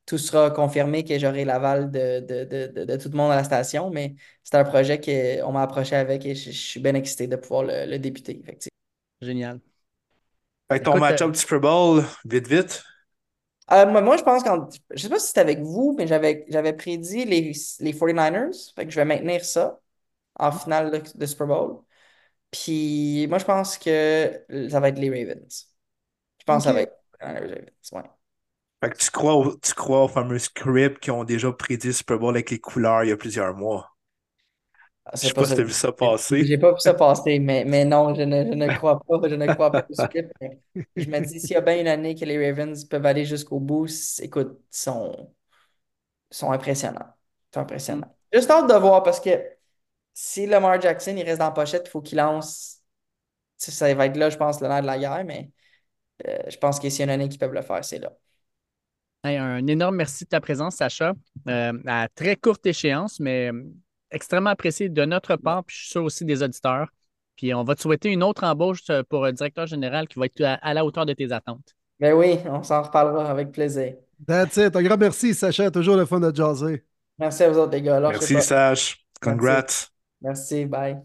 tout sera confirmé que j'aurai l'aval de, de, de, de, de tout le monde à la station, mais c'est un projet qu'on m'a approché avec et je, je suis bien excité de pouvoir le, le débuter, effectivement. Génial. Fait ton match-up euh, du Super Bowl, vite, vite. Euh, moi, moi, je pense qu'en. Je sais pas si c'était avec vous, mais j'avais j'avais prédit les, les 49ers. Fait que je vais maintenir ça en finale de, de Super Bowl. Puis moi, je pense que ça va être les Ravens. Je pense que ça va être Aaron Rodgers. Ouais. Fait que tu crois, au, tu crois au fameux script qui ont déjà prédit le Super Bowl avec les couleurs il y a plusieurs mois. Ah, Je sais pas pas si t'as vu ça passer. j'ai pas vu ça passer, mais, mais non, je ne, je ne crois pas. Je ne crois pas Je me dis, s'il y a bien une année que les Ravens peuvent aller jusqu'au bout, écoute, ils sont, sont impressionnants. Juste hâte de voir parce que si Lamar Jackson il reste dans la pochette, il faut qu'il lance. Ça va être là, je pense, le nerf de la guerre, mais euh, je pense que s'il y a une année qui peuvent le faire, c'est là. Hey, un énorme merci de ta présence, Sacha. Euh, à très courte échéance, mais extrêmement apprécié de notre part, puis je suis sûr aussi des auditeurs. Puis on va te souhaiter une autre embauche euh, pour un directeur général qui va être à, à la hauteur de tes attentes. Mais oui, on s'en reparlera avec plaisir. That's it. Un grand merci, Sacha. Toujours le fun de jaser. Merci à vous autres, les gars. Merci. Sage. Congrats. Merci, bye.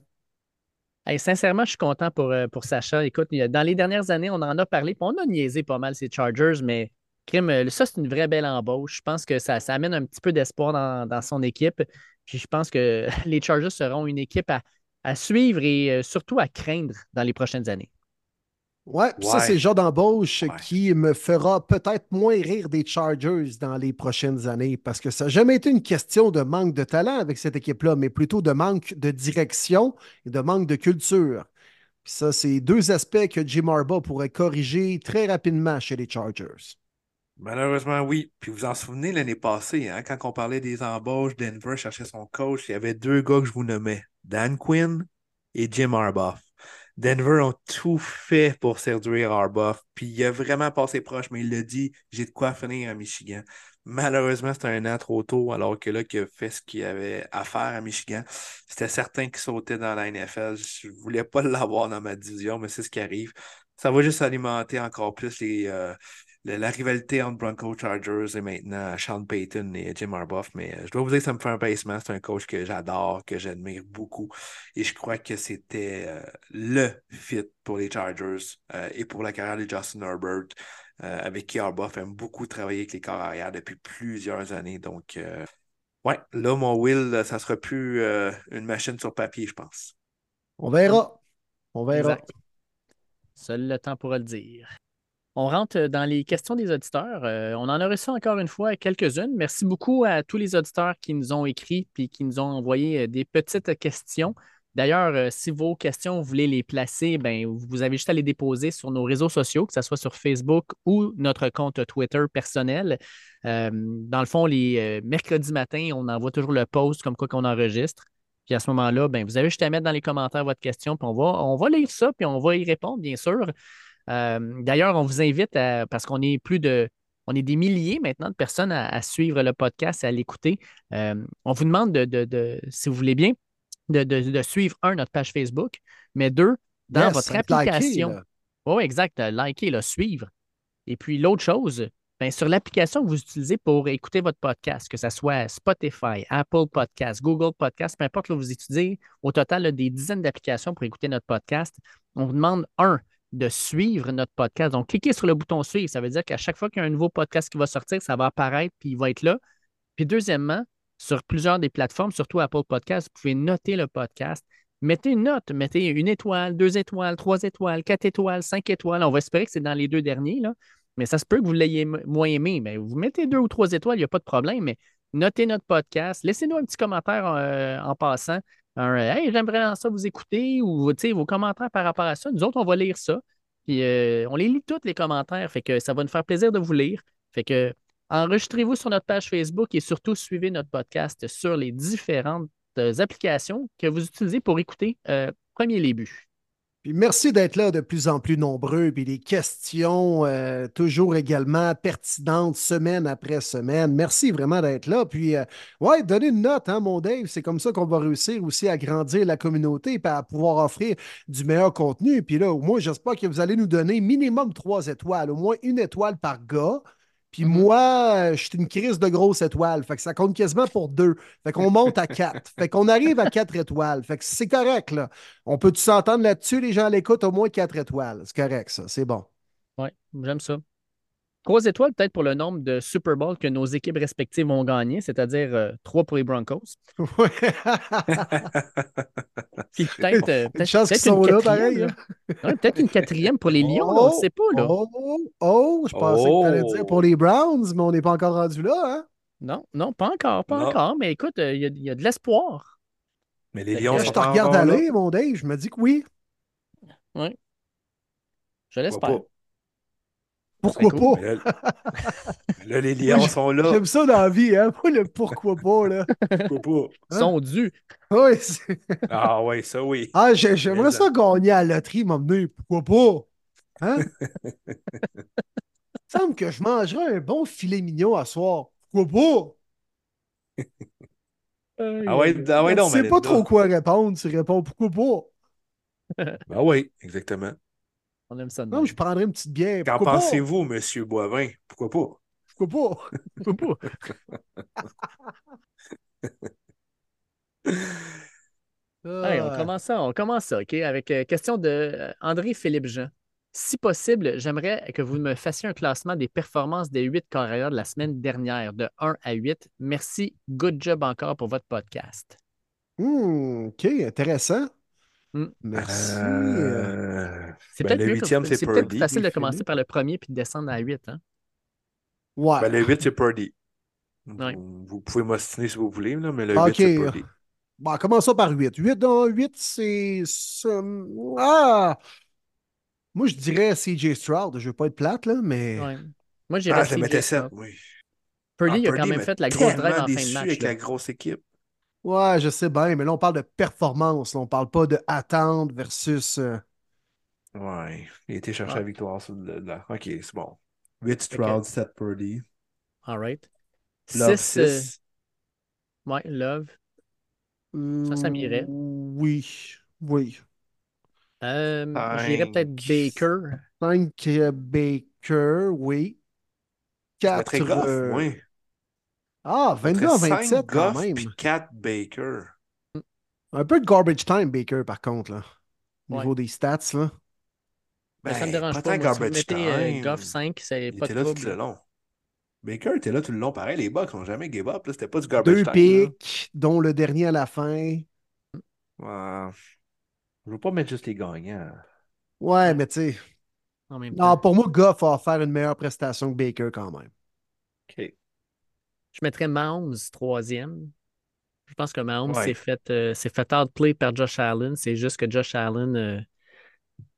Hey, sincèrement, je suis content pour, euh, pour Sacha. Écoute, dans les dernières années, on en a parlé, puis on a niaisé pas mal ces Chargers, mais crime, euh, ça, c'est une vraie belle embauche. Je pense que ça, ça amène un petit peu d'espoir dans, dans son équipe. Puis je pense que les Chargers seront une équipe à, à suivre et euh, surtout à craindre dans les prochaines années. Ouais, puis ça, c'est le genre d'embauche Ouais. qui me fera peut-être moins rire des Chargers dans les prochaines années parce que ça n'a jamais été une question de manque de talent avec cette équipe-là, mais plutôt de manque de direction et de manque de culture. Puis ça, c'est deux aspects que Jim Harbaugh pourrait corriger très rapidement chez les Chargers. Malheureusement, oui. Puis vous en souvenez l'année passée, hein, quand on parlait des embauches, Denver cherchait son coach, il y avait deux gars que je vous nommais, Dan Quinn et Jim Harbaugh. Denver ont tout fait pour séduire Harbaugh, puis il a vraiment passé proche, mais il l'a dit, j'ai de quoi finir à Michigan. Malheureusement, c'était un an trop tôt, alors que là, qu'il a fait ce qu'il avait à faire à Michigan, c'était certain qu'il sautait dans la NFL. Je voulais pas l'avoir dans ma division, mais c'est ce qui arrive. Ça va juste alimenter encore plus les, euh, la, la rivalité entre Bronco Chargers et maintenant Sean Payton et Jim Harbaugh. Mais euh, je dois vous dire que ça me fait un pincement. C'est un coach que j'adore, que j'admire beaucoup. Et je crois que c'était euh, le fit pour les Chargers euh, et pour la carrière de Justin Herbert, euh, avec qui Harbaugh aime beaucoup travailler avec les corps arrière depuis plusieurs années. Donc, euh, ouais, là, mon Will, ça sera plus euh, une machine sur papier, je pense. On verra. On verra. Exact. Seul le temps pourra le dire. On rentre dans les questions des auditeurs. Euh, on en a reçu encore une fois quelques-unes. Merci beaucoup à tous les auditeurs qui nous ont écrit et qui nous ont envoyé euh, des petites questions. D'ailleurs, euh, si vos questions, vous voulez les placer, ben, vous avez juste à les déposer sur nos réseaux sociaux, que ce soit sur Facebook ou notre compte Twitter personnel. Euh, dans le fond, les euh, mercredis matins, on envoie toujours le post comme quoi qu'on enregistre. Puis à ce moment-là, ben, vous avez juste à mettre dans les commentaires votre question, puis on va, on va lire ça, puis on va y répondre, bien sûr. Euh, D'ailleurs, on vous invite à, parce qu'on est plus de, on est des milliers maintenant de personnes à, à suivre le podcast et à l'écouter. Euh, on vous demande de, de- de- si vous voulez bien, de, suivre, un, notre page Facebook, mais deux, dans Yes, votre application. Oui, exact. euh, Liker, là, suivre. Et puis l'autre chose, ben, sur l'application que vous utilisez pour écouter votre podcast, que ce soit Spotify, Apple Podcast, Google Podcast, peu importe, là, vous utilisez au total là, des dizaines d'applications pour écouter notre podcast. On vous demande, un, de suivre notre podcast. Donc, cliquez sur le bouton suivre. Ça veut dire qu'à chaque fois qu'il y a un nouveau podcast qui va sortir, ça va apparaître puis il va être là. Puis deuxièmement, sur plusieurs des plateformes, surtout Apple Podcast, vous pouvez noter le podcast. Mettez une note, mettez une étoile, deux étoiles, trois étoiles, quatre étoiles, cinq étoiles. On va espérer que c'est dans les deux derniers, là. mais ça se peut que vous l'ayez moins aimé. Mais vous mettez deux ou trois étoiles, il n'y a pas de problème, mais notez notre podcast. Laissez-nous un petit commentaire euh, en passant. Un, hey, j'aimerais ça vous écouter ou vos commentaires par rapport à ça. Nous autres, on va lire ça. Puis euh, on les lit tous les commentaires. Fait que ça va nous faire plaisir de vous lire. Fait que enregistrez-vous sur notre page Facebook et surtout suivez notre podcast sur les différentes euh, applications que vous utilisez pour écouter euh, Premier buts. Puis merci d'être là de plus en plus nombreux. Puis les questions euh, toujours également pertinentes semaine après semaine. Merci vraiment d'être là. Puis euh, ouais, donnez une note, hein, mon Dave. C'est comme ça qu'on va réussir aussi à grandir la communauté et à pouvoir offrir du meilleur contenu. Puis là, au moins, j'espère que vous allez nous donner minimum trois étoiles, au moins une étoile par gars. Puis Mhm. moi, je suis une crise de grosse étoile. Fait que ça compte quasiment pour deux. Fait qu'on monte à quatre. Fait qu'on arrive à quatre étoiles. Fait que c'est correct, là. On peut-tu s'entendre là-dessus? Les gens l'écoutent au moins quatre étoiles. C'est correct, ça. C'est bon. Oui, j'aime ça. Trois étoiles peut-être pour le nombre de Super Bowl que nos équipes respectives ont gagné, c'est-à-dire euh, trois pour les Broncos. Ouais. Puis peut-être euh, peut-être- une quatrième, là. hein. Ouais, peut-être une quatrième pour les Lions, là, on ne sait pas. Là. Oh, oh, je pensais que tu allais dire Oh. pour les Browns, mais on n'est pas encore rendu là. Hein? Non, non, pas encore, pas Non. encore. Mais écoute, euh, il y, a- il y a de l'espoir. Mais les Lions je te regarde là. aller, mon Dave. Je me dis que oui. Je Pourquoi l'espère. Pourquoi cool. pas? Là, là, les Lions sont là. J'aime ça dans la vie, hein? Moi, le pourquoi pas, là. Pourquoi pas? Ils sont dus. Oui, Ah ouais, ça oui. ah, j'ai- j'aimerais ça gagner à la loterie, m'emmener. Pourquoi pas? Hein? Il semble que je mangerais un bon filet mignon à soir. Pourquoi pas? Ah ouais, ah ouais, tu non, sais mais pas trop quoi répondre, tu réponds pourquoi pas? Ah oui, exactement. On aime ça. de Non, même. je prendrais une petite bière. Qu'en pensez-vous, Monsieur Boivin? Pourquoi pas? Pourquoi pas? Pourquoi pas? Allez, on commence ça, on commence ça, OK? Avec euh, question de euh, André-Philippe Jean. Si possible, j'aimerais que vous me fassiez un classement des performances des huit carrières de la semaine dernière, de 1 à 8. Merci. Good job encore pour votre podcast. Hmm, OK, intéressant. Hmm. Merci. Euh, C'est ben, peut-être le mieux que- huitième, c'est c'est peut-être Purdy. facile de commencer Philippe. par le premier puis de descendre à 8. Hein? Ouais. ben, le 8, c'est Purdy. Ouais. Vous, vous pouvez m'ostiner si vous voulez, là, mais le Ok. 8, c'est Purdy. Bon, commençons par 8. 8 dans 8, c'est. Ah! Moi, je dirais CJ Stroud. Je veux pas être plate, là, mais. Ouais. Moi, j'irais Ah, je mettais 7, Stroud. oui. Purdy, Ah, il a quand même fait la grosse drive en fin de match. avec là. la grosse équipe. Ouais, je sais bien, mais là, on parle de performance. là. On parle pas de attente versus. euh, Ouais, il a été chercher Ouais. la victoire sur le. là. Ok, c'est bon. 8 Fait que- Stroud, 7 Purdy. All right. Love 6. 6. ouais, Love. Ça, ça m'irait. Oui, oui. Euh. J'irais peut-être Baker. 5 Baker, oui. C'est 4. très goff, oui. Ah, 22 à 27 quand Goff même. puis 4 Baker. Un peu de garbage time, Baker, par contre, là. Au Ouais. niveau des stats, là. Ben, ça me Ben, dérange pas pas. Moi, si vous mettez euh, time. Goff 5, c'est pas était de là tout le long. Baker était là tout le long. Pareil, les Bucks n'ont jamais give up. là. C'était pas du garbage Deux time. picks, dont le dernier à la fin. Ouais. Je veux pas mettre juste les gagnants. Ouais, mais tu sais. Non, pour moi, Goff va faire une meilleure prestation que Baker quand même. OK. Je mettrais Mahomes troisième. Je pense que Mahomes Ouais. s'est fait, euh, s'est fait outplay par Josh Allen. C'est juste que Josh Allen, euh,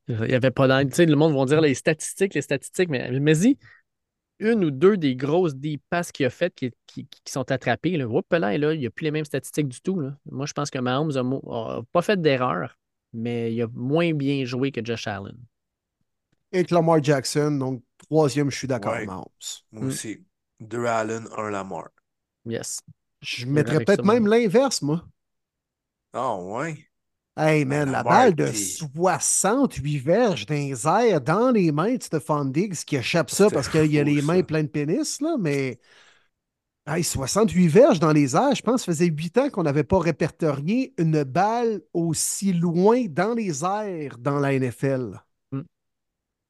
il n'y avait pas d'aide. Tu sais, le monde va dire les statistiques, les statistiques, mais mais y une ou deux des grosses deep passes qu'il a faites qui, qui- qui sont attrapées. Là. Oups, là, là, il n'y a plus les mêmes statistiques du tout. Là. Moi, je pense que Mahomes n'a pas fait d'erreur, mais il a moins bien joué que Josh Allen. Et Lamar Jackson, donc troisième, je suis d'accord, Ouais. Mahomes. Moi Mm. aussi. Deux Allen, un Lamar. Yes. Je mettrais peut-être même l'inverse, moi. Ah, ouais. Hey, Ben, man, la balle de t'es- 68 verges dans les airs, dans les mains de Stephon Diggs qui échappe ça parce qu'il a fou, les mains ça. pleines de pénis, là, mais. Hey, 68 verges dans les airs, je pense que ça faisait 8 ans qu'on n'avait pas répertorié une balle aussi loin dans les airs dans la NFL.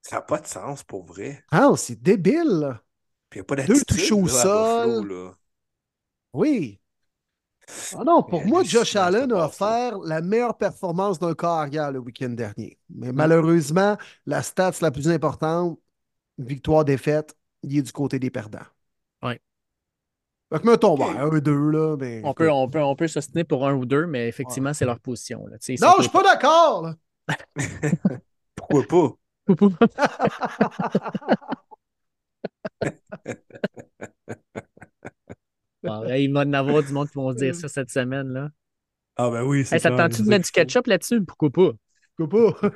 Ça n'a pas de sens pour vrai. Ah, c'est débile. là. Puis il n'y a pas Deux d'attitude touches au là, à Buffalo, sol. là. Oui. Ah non, pour C'est moi, Josh Allen a offert la meilleure performance d'un carrière le week-end dernier. Mm. Mais malheureusement, la stats la plus importante, victoire-défaite, il est du côté des perdants. Ouais. Fait que mettons, Ok. ben, un, deux, là, mais. On peut, on, peut, on peut pour un ou deux, mais effectivement, c'est leur position. Là. Non, je suis pas d'accord. Pourquoi pas? Bon, hey, il va y en avoir du monde qui vont se dire ça cette semaine. Là. Ah, ben oui, c'est Hey, ça te clair, tente-tu de ça mettre du ketchup là-dessus? Pourquoi pas? Pourquoi pas?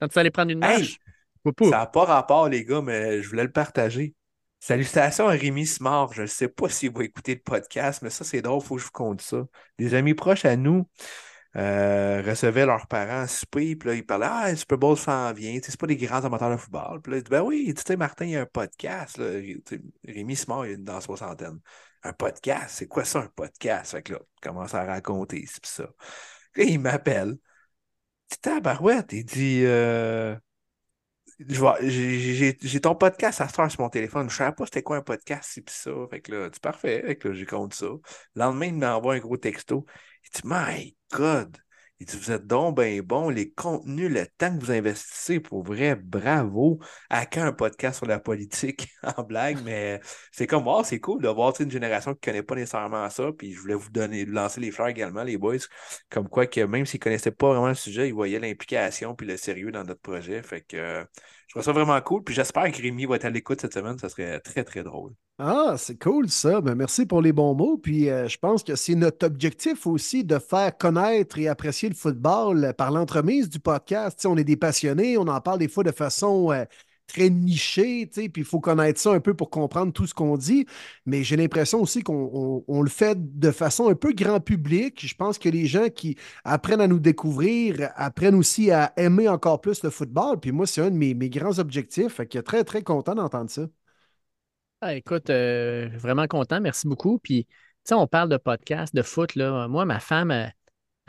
Quand tu allais prendre une Hey, marche? Pourquoi Ça n'a pas rapport, les gars, mais je voulais le partager. Salutations à Rémi Smart. Je ne sais pas s'il va écouter le podcast, mais ça, c'est drôle, il faut que je vous compte ça. Des amis proches à nous euh, recevaient leurs parents à souper, puis là, ils parlaient Ah, le Super Bowl s'en vient. C'est pas des grands amateurs de football. Puis là, ils disent Ben oui, tu sais, Martin, il y a un podcast. Là. Rémi Smart, il est dans la soixantaine. Un podcast, c'est quoi ça, un podcast? Fait que là, commence à raconter, c'est pis ça. Là, il m'appelle. Tabarouette, il dit euh, j'ai ton podcast à faire sur mon téléphone. Je ne savais pas c'était quoi un podcast, c'est ça. Fait que là, c'est parfait. Fait que là, j'ai compte ça. Le lendemain, il m'envoie un gros texto. Il dit My God! Il dit Vous êtes donc bien bon, les contenus, le temps que vous investissez, pour vrai, bravo. À quand un podcast sur la politique en blague, mais c'est comme oh, c'est cool de voir une génération qui ne connaît pas nécessairement ça. Puis je voulais vous donner, lancer les fleurs également, les boys. Comme quoi que même s'ils ne connaissaient pas vraiment le sujet, ils voyaient l'implication puis le sérieux dans notre projet. Fait que je trouve ça vraiment cool. Puis j'espère que Rémi va être à l'écoute cette semaine. Ça serait très, très drôle. Ah, c'est cool ça. Ben, merci pour les bons mots. Puis euh, je pense que c'est notre objectif aussi de faire connaître et apprécier le football par l'entremise du podcast. on est des passionnés, on en parle des fois de façon euh, très nichée, puis il faut connaître ça un peu pour comprendre tout ce qu'on dit. Mais j'ai l'impression aussi qu'on le fait de façon un peu grand public. Je pense que les gens qui apprennent à nous découvrir apprennent aussi à aimer encore plus le football. Puis moi, c'est un de mes, grands objectifs. Fait que très, très content d'entendre ça. Ah, écoute, euh, vraiment content. Merci beaucoup. Puis, tu sais, on parle de podcast, de foot. Là. Moi, ma femme, elle,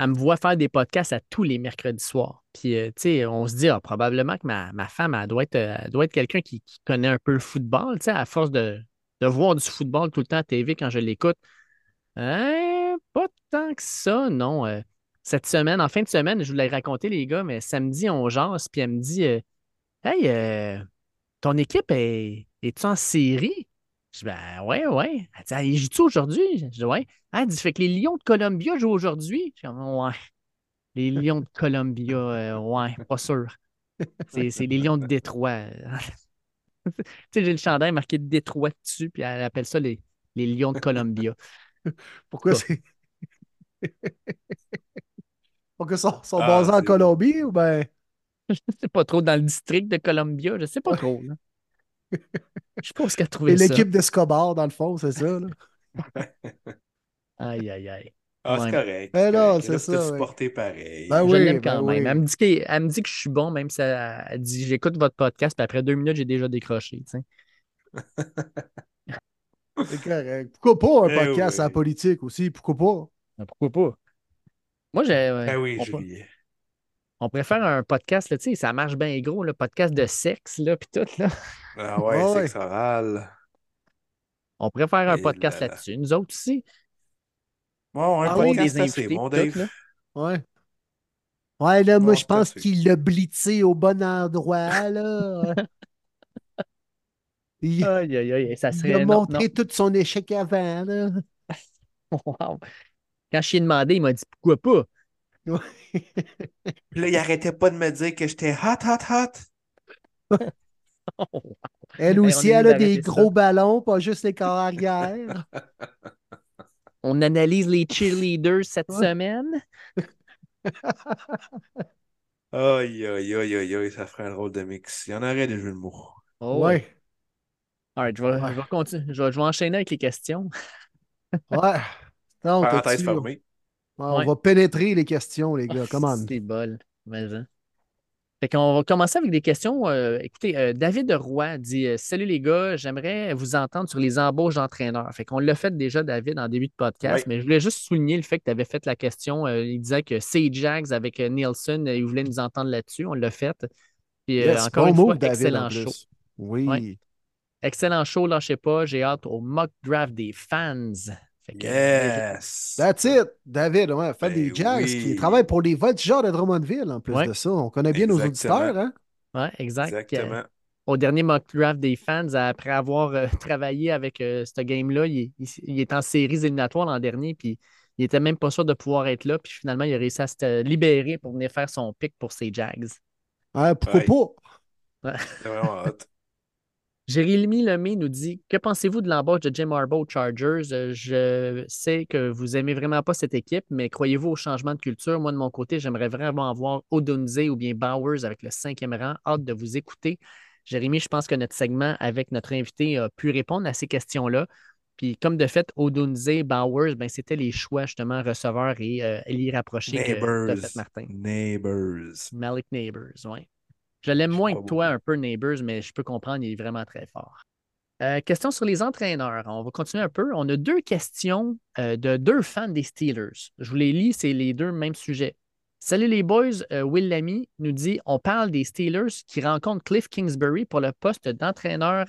me voit faire des podcasts à tous les mercredis soirs. Puis, euh, tu sais, on se dit ah, probablement que ma, femme, elle doit être, doit être quelqu'un qui, connaît un peu le football, tu sais, à force de, voir du football tout le temps à TV quand je l'écoute. Hein, pas tant que ça, non. Euh, cette semaine, en fin de semaine, je vous l'ai raconté, les gars, mais samedi, on jase, puis elle me dit Hey, ton équipe est es-tu en série? Je dis, ben ouais, ouais. Elle dit, ah, il joue-tu aujourd'hui? Je dis, ouais. Elle dit, fait que les Lions de Columbia jouent aujourd'hui? Je dis, ouais. Les Lions de Columbia, euh, ouais, pas sûr. C'est les Lions de Détroit. tu sais, j'ai le chandail marqué Détroit dessus, puis elle appelle ça les, les Lions de Columbia. Pourquoi c'est. Pourquoi ils sont, sont ah, basés en Colombie ou ben? Je sais pas trop, dans le district de Columbia, je sais pas trop. Là. Je pense qu'elle a trouvé ça. l'équipe d'Escobar, dans le fond, c'est ça. Là. aïe, aïe, aïe. Ah, c'est correct. Ben non, c'est ça. supporter pareil. Ben je oui, l'aime quand ben même. Elle, me dit que, elle me dit que je suis bon, même si elle, dit j'écoute votre podcast, puis après deux minutes, j'ai déjà décroché. c'est correct. Pourquoi pas un eh podcast à la politique aussi? Pourquoi pas? Ben, pourquoi pas? Moi, j'ai. Ben oui. On préfère un podcast, là, tu sais, ça marche bien gros, le podcast de sexe, là, puis tout, là. Ah ouais, sexe oral. On préfère un podcast là-dessus. Nous autres aussi. Ouais, un ah, podcast, des invités, bon, Dave? ouais. Ouais, là, moi, je pense qu'il l'a blitzé au bon endroit, là. il, aïe, aïe, aïe, ça serait... il a montré tout son échec avant, là. wow. Quand je lui ai demandé, il m'a dit pourquoi pas. Puis là, il arrêtait pas de me dire que j'étais hot, hot, hot. Elle aussi, elle a des gros ballons, pas juste les corps arrière. On analyse les cheerleaders cette semaine. Aïe, aïe, aïe, aïe, aïe, ça ferait un rôle de mix. Il y en aurait des jeux de mots. Oh, ouais. Alright, je vais, je vais continuer. Je vais, je vais, enchaîner avec les questions. ouais. Non, Parenthèse fermée. On va pénétrer les questions, les gars. Comment? C'est bol. Hein. Fait qu'on va commencer avec des questions. Euh, écoutez, euh, David Roy dit euh, Salut les gars, j'aimerais vous entendre sur les embauches d'entraîneurs. Fait qu'on l'a fait déjà, David, en début de podcast, mais je voulais juste souligner le fait que tu avais fait la question. il disait que c'est Jags avec Nielsen, il voulait nous entendre là-dessus. On l'a fait. Puis encore une fois, excellent show. Oui. Excellent show, lâchez pas. J'ai hâte au mock draft des fans. Yes! That's it! David, ouais, fait des ben jazz qui travaille pour les voltigeurs de Drummondville en plus de ça. On connaît bien nos auditeurs. Hein? Oui, exact. Exactement. au dernier mock draft des fans, après avoir euh, travaillé avec euh, ce game-là, il, est en séries éliminatoires l'an dernier, puis il était même pas sûr de pouvoir être là, puis finalement, il a réussi à se libérer pour venir faire son pic pour ses Jags. Ouais, pourquoi pas? C'est vraiment hot. Jérémy Lemay nous dit Que pensez-vous de l'embauche de Jim Harbaugh Chargers? Euh, Je sais que vous aimez vraiment pas cette équipe, mais croyez-vous au changement de culture? Moi, de mon côté, j'aimerais vraiment avoir Odunze ou bien Bowers avec le cinquième rang. Hâte de vous écouter. Jérémy, je pense que notre segment avec notre invité a pu répondre à ces questions-là. Puis, comme de fait, Odunze, Bowers, ben, c'était les choix justement receveurs et euh, Neighbors. de Martin. Neighbors. Malik Neighbors, oui. Je l'aime moins que toi, un peu Neighbors, mais je peux comprendre, il est vraiment très fort. Euh, question sur les entraîneurs. On va continuer un peu. On a deux questions euh, de deux fans des Steelers. Je vous les lis, c'est les deux mêmes sujets. Salut les boys, euh, Will Lamy nous dit on parle des Steelers qui rencontrent Cliff Kingsbury pour le poste d'entraîneur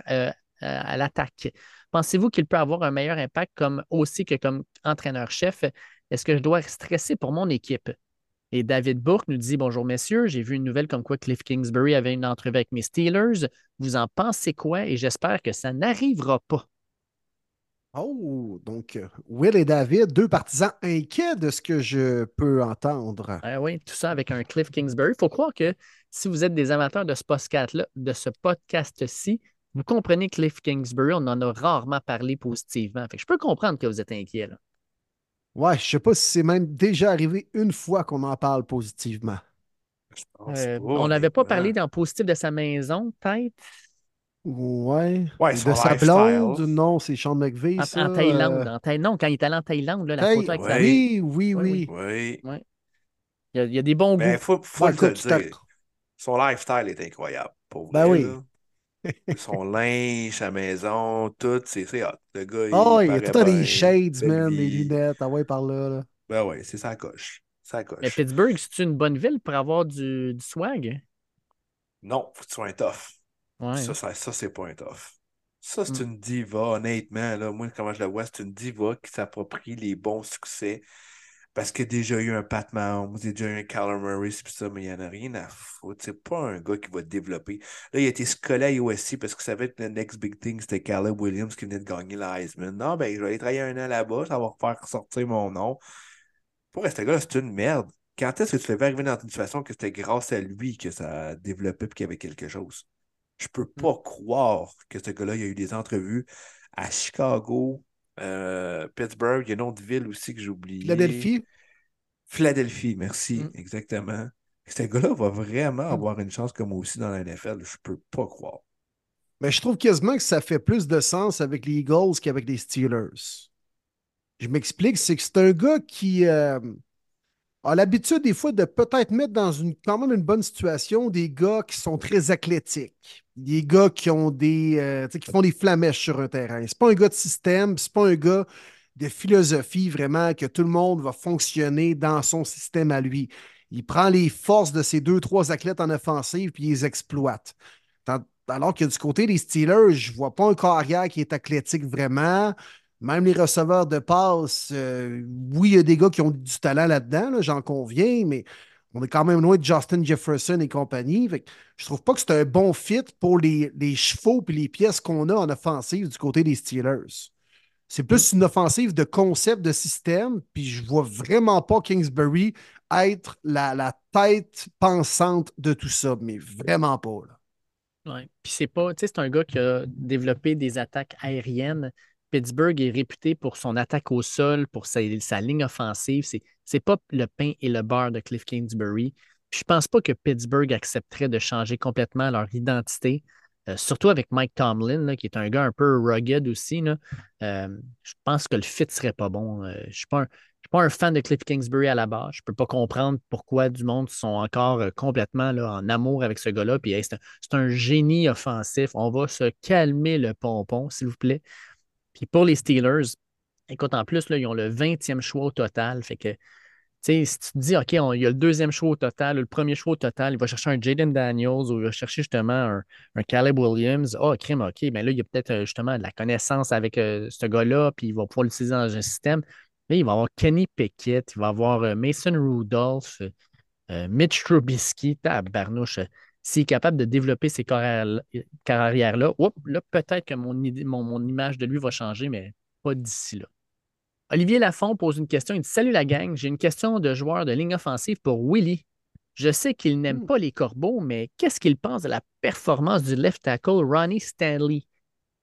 à l'attaque. Pensez-vous qu'il peut avoir un meilleur impact comme aussi que comme entraîneur-chef? Est-ce que je dois stresser pour mon équipe? Et David Bourque nous dit Bonjour messieurs, j'ai vu une nouvelle comme quoi Cliff Kingsbury avait une entrevue avec mes Steelers. Vous en pensez quoi? Et j'espère que ça n'arrivera pas. Oh, donc Will et David, deux partisans inquiets de ce que je peux entendre. Ah oui, tout ça avec un Cliff Kingsbury. Il faut croire que si vous êtes des amateurs de ce podcast-là, de ce podcast-ci, vous comprenez Cliff Kingsbury, on en a rarement parlé positivement. Fait je peux comprendre que vous êtes inquiet. Là. Ouais, je sais pas si c'est même déjà arrivé une fois qu'on en parle positivement. Euh, on n'avait pas parlé dans positif de sa maison, peut-être? Ouais. ouais de sa blonde, non, c'est Sean McVeigh. En, en Thaïlande, euh. en Thaïlande. Non, quand il est allé en Thaïlande, là, la photo avec sa Oui, oui, oui. oui. Il, y a, il, y a, des bons ben, goûts. Faut, faut le dire. Son lifestyle est incroyable. Pour ben oui. Son linge, sa maison, tout, c'est hot. Le gars, oh, il, il y a tout des shades, man, des lunettes. Ah ouais, par là. là. Ben oui, c'est sa coche. Ça coche. Mais Pittsburgh, c'est une bonne ville pour avoir du, du swag? Non, faut que tu sois un tough. Ouais. Ça, ça, ça c'est pas un tough. Ça, c'est Mm. une diva, honnêtement. Là, moi, comment je la vois, c'est une diva qui s'approprie les bons succès. Parce qu'il y a déjà eu un Pat Mahomes, il y a déjà eu un Kyler Murray, c'est ça, mais il n'y en a rien à foutre. C'est pas un gars qui va développer. Là, il a été scollé à USC parce qu'il savait que le next big thing, c'était Caleb Williams qui venait de gagner l'Heisman. Non, ben, je vais aller travailler un an là-bas, ça va faire sortir mon nom. Pour rester gars, c'est une merde. Quand est-ce que tu l'avais arriver dans une situation que c'était grâce à lui que ça a développé et qu'il y avait quelque chose? Je peux pas croire que ce gars-là, il a eu des entrevues à Chicago, euh, Pittsburgh, il y a une autre ville aussi que j'ai oublié. Philadelphie. Philadelphie, merci, Mm. exactement. Ce gars-là va vraiment avoir une chance comme moi aussi dans la NFL. Je peux pas croire. Mais je trouve quasiment que ça fait plus de sens avec les Eagles qu'avec les Steelers. Je m'explique, c'est que c'est un gars qui euh, a l'habitude des fois de peut-être mettre dans une bonne situation des gars qui sont très athlétiques, des gars euh, qui font des flamèches sur un terrain. C'est pas un gars de système, c'est pas un gars de philosophie vraiment que tout le monde va fonctionner dans son système à lui. Il prend les forces de ces deux, trois athlètes en offensive puis il les exploite. Alors que du côté des Steelers, je vois pas un carrière qui est athlétique vraiment. Même les receveurs de passe, euh, oui, il y a des gars qui ont du talent là-dedans, là, j'en conviens, mais on est quand même loin de Justin Jefferson et compagnie. Fait que je trouve pas que c'est un bon fit pour les, chevaux et les pièces qu'on a en offensive du côté des Steelers. C'est plus une offensive de concept, de système, puis je vois vraiment pas Kingsbury être la, tête pensante de tout ça, mais vraiment pas. Puis c'est pas, c'est un gars qui a développé des attaques aériennes. Pittsburgh est réputé pour son attaque au sol, pour sa, ligne offensive. C'est, c'est pas le pain et le beurre de Cliff Kingsbury. Je pense pas que Pittsburgh accepterait de changer complètement leur identité, euh, surtout avec Mike Tomlin, qui est un gars un peu rugged aussi. Euh, je pense que le fit serait pas bon. Euh, je je suis pas un fan de Cliff Kingsbury à la base. Je peux pas comprendre pourquoi du monde sont encore complètement en amour avec ce gars-là. C'est un génie offensif. On va se calmer le pompon, s'il vous plaît. Puis pour les Steelers, écoute, en plus, là, ils ont le 20e choix au total. Fait que, tu sais, si tu te dis, OK, on, il y a le deuxième choix au total, le premier choix au total, il va chercher un Jaden Daniels ou il va chercher justement un, un Caleb Williams. Oh, crime, OK, mais là, il y a peut-être euh, justement de la connaissance avec euh, ce gars-là, puis il va pouvoir l'utiliser dans un système. Là, il va avoir Kenny Pickett, il va avoir euh, Mason Rudolph, euh, Mitch Trubisky, tabarnouche. S'il est capable de développer ces carrières-là, là, peut-être que mon, idée, mon, mon, image de lui va changer, mais pas d'ici là. Olivier Lafont pose une question. Il dit Salut la gang, j'ai une question de joueur de ligne offensive pour Willy. Je sais qu'il n'aime mmh. pas les corbeaux, mais qu'est-ce qu'il pense de la performance du left tackle Ronnie Stanley?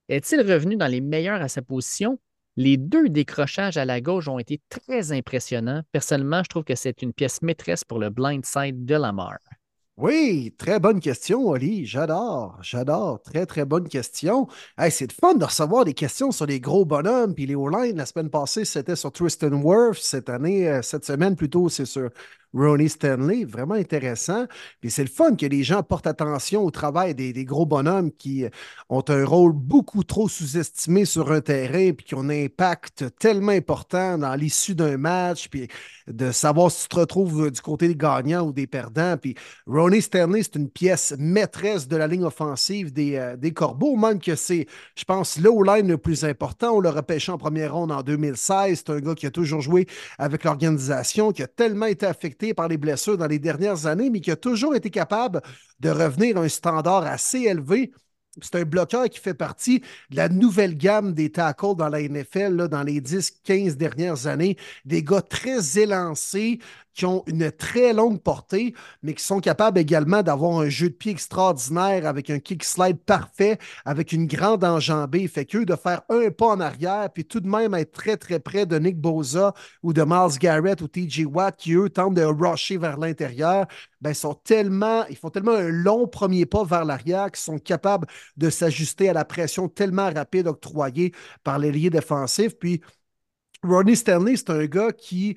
Est-il revenu dans les meilleurs à sa position? Les deux décrochages à la gauche ont été très impressionnants. Personnellement, je trouve que c'est une pièce maîtresse pour le blind side de Lamar. Oui, très bonne question, Oli. J'adore, j'adore. Très, très bonne question. Hey, c'est fun de recevoir des questions sur les gros bonhommes puis les O-line. La semaine passée, c'était sur Tristan Wirth. Cette année, euh, cette semaine plutôt, c'est sur Ronnie Stanley. Vraiment intéressant. Puis c'est le fun que les gens portent attention au travail des, gros bonhommes qui ont un rôle beaucoup trop sous-estimé sur un terrain, puis qui ont un impact tellement important dans l'issue d'un match, puis de savoir si tu te retrouves du côté des gagnants ou des perdants. Puis Ronnie Stanley, c'est une pièce maîtresse de la ligne offensive des, euh, des Corbeaux, même que c'est, je pense, le line le plus important. On l'a repêché en première ronde en 2016. C'est un gars qui a toujours joué avec l'organisation, qui a tellement été affecté par les blessures dans les dernières années, mais qui a toujours été capable de revenir à un standard assez élevé c'est un bloqueur qui fait partie de la nouvelle gamme des tackles dans la NFL dans les 10-15 dernières années. Des gars très élancés, qui ont une très longue portée, mais qui sont capables également d'avoir un jeu de pied extraordinaire avec un kick slide parfait, avec une grande enjambée. Fait qu'eux, de faire un pas en arrière, puis tout de même être très, très près de Nick Boza ou de Miles Garrett ou TJ Watt, qui eux tentent de rusher vers l'intérieur, ben, sont tellement, ils font tellement un long premier pas vers l'arrière qu'ils sont capables de s'ajuster à la pression tellement rapide octroyée par les liés défensifs. Puis, Ronnie Stanley, c'est un gars qui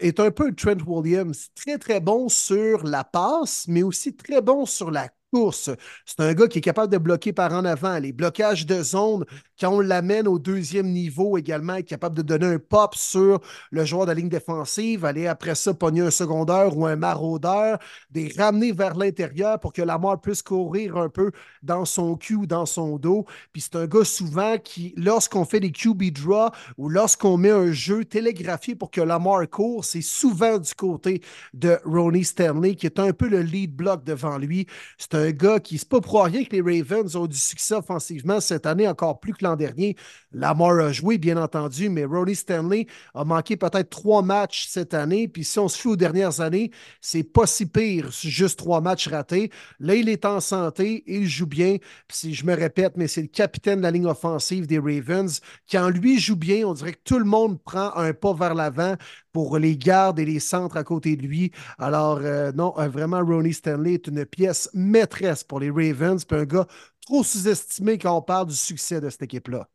est un peu Trent Williams, très très bon sur la passe, mais aussi très bon sur la C'est un gars qui est capable de bloquer par en avant. Les blocages de zone, quand on l'amène au deuxième niveau également, est capable de donner un pop sur le joueur de la ligne défensive, aller après ça pogner un secondaire ou un maraudeur, des ramener vers l'intérieur pour que la mort puisse courir un peu dans son cul ou dans son dos. Puis c'est un gars souvent qui, lorsqu'on fait des QB draw ou lorsqu'on met un jeu télégraphié pour que la mort court, c'est souvent du côté de Ronnie Stanley qui est un peu le lead block devant lui. C'est un gars qui, c'est pas pour rien que les Ravens ont du succès offensivement cette année, encore plus que l'an dernier. Lamar a joué, bien entendu, mais Ronnie Stanley a manqué peut-être trois matchs cette année. Puis si on se fie aux dernières années, c'est pas si pire, juste trois matchs ratés. Là, il est en santé, il joue bien. Puis si je me répète, mais c'est le capitaine de la ligne offensive des Ravens. Quand lui joue bien, on dirait que tout le monde prend un pas vers l'avant pour les gardes et les centres à côté de lui. Alors, euh, non, euh, vraiment, Ronnie Stanley est une pièce maîtresse pour les Ravens, puis un gars trop sous-estimé quand on parle du succès de cette équipe-là.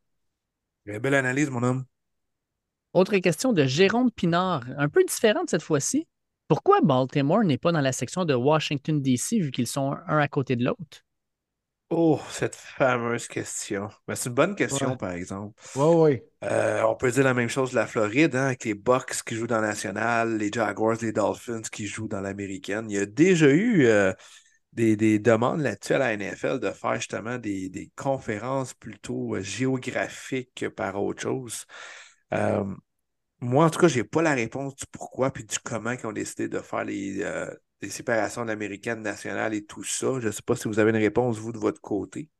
Belle analyse, mon homme. Autre question de Jérôme Pinard, un peu différente cette fois-ci. Pourquoi Baltimore n'est pas dans la section de Washington, D.C., vu qu'ils sont un à côté de l'autre? Oh, cette fameuse question. Ben, c'est une bonne question, par exemple. Oui, oui. Euh, on peut dire la même chose de la Floride, hein, avec les Bucks qui jouent dans la nationale, les Jaguars, les Dolphins qui jouent dans l'américaine. Il y a déjà eu euh, des, demandes là-dessus à la NFL de faire justement des, conférences plutôt euh, géographiques par autre chose. moi, en tout cas, je n'ai pas la réponse du pourquoi puis du comment ils ont décidé de faire les, des séparations d'américaine nationale et tout ça. Je ne sais pas si vous avez une réponse, vous, de votre côté.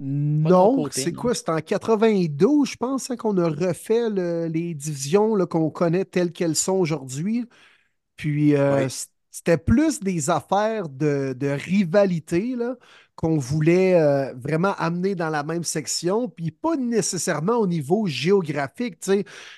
Non, c'est quoi? C'est en 92, je pense, hein, qu'on a refait les divisions qu'on connaît telles qu'elles sont aujourd'hui. Puis euh, c'était plus des affaires de, de rivalité qu'on voulait euh, vraiment amener dans la même section, puis pas nécessairement au niveau géographique.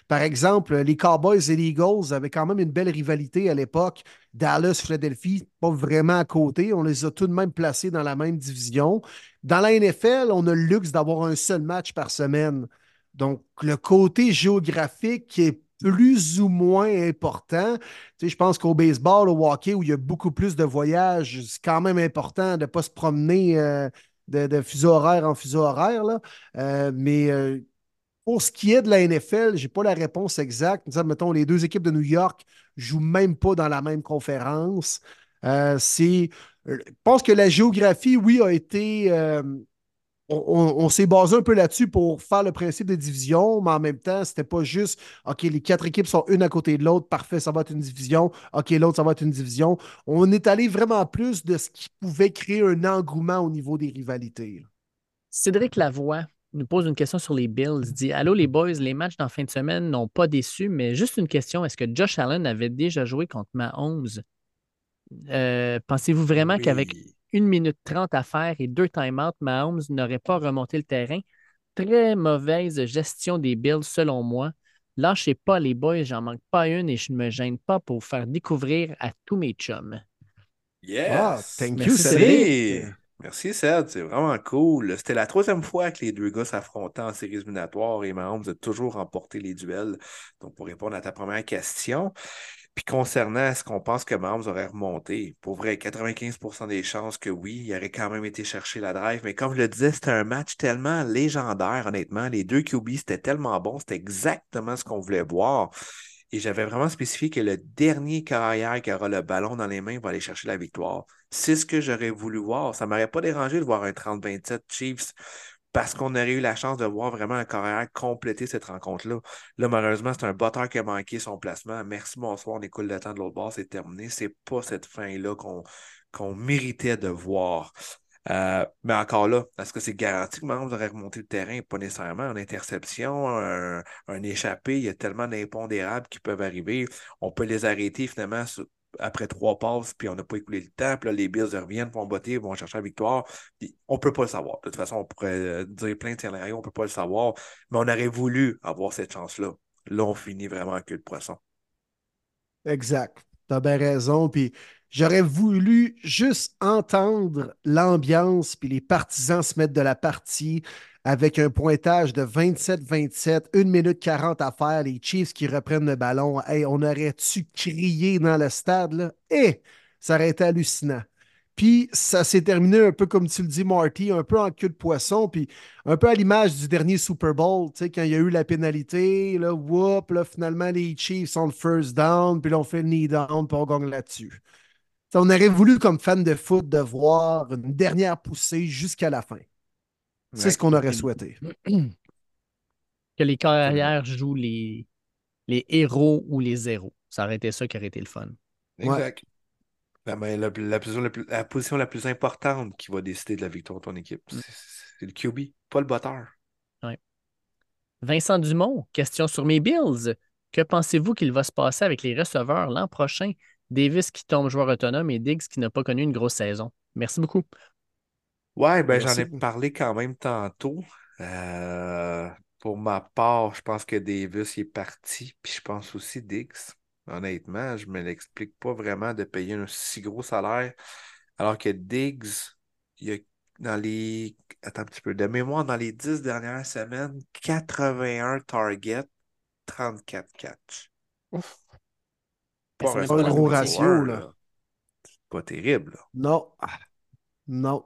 Par exemple, les Cowboys et les Eagles avaient quand même une belle rivalité à l'époque. Dallas, Philadelphie, pas vraiment à côté. On les a tout de même placés dans la même division. Dans la NFL, on a le luxe d'avoir un seul match par semaine. Donc, le côté géographique est plus ou moins important. Tu je pense qu'au baseball, au hockey, où il y a beaucoup plus de voyages, c'est quand même important de ne pas se promener euh, de, fuseau horaire en fuseau horaire. Là. Euh, mais euh, pour ce qui est de la NFL, je n'ai pas la réponse exacte. Mettons, les deux équipes de New York ne jouent même pas dans la même conférence. je pense que la géographie, oui, a été on, s'est basé un peu là-dessus pour faire le principe de division, mais en même temps, c'était pas juste OK, les quatre équipes sont une à côté de l'autre, parfait, ça va être une division, OK, l'autre, ça va être une division. On est allé vraiment plus de ce qui pouvait créer un engouement au niveau des rivalités. Cédric Lavoie nous pose une question sur les Bills. Il dit Allô les boys, les matchs d'en fin de semaine n'ont pas déçu, mais juste une question est-ce que Josh Allen avait déjà joué contre Mahomes? Euh, Pensez-vous vraiment qu'avec une minute trente à faire et deux time-out, Mahomes n'aurait pas remonté le terrain. Très mauvaise gestion des Bills, selon moi. Lâchez pas les boys, j'en manque pas une et je ne me gêne pas pour vous faire découvrir à tous mes chums. Yes! thank you, Merci, Seth. C'est vraiment cool. C'était la troisième fois que les deux gars s'affrontaient en séries éliminatoires et Mahomes a toujours remporté les duels. Donc, pour répondre à ta première question, puis concernant est-ce qu'on pense que Mahomes aurait remonté, pour vrai, 95% des chances que oui, il aurait quand même été chercher la drive. Mais comme je le disais, c'était un match tellement légendaire, honnêtement. Les deux QB, c'était tellement bon, c'était exactement ce qu'on voulait voir. Et j'avais vraiment spécifié que le dernier carrière qui aura le ballon dans les mains va aller chercher la victoire. C'est ce que j'aurais voulu voir. Ça ne m'aurait pas dérangé de voir un 30-27 Chiefs parce qu'on aurait eu la chance de voir vraiment un carrière compléter cette rencontre-là. Là, malheureusement, c'est un botteur qui a manqué son placement. Merci, bonsoir, on écoule le temps de l'autre bord, c'est terminé. C'est pas cette fin-là qu'on méritait de voir. Euh, mais encore là, est-ce que c'est garanti que Mahomes aurait remonté le terrain? Pas nécessairement. Une interception, un, échappé, il y a tellement d'impondérables qui peuvent arriver. On peut les arrêter finalement après trois passes, puis on n'a pas écoulé le temps. Puis là, les Bills reviennent, vont botter, vont chercher la victoire. on ne peut pas le savoir. De toute façon, on pourrait euh, dire plein de scénarios, on ne peut pas le savoir. Mais on aurait voulu avoir cette chance-là. Là, on finit vraiment en queue de poisson. Exact. Tu as bien raison. Puis J'aurais voulu juste entendre l'ambiance puis les partisans se mettre de la partie avec un pointage de 27-27, 1 minute 40 à faire, les Chiefs qui reprennent le ballon. Hey, on aurait-tu crié dans le stade? Eh, ça aurait été hallucinant. Puis ça s'est terminé un peu comme tu le dis, Marty, un peu en queue de poisson, puis un peu à l'image du dernier Super Bowl, tu sais, quand il y a eu la pénalité, là, whoop, là, finalement, les Chiefs sont le first down, puis là, on fait le knee down, puis on gagne là-dessus on aurait voulu, comme fan de foot, de voir une dernière poussée jusqu'à la fin. C'est ce qu'on aurait souhaité. Que les carrières jouent les, les héros ou les zéros. Ça aurait été ça qui aurait été le fun. Exact. La, position, la plus, importante qui va décider de la victoire de ton équipe, mm. c'est le QB, pas le botteur. Vincent Dumont, question sur mes Bills. Que pensez-vous qu'il va se passer avec les receveurs l'an prochain? Davis qui tombe joueur autonome et Diggs qui n'a pas connu une grosse saison. Merci beaucoup. Ouais, ben j'en ai parlé quand même tantôt. Euh, pour ma part, je pense que Davis est parti, puis je pense aussi Diggs. Honnêtement, je ne me l'explique pas vraiment de payer un si gros salaire. Alors que Diggs, il y a dans les. Attends un petit peu. De mémoire, dans les dix dernières semaines, 81 targets, 34 catch. Ouf. Pas un gros ratio, là. Pas terrible. Non. Non.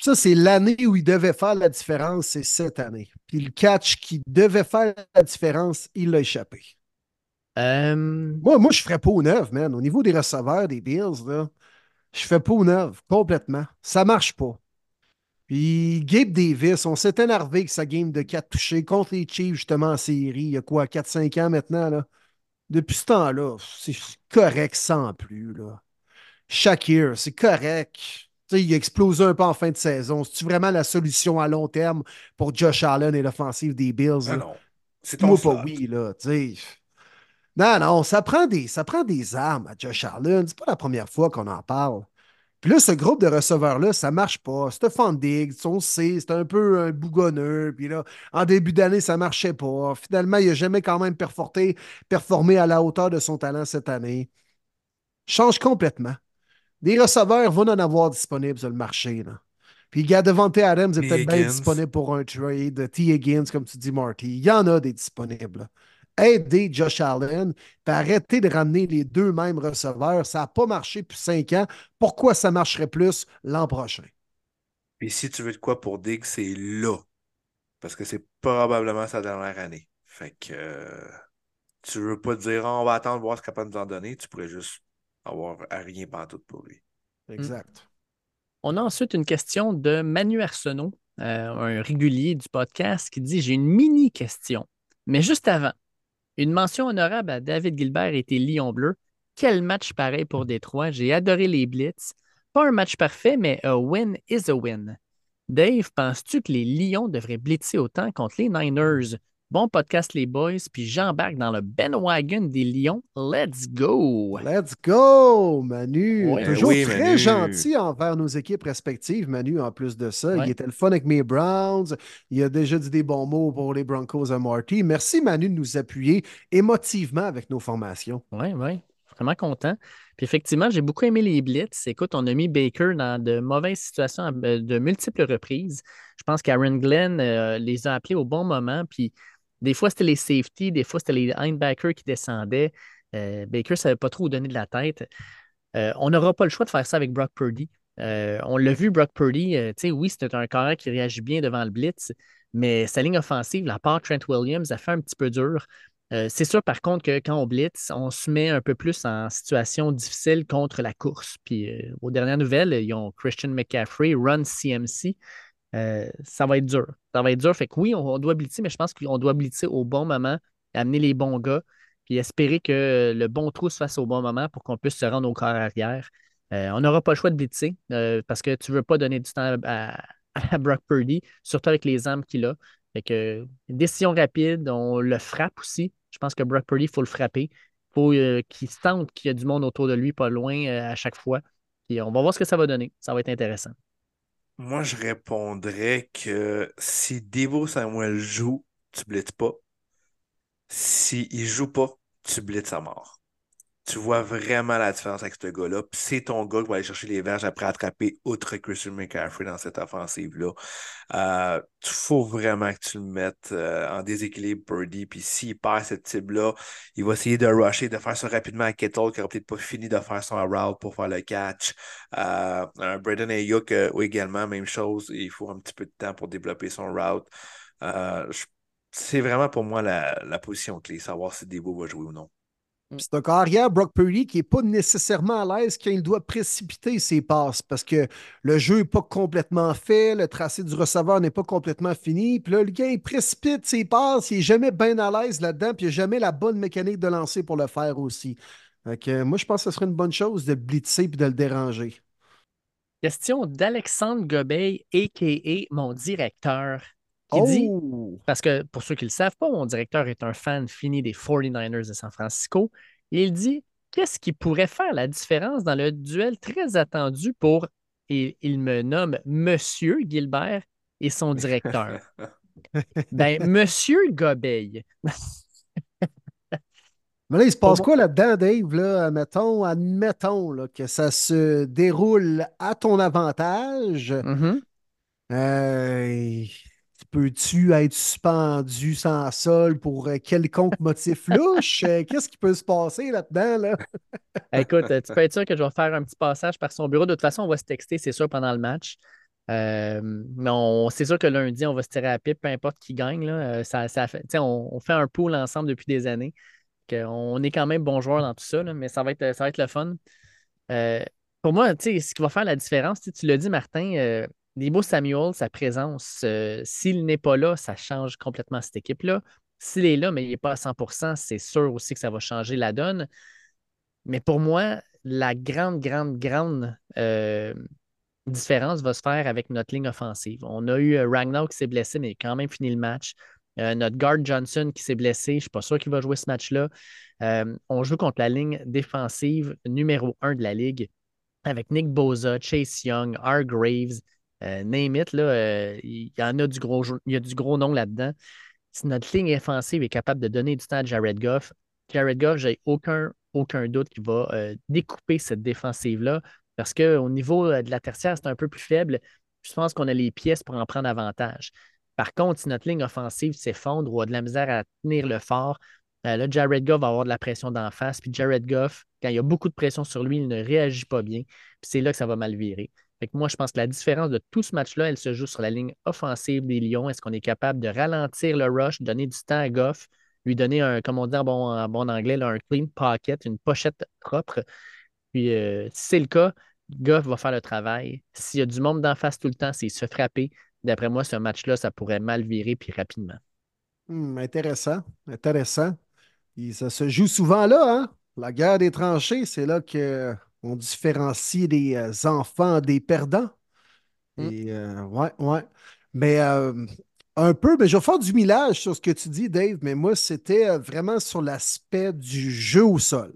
Ça, c'est l'année où il devait faire la différence, c'est cette année. Puis le catch qui devait faire la différence, il l'a échappé. Euh, moi, moi, je ferais pas au neuf, man. Au niveau des receveurs des Bills, là, je fais pas au neuf, complètement. Ça marche pas. Puis Gabe Davis, on s'est énervé avec sa game de 4 touchés contre les Chiefs, justement, en série. Il y a quoi, 4-5 ans maintenant, là? Depuis ce temps-là, c'est correct sans plus. Là. Shakir, c'est correct. Il a explosé un peu en fin de saison. C'est-tu vraiment la solution à long terme pour Josh Allen et l'offensive des Bills? Ah non. C'est ton pas oui, là. Non, non, ça prend, des, ça prend des armes à Josh Allen. C'est pas la première fois qu'on en parle. Puis là, ce groupe de receveurs-là, ça marche pas. Stefan Diggs, on sait, c'est un peu un bougonneux. Puis là, en début d'année, ça marchait pas. Finalement, il n'a jamais quand même performé, performé à la hauteur de son talent cette année. Change complètement. Des receveurs vont en avoir disponibles sur le marché. Là. Puis, il y a Devante Adams est peut-être bien disponible pour un trade. T. Higgins, comme tu dis, Marty. Il y en a des disponibles aider Josh Allen, puis arrêter de ramener les deux mêmes receveurs. Ça n'a pas marché depuis cinq ans. Pourquoi ça marcherait plus l'an prochain? Puis si tu veux de quoi pour Dig, c'est là. Parce que c'est probablement sa dernière année. Fait que euh, tu veux pas dire on va attendre voir ce qu'il peut nous en donner. Tu pourrais juste avoir à rien tout pour lui. Exact. On a ensuite une question de Manu Arsenault, euh, un régulier du podcast, qui dit J'ai une mini question. Mais juste avant, une mention honorable à David Gilbert et tes Lions bleus. Quel match pareil pour Détroit? J'ai adoré les Blitz. Pas un match parfait, mais a win is a win. Dave, penses-tu que les Lions devraient blitzer autant contre les Niners? Bon podcast, les boys. Puis j'embarque dans le Ben Wagon des Lions. Let's go! Let's go, Manu! Toujours très gentil envers nos équipes respectives, Manu, en plus de ça. Il était le fun avec mes Browns. Il a déjà dit des bons mots pour les Broncos à Marty. Merci, Manu, de nous appuyer émotivement avec nos formations. Oui, oui. vraiment content. Puis effectivement, j'ai beaucoup aimé les blitz. Écoute, on a mis Baker dans de mauvaises situations de multiples reprises. Je pense qu'Aaron Glenn les a appelés au bon moment. Puis des fois, c'était les safety, des fois, c'était les linebackers qui descendaient. Baker ne savait pas trop où donner de la tête. on n'aura pas le choix de faire ça avec Brock Purdy. on l'a vu, Brock Purdy, oui, c'était un carré qui réagit bien devant le blitz, mais sa ligne offensive, la part Trent Williams, a fait un petit peu dur. Euh, c'est sûr, par contre, que quand on blitz, on se met un peu plus en situation difficile contre la course. Puis, euh, aux dernières nouvelles, ils ont Christian McCaffrey, Run CMC. Euh, ça va être dur. Ça va être dur. Fait que oui, on, doit blitzer, mais je pense qu'on doit blitzer au bon moment, amener les bons gars, puis espérer que le bon trou se fasse au bon moment pour qu'on puisse se rendre au corps arrière. on n'aura pas le choix de blitzer parce que tu ne veux pas donner du temps à, Brock Purdy, surtout avec les armes qu'il a. Fait que, décision rapide, on le frappe aussi. Je pense que Brock Purdy, il faut le frapper. Il faut euh, qu'il sente qu'il y a du monde autour de lui, pas loin euh, à chaque fois. Et on va voir ce que ça va donner. Ça va être intéressant. Moi, je répondrais que si Devo Samuel joue, tu blitzes pas. S'il ne joue pas, tu blitzes à mort tu vois vraiment la différence avec ce gars-là. c'est ton gars qui va aller chercher les verges après attraper outre Christian McCaffrey dans cette offensive-là. Il euh, faut vraiment que tu le mettes euh, en déséquilibre, Birdie. Puis s'il perd cette type-là, il va essayer de rusher, de faire ça rapidement à Kettle, qui n'aura peut-être pas fini de faire son route pour faire le catch. Euh, Braden Ayuk également, même chose. Il faut un petit peu de temps pour développer son route. c'est vraiment pour moi la position clé, savoir si Debo va jouer ou non. Mm. C'est un carrière, Brock Purdy, qui n'est pas nécessairement à l'aise quand il doit précipiter ses passes parce que le jeu n'est pas complètement fait, le tracé du receveur n'est pas complètement fini. Puis là, le gars, il précipite ses passes, il n'est jamais bien à l'aise là-dedans, puis il n'a jamais la bonne mécanique de lancer pour le faire aussi. moi, je pense que ce serait une bonne chose de blitzer et de le déranger. Question d'Alexandre Gobeil, a.k.a. mon directeur qui dit, oh! parce que pour ceux qui ne le savent pas, mon directeur est un fan fini des 49ers de San Francisco. il dit qu'est-ce qui pourrait faire la différence dans le duel très attendu pour, et il me nomme Monsieur Gilbert et son directeur? ben, Monsieur Gobeil. Mais là, il se passe quoi là-dedans, Dave? Là, admettons, admettons là, que ça se déroule à ton avantage. Mm-hmm. euh, Peux-tu être suspendu sans sol pour euh, quelconque motif louche? Euh, qu'est-ce qui peut se passer là-dedans? Là? Écoute, tu peux être sûr que je vais faire un petit passage par son bureau. De toute façon, on va se texter, c'est sûr, pendant le match. Euh, mais c'est sûr que lundi, on va se tirer à pipe, peu importe qui gagne. Là. Ça, fait, on, fait un pool ensemble depuis des années. on est quand même bons joueurs dans tout ça, mais ça va, être, ça va être le fun. pour moi, ce qui va faire la différence, tu l'as dit, Martin, Debo Samuel, sa présence, euh, s'il n'est pas là, ça change complètement cette équipe-là. S'il est là, mais il n'est pas à 100% c'est sûr aussi que ça va changer la donne. Mais pour moi, la grande, grande, grande euh, différence va se faire avec notre ligne offensive. On a eu euh, Ragnar qui s'est blessé, mais il a quand même fini le match. notre guard Johnson qui s'est blessé, je ne suis pas sûr qu'il va jouer ce match-là. on joue contre la ligne défensive numéro un de la ligue avec Nick Boza, Chase Young, R. Graves, euh, name it, là, euh, il y en a du gros, il y a du gros nom là-dedans. Si notre ligne offensive est capable de donner du temps à Jared Goff, Jared Goff, j'ai aucun, aucun doute qu'il va euh, découper cette défensive-là parce qu'au niveau de la tertiaire, c'est un peu plus faible. Je pense qu'on a les pièces pour en prendre avantage. Par contre, si notre ligne offensive s'effondre ou a de la misère à tenir le fort, là, Jared Goff va avoir de la pression d'en face. Puis Jared Goff, quand il y a beaucoup de pression sur lui, il ne réagit pas bien. Puis c'est là que ça va mal virer moi, je pense que la différence de tout ce match-là, elle se joue sur la ligne offensive des Lions. Est-ce qu'on est capable de ralentir le rush, donner du temps à Goff, lui donner un, comme on dit en bon, anglais, un clean pocket, une pochette propre? Puis euh, si c'est le cas, Goff va faire le travail. S'il y a du monde d'en face tout le temps, s'il se fait frapper, d'après moi, ce match-là, ça pourrait mal virer puis rapidement. Hmm, intéressant, intéressant. ça se joue souvent là, hein? La guerre des tranchées, c'est là que on différencie les euh, enfants des perdants. Mm. Et euh, ouais, ouais. Mais euh, un peu, mais je vais faire du millage sur ce que tu dis, Dave, mais moi, c'était vraiment sur l'aspect du jeu au sol.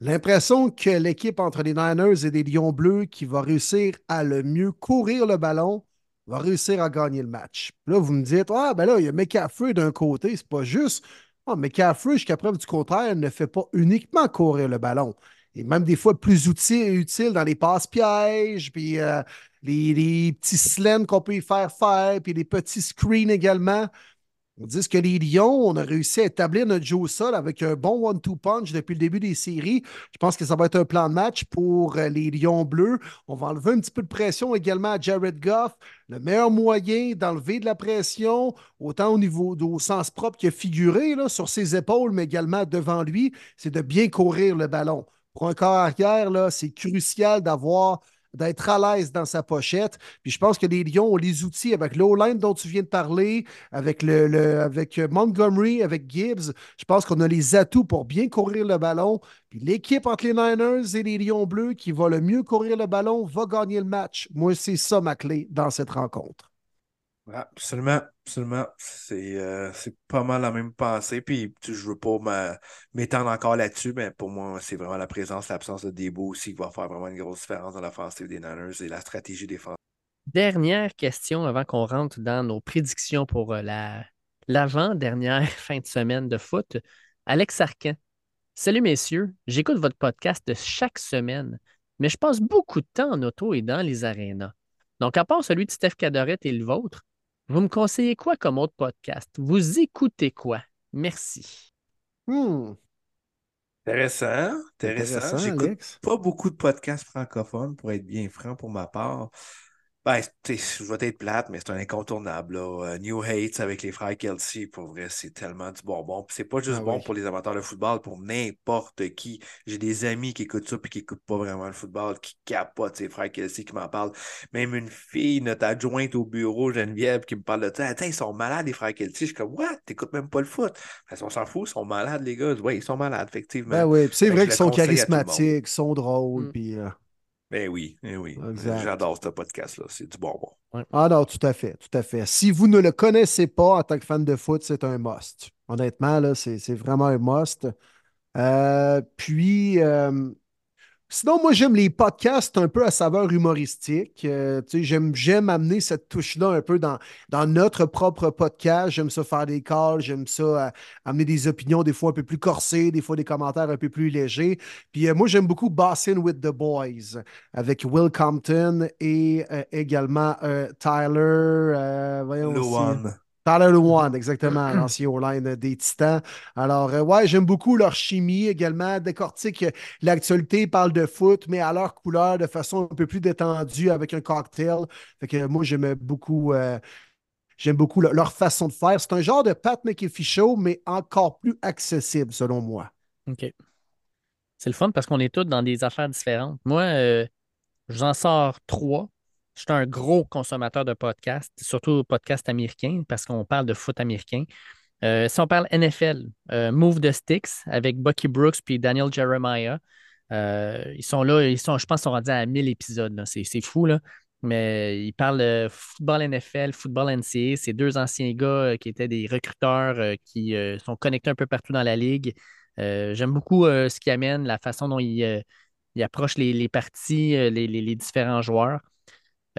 L'impression que l'équipe entre les Niners et les Lions Bleus qui va réussir à le mieux courir le ballon va réussir à gagner le match. Là, vous me dites, ah, ben là, il y a McAfee d'un côté, c'est pas juste. Oh, mais Caffrey, jusqu'à preuve du contraire, ne fait pas uniquement courir le ballon. Et même des fois plus utile, dans les passes pièges, puis euh, les, les, petits slams qu'on peut y faire faire, puis les petits screens également. On dit que les Lions, on a réussi à établir notre jeu au sol avec un bon one-two punch depuis le début des séries. Je pense que ça va être un plan de match pour euh, les Lions bleus. On va enlever un petit peu de pression également à Jared Goff. Le meilleur moyen d'enlever de la pression, autant au niveau au sens propre que figuré, là, sur ses épaules, mais également devant lui, c'est de bien courir le ballon. Pour un corps arrière, c'est crucial d'avoir d'être à l'aise dans sa pochette. Puis je pense que les Lions ont les outils avec l'O-line dont tu viens de parler, avec, le, avec Montgomery, avec Gibbs. Je pense qu'on a les atouts pour bien courir le ballon. Puis l'équipe entre les Niners et les Lions bleus qui va le mieux courir le ballon va gagner le match. Moi, c'est ça ma clé dans cette rencontre. Absolument, absolument. Euh, c'est pas mal la même pensée. Puis je veux pas m'étendre encore là-dessus, mais pour moi, c'est vraiment la présence, l'absence de Debo aussi qui va faire vraiment une grosse différence dans l'offensive des Niners et la stratégie défensive. Dernière question avant qu'on rentre dans nos prédictions pour euh, la l'avant-dernière fin de semaine de foot. Alex Arcan. Salut messieurs, j'écoute votre podcast chaque semaine, mais je passe beaucoup de temps en auto et dans les arénas. Donc, à part celui de Steph Cadorette et le vôtre, vous me conseillez quoi comme autre podcast? Vous écoutez quoi? Merci. Hmm. Intéressant, intéressant. J'écoute pas beaucoup de podcasts francophones, pour être bien franc pour ma part. Ben, je vais être plate, mais c'est un incontournable. Euh, New Hates avec les frères Kelsey, pour vrai, c'est tellement du bonbon. c'est pas juste ah bon pour les amateurs de football, pour n'importe qui. J'ai des amis qui écoutent ça et qui écoutent pas vraiment le football, qui capotent ces frères Kelsey qui m'en parlent. Même une fille, notre adjointe au bureau, Geneviève, qui me parle de ça. Attends, ils sont malades, les frères Kelsey. Je suis comme, what? T'écoutes même pas le foot. on s'en fout, ils sont malades, les gars. Oui, ils sont malades, effectivement. Ben oui, c'est vrai qu'ils sont charismatiques, sont drôles, mm. puis. Euh, ben oui, ben oui. J'adore ce podcast-là. C'est du bonbon. Ah non, tout à fait, tout à fait. Si vous ne le connaissez pas en tant que fan de foot, c'est un must. Honnêtement, là, c'est vraiment un must. Euh, puis, euh, Sinon, moi, j'aime les podcasts un peu à saveur humoristique. Euh, j'aime, j'aime amener cette touche-là un peu dans, dans notre propre podcast. J'aime ça faire des calls, j'aime ça euh, amener des opinions des fois un peu plus corsées, des fois des commentaires un peu plus légers. Puis euh, moi, j'aime beaucoup Bossing with the Boys avec Will Compton et également Tyler. voyons Tyler One, exactement, l'ancien O-line des Titans. Alors, euh, ouais, j'aime beaucoup leur chimie également. Décortique l'actualité, parle de foot, mais à leur couleur, de façon un peu plus détendue avec un cocktail. Fait moi, j'aime beaucoup. Euh, j'aime beaucoup leur façon de faire. C'est un genre de Pat McAfee show, mais encore plus accessible, selon moi. OK. C'est le fun parce qu'on est tous dans des affaires différentes. Moi, euh, j'en sors trois je suis un gros consommateur de podcasts, surtout podcasts américains, parce qu'on parle de foot américain. Euh, si on parle NFL, euh, Move the Sticks avec Bucky Brooks puis Daniel Jeremiah. Euh, ils sont là, ils sont, je pense qu'ils sont rendus à 1000 épisodes. C'est fou, là. Mais ils parlent football NFL, football NCA. C'est deux anciens gars qui étaient des recruteurs qui sont connectés un peu partout dans la ligue. J'aime beaucoup ce qu'ils amènent, la façon dont ils, approchent les, parties, les, différents joueurs.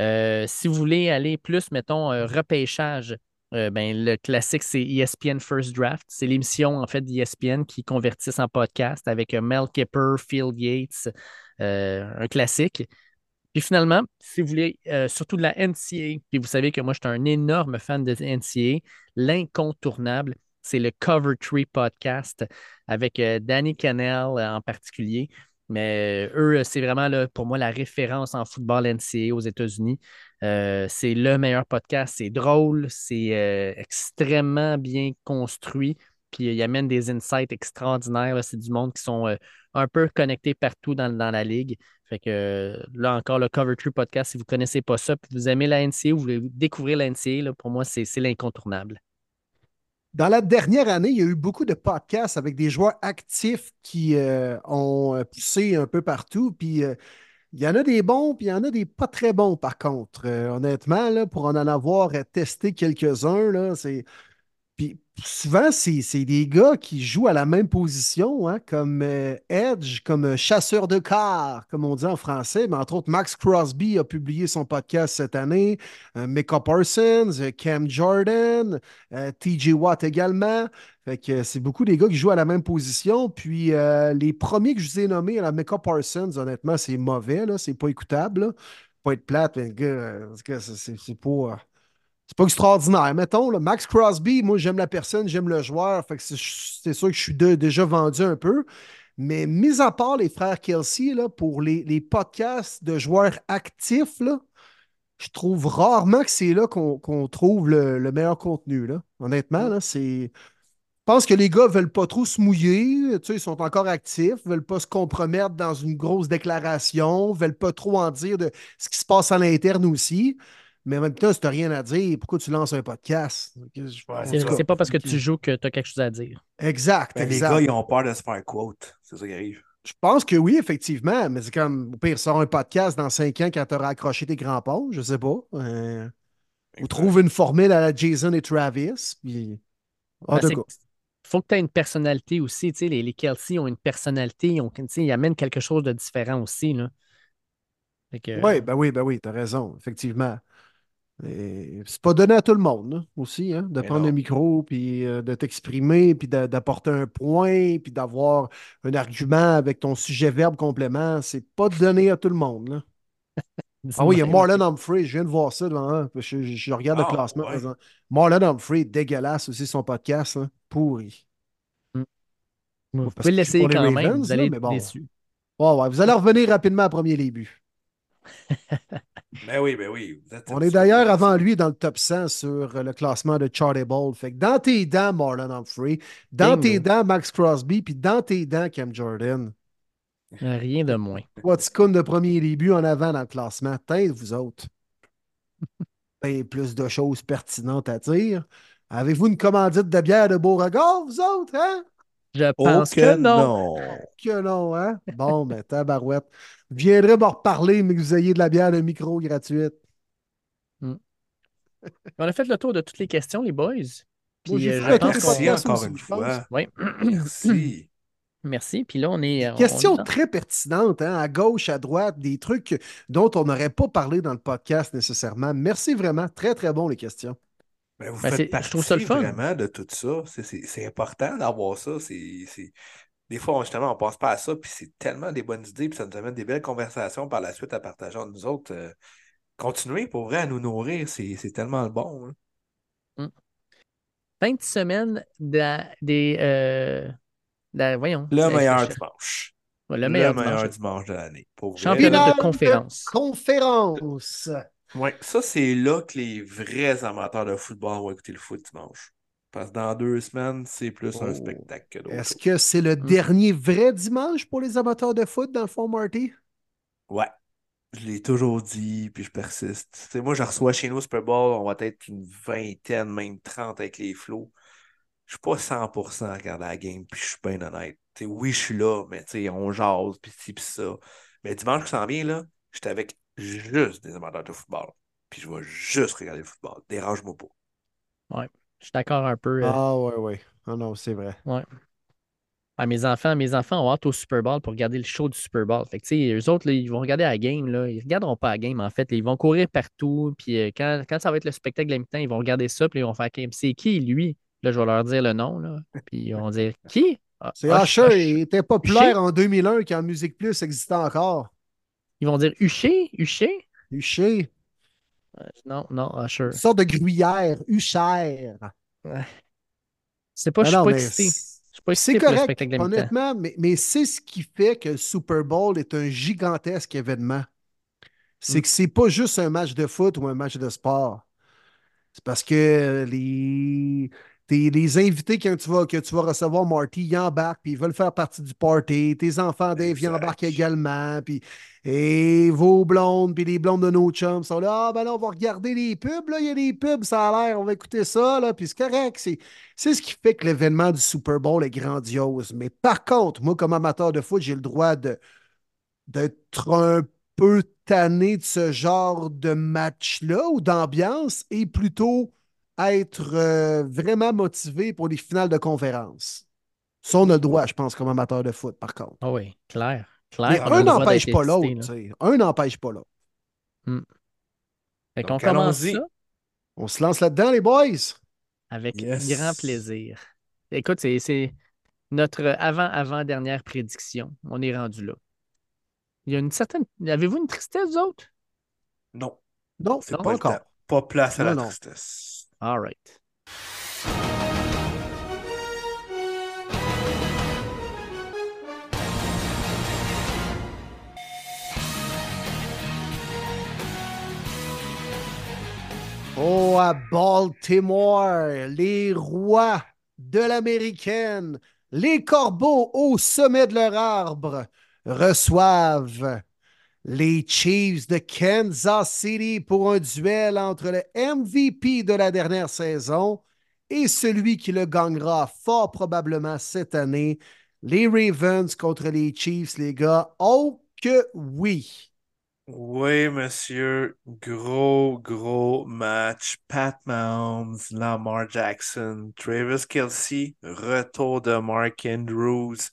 Euh, si vous voulez aller plus, mettons, euh, repêchage, euh, ben, le classique, c'est ESPN First Draft. C'est l'émission, en fait, d'ESPN qui convertissent en podcast avec Mel Kipper, Phil Yates, un classique. Puis finalement, si vous voulez surtout de la NCA, puis vous savez que moi, je suis un énorme fan de NCA, l'incontournable, c'est le Cover Tree Podcast avec Danny Cannell en particulier. Mais euh, eux, c'est vraiment pour moi la référence en football NCA aux États-Unis. Euh, c'est le meilleur podcast. C'est drôle, c'est euh, extrêmement bien construit. Puis il amène des insights extraordinaires. C'est du monde qui sont un peu connectés partout dans, la ligue. Fait que là encore, le Cover Tree Podcast, si vous ne connaissez pas ça, puis vous aimez la NCA ou vous voulez découvrir la NCA, pour moi, c'est l'incontournable. Dans la dernière année, il y a eu beaucoup de podcasts avec des joueurs actifs qui euh, ont euh, poussé un peu partout. Puis euh, il y en a des bons, puis il y en a des pas très bons, par contre. honnêtement, pour en avoir testé quelques-uns, c'est. Puis souvent, c'est des gars qui jouent à la même position, hein, comme euh, Edge, comme euh, chasseur de car, comme on dit en français. Mais entre autres, Max Crosby a publié son podcast cette année, euh, Micah Parsons, Cam Jordan, TJ Watt également. Fait que c'est beaucoup des gars qui jouent à la même position. Puis les premiers que je vous ai nommés, la Micah Parsons, honnêtement, c'est mauvais, c'est pas écoutable. Là. Pas être plate, mais gars, c'est pas c'est pas extraordinaire. Mettons, Max Crosby, moi, j'aime la personne, j'aime le joueur. C'est sûr que je suis déjà vendu un peu. Mais mis à part les frères Kelsey, là, pour les, podcasts de joueurs actifs, je trouve rarement que c'est là qu'on trouve le, meilleur contenu. Là. Honnêtement, là, c'est. Je pense que les gars ne veulent pas trop se mouiller, ils sont encore actifs, ne veulent pas se compromettre dans une grosse déclaration, ne veulent pas trop en dire de ce qui se passe à l'interne aussi. Mais en même temps, si tu n'as rien à dire, pourquoi tu lances un podcast? C'est pas parce que tu joues que tu as quelque chose à dire. Exact, Les gars, ils ont peur de se faire quote. C'est ça qui arrive. Je pense que oui, effectivement, mais c'est comme, au pire, sort un podcast dans cinq ans quand tu auras accroché tes grands ponts, je sais pas. Euh, ou trouve une formule à la Jason et Travis. Puis... Ah, ben, faut que tu aies une personnalité aussi. Les, les Kelsey ont une personnalité, ils, ont, ils amènent quelque chose de différent aussi. Là. Oui, ben oui, ben oui, tu as raison, effectivement. C'est pas donné à tout le monde aussi, hein, de prendre le micro, puis euh, de t'exprimer, puis d'apporter un point, puis d'avoir un argument avec ton sujet-verbe complément. C'est pas donné à tout le monde. ah oui, il y a Marlon Humphrey, je viens de voir ça devant je, regarde le ah, classement. Marlon Humphrey, dégueulasse aussi son podcast, pourri. Mm. Vous pouvez le laisser quand même, vous allez être déçu. vous allez revenir rapidement à premier début. Ben oui, ben oui. On est d'ailleurs avant lui dans le top 100 sur le classement de Chartable. Fait que dans tes dents, Marlon Humphrey, dans tes dents, Max Crosby, puis dans tes dents, Cam Jordan. Rien de moins. Watson de premier début en avant dans le classement. Tête, vous autres. Ben, plus de choses pertinentes à dire. Avez-vous une commandite de bière de Beauregard, vous autres, hein? Je pense que, non. Que non, hein? Bon, ben, tabarouette. Je viendrai m'en reparler, mais que vous ayez de la bière de micro gratuite. Hmm. On a fait le tour de toutes les questions, les boys. Puis, euh, Merci encore une fois. Oui. Merci. Merci. Puis là, on est. Question très pertinente, hein, à gauche, à droite, des trucs dont on n'aurait pas parlé dans le podcast nécessairement. Merci vraiment. Très, très bon, les questions. Ben, vous ben, faites partie je trouve ça le fun. vraiment de tout ça. C'est important d'avoir ça. Des fois, justement, on ne pense pas à ça, puis c'est tellement des bonnes idées, puis ça nous amène des belles conversations par la suite à partager entre nous autres. Euh, continuez pour vrai à nous nourrir, c'est tellement bon. Hein. Mmh. Fin de semaine des. Euh, voyons. Le meilleur dimanche. le meilleur, dimanche. de l'année. Championnat de conférence. conférence. Oui, ça, c'est là que les vrais amateurs de football vont écouter le foot dimanche. Parce que dans deux semaines, c'est plus un oh. spectacle que d'autres. Est-ce que c'est le hmm. dernier vrai dimanche pour les amateurs de foot, dans le fond, Marty? Ouais. Je l'ai toujours dit, puis je persiste. moi, je reçois chez nous au Super Bowl, on va être une vingtaine, même trente avec les flots. Je suis pas 100% à regarder la game, puis je suis bien honnête. oui, je suis là, mais on jase, puis ci, puis ça. Mais dimanche qui s'en vient, là, j'étais avec juste des amateurs de football. Puis je vais juste regarder le football. Dérange-moi pas. Ouais, je suis d'accord un peu. Euh. Ah ouais, ouais. Ah non, c'est vrai. Ouais. Ah, mes enfants, mes enfants ont hâte au Super Bowl pour regarder le show du Super Bowl. Fait que, eux autres, ils vont regarder la game. Là. Ils ne regarderont pas la game, en fait. Ils vont courir partout. Puis euh, quand, quand, ça va être le spectacle de la mi-temps, ils vont regarder ça. Puis ils vont faire C'est qui, lui? Là, je vais leur dire le nom. Là. Puis ils vont dire Qui? Ah, C'est Usher. Il était populaire en 2001 quand Musique Plus existait encore. Ils vont dire Huché, Huché? Huché. non, non, Usher. Une sorte de gruyère, Huchère. Ouais. C'est pas, je suis pas excité. C'est correct, honnêtement, mais, mais c'est ce qui fait que le Super Bowl est un gigantesque événement. C'est mm. que c'est pas juste un match de foot ou un match de sport. C'est parce que les, les invités quand tu vas, que tu vas recevoir, Marty, ils embarquent, puis ils veulent faire partie du party. Tes enfants, Dave, ils embarquent également. Puis, et vos blondes, puis les blondes de nos chums sont là. Ah, ben là, on va regarder les pubs. Là, il y a des pubs, ça a l'air, on va écouter ça. Là, puis c'est correct. C'est, c'est ce qui fait que l'événement du Super Bowl est grandiose. Mais par contre, moi, comme amateur de foot, j'ai le droit de, d'être un peu tanné de ce genre de match-là ou d'ambiance et plutôt être euh, vraiment motivés pour les finales de conférence. Ça, on a le droit, je pense, comme amateur de foot, par contre. Ah oui, clair. clair Mais on a un n'empêche pas l'autre. Un n'empêche pas l'autre. Fait qu'on commence ça On se lance là-dedans, les boys? avec Yes. grand plaisir. Écoute, c'est- notre avant-avant-dernière prédiction. On est rendu là. Il y a une certaine. Avez-vous une tristesse, vous autres? Non, Non, c'est pas encore. Pas place à Non, la non. tristesse. Oh, à Baltimore, les rois de l'américaine, les corbeaux au sommet de leur arbre reçoivent les Chiefs de Kansas City pour un duel entre le MVP de la dernière saison et celui qui le gagnera fort probablement cette année, les Ravens contre les Chiefs, les gars. Oh que oui! Oui, monsieur. Gros, gros match. Pat Mahomes, Lamar Jackson, Travis Kelsey, retour de Mark Andrews.